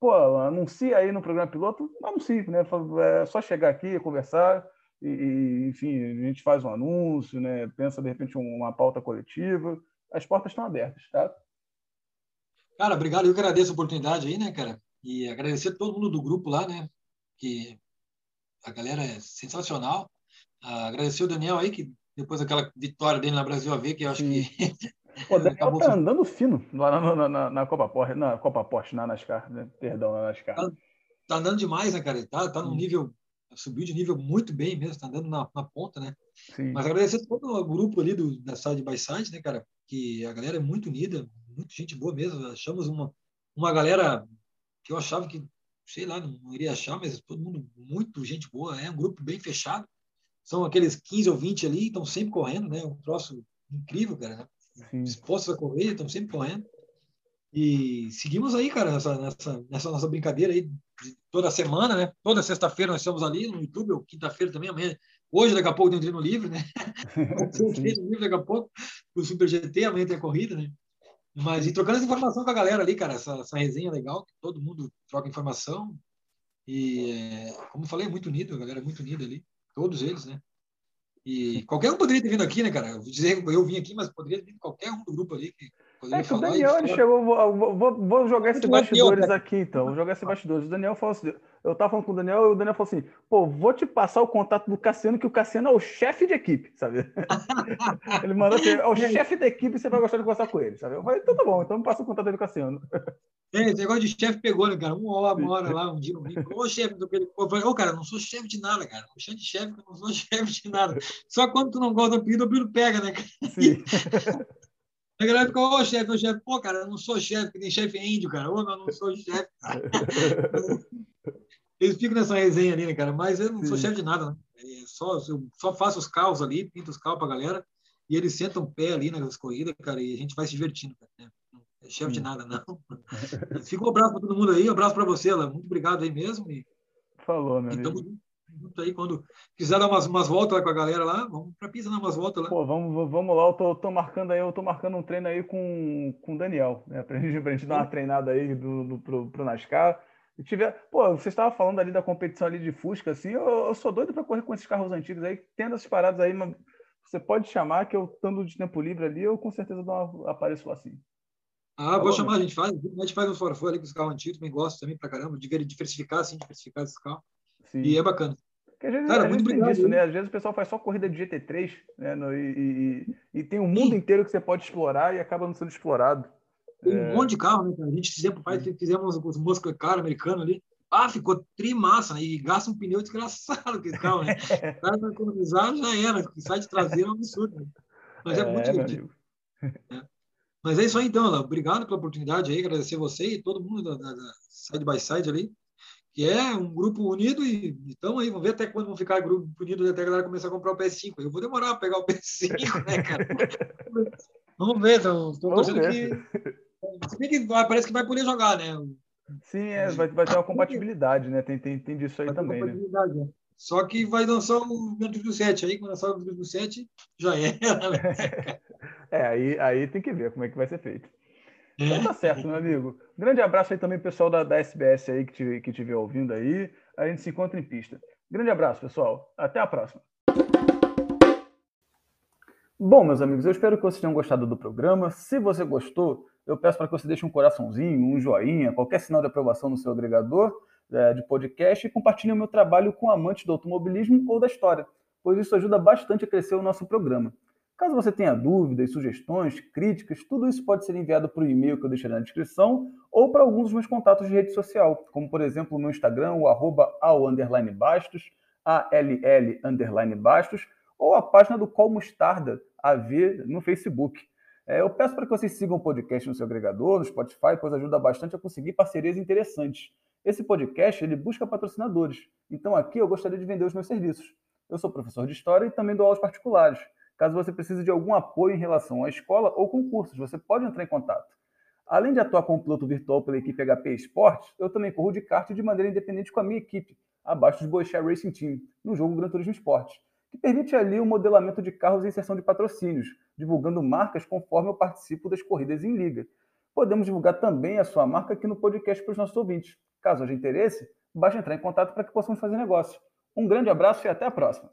pô, anuncia aí no programa piloto, anuncie, né? É só chegar aqui, conversar, e, enfim, a gente faz um anúncio, né? pensa de repente uma pauta coletiva. As portas estão abertas, tá? Cara, obrigado. Eu agradeço a oportunidade aí, né, cara? E agradecer todo mundo do grupo lá, né? Que a galera é sensacional. Uh, agradecer o Daniel aí, que depois daquela vitória dele na Brasil AV, que eu acho Sim. que. O Daniel tá andando fino lá na, na, na, Copa Porsche, na Copa Porsche, na NASCAR, né? perdão, na NASCAR. Tá, tá andando demais, né, cara? Tá, tá num nível subiu de nível muito bem mesmo, está andando na, na, ponta, né? Sim. Mas agradecer todo o grupo ali do, da Side by Side, né, cara? Que a galera é muito unida, muito gente boa mesmo. Achamos uma, uma galera que eu achava que, sei lá, não iria achar, mas todo mundo muito gente boa. É um grupo bem fechado. São aqueles 15 ou 20 ali, estão sempre correndo, né? Um troço incrível, cara. Né? Dispostos a correr, estão sempre correndo. E seguimos aí, cara, nessa, nessa, nessa nossa brincadeira aí toda semana, né? Toda sexta-feira nós estamos ali no YouTube, ou quinta-feira também, amanhã. Hoje, daqui a pouco, tem treino livre, né? treino livre daqui a pouco, o Super GT, amanhã tem a corrida, né? Mas e trocando essa informação com a galera ali, cara, essa, essa resenha legal, que todo mundo troca informação. E, é, como falei, é muito unido, a galera é muito unida ali, todos eles, né? E qualquer um poderia ter vindo aqui, né, cara? Eu dizer eu vim aqui, mas poderia ter vindo qualquer um do grupo ali que é que o Daniel ele chegou, vou, vou, vou jogar esses bastidores aqui então, vou jogar esses bastidores. O Daniel falou assim, eu tava falando com o Daniel e o Daniel falou assim, pô, vou te passar o contato do Cassiano, que o Cassiano é o chefe de equipe, sabe? ele mandou assim, é o chefe da equipe, você vai gostar de conversar com ele, sabe? Eu falei, então tá bom, então me passa o contato do Cassiano. É, esse negócio de chefe pegou, né, cara? Uma hora, uma hora lá, um dia, um dia. Ô, chefe do Eu falei, ô, cara, não sou chefe de nada, cara. O chefe de chefe, eu não sou chefe de nada. Só quando tu não gosta do apelido, o apelido pega, né, cara? Sim. A galera ficou, ô chefe, ô chefe, pô, cara, eu não sou chefe, tem chefe é índio, cara. Ô, eu não sou chefe, cara. Eles ficam nessa resenha ali, né, cara? Mas eu não sou chefe de nada, né? É só, eu só faço os carros ali, pinto os carros pra galera, e eles sentam o pé ali nas corridas, cara, e a gente vai se divertindo, cara. Né? É chefe de nada, não. Fica um abraço para todo mundo aí, um abraço para você, Ela. Muito obrigado aí mesmo. E, Falou, meu amigo junto aí quando quiser dar umas, umas voltas lá com a galera lá, vamos para Pisa dar umas voltas lá. Pô, vamos, vamos lá, eu tô, tô, marcando aí, eu tô marcando um treino aí com, com o Daniel, né? Pra gente, pra gente dar uma treinada aí do, do, pro, pro NASCAR. Se tiver, pô, você estava falando ali da competição ali de Fusca, assim, eu, eu sou doido para correr com esses carros antigos aí, tendo essas paradas aí, mas você pode chamar que eu, estando de tempo livre ali, eu com certeza dou uma, apareço lá assim. Ah, vou chamar, a gente faz. A gente faz um fora ali com os carros antigos, também gosto também pra caramba, de diversificar, assim, diversificar esses carros. Sim. E é bacana. Porque às vezes, Cara, muito obrigado. Disso, né? Às vezes o pessoal faz só corrida de GT3, né? No, e, e, e, tem um mundo Sim. inteiro que você pode explorar e acaba não sendo explorado. Tem é... um monte de carro, né? A gente sempre faz, fizemos os Mosca Car americano ali. Ah, ficou trimassa, né? E gasta um pneu desgraçado aquele carro, né? o cara vai economizar, já era. O sai de traseiro é um absurdo. Né? Mas é, é muito divertido. É. Mas é isso aí, então, Alain. Obrigado pela oportunidade aí, agradecer você e todo mundo da, da, da Side by Side ali, que é um grupo unido e então aí, vamos ver até quando vão ficar grupo unido até a galera começar a comprar o PS5. Eu vou demorar a pegar o PS5, né, cara? vamos ver, estou torcendo que. Se bem que parece que vai poder jogar, né? Sim, é, vai, vai ter uma compatibilidade, né? Tem, tem, tem disso aí vai também, né? né? Só que vai lançar o Turismo 7 aí, quando lançar o Turismo 7, já era. Né? é, aí, aí tem que ver como é que vai ser feito. Então tá certo, meu amigo. Grande abraço aí também, pessoal da, da SBS aí que te, que estiver ouvindo aí. A gente se encontra em pista. Grande abraço, pessoal. Até a próxima. Bom, meus amigos, eu espero que vocês tenham gostado do programa. Se você gostou, eu peço para que você deixe um coraçãozinho, um joinha, qualquer sinal de aprovação no seu agregador é, de podcast e compartilhe o meu trabalho com amantes do automobilismo ou da história, pois isso ajuda bastante a crescer o nosso programa. Caso você tenha dúvidas, sugestões, críticas, tudo isso pode ser enviado por e-mail que eu deixarei na descrição ou para alguns dos meus contatos de rede social, como por exemplo o meu Instagram, o arroba ao underline bastos, A-L-L underline bastos, ou a página do Col Mostarda, AV, no Facebook. É, eu peço para que vocês sigam o podcast no seu agregador, no Spotify, pois ajuda bastante a conseguir parcerias interessantes. Esse podcast ele busca patrocinadores. Então aqui eu gostaria de vender os meus serviços. Eu sou professor de história e também dou aulas particulares. Caso você precise de algum apoio em relação à escola ou concursos, você pode entrar em contato. Além de atuar como piloto virtual pela equipe HP Esportes, eu também corro de kart de maneira independente com a minha equipe, abaixo do Boixá Racing Team, no jogo Gran Turismo Esportes, que permite ali o modelamento de carros e inserção de patrocínios, divulgando marcas conforme eu participo das corridas em liga. Podemos divulgar também a sua marca aqui no podcast para os nossos ouvintes. Caso haja interesse, basta entrar em contato para que possamos fazer negócio. Um grande abraço e até a próxima!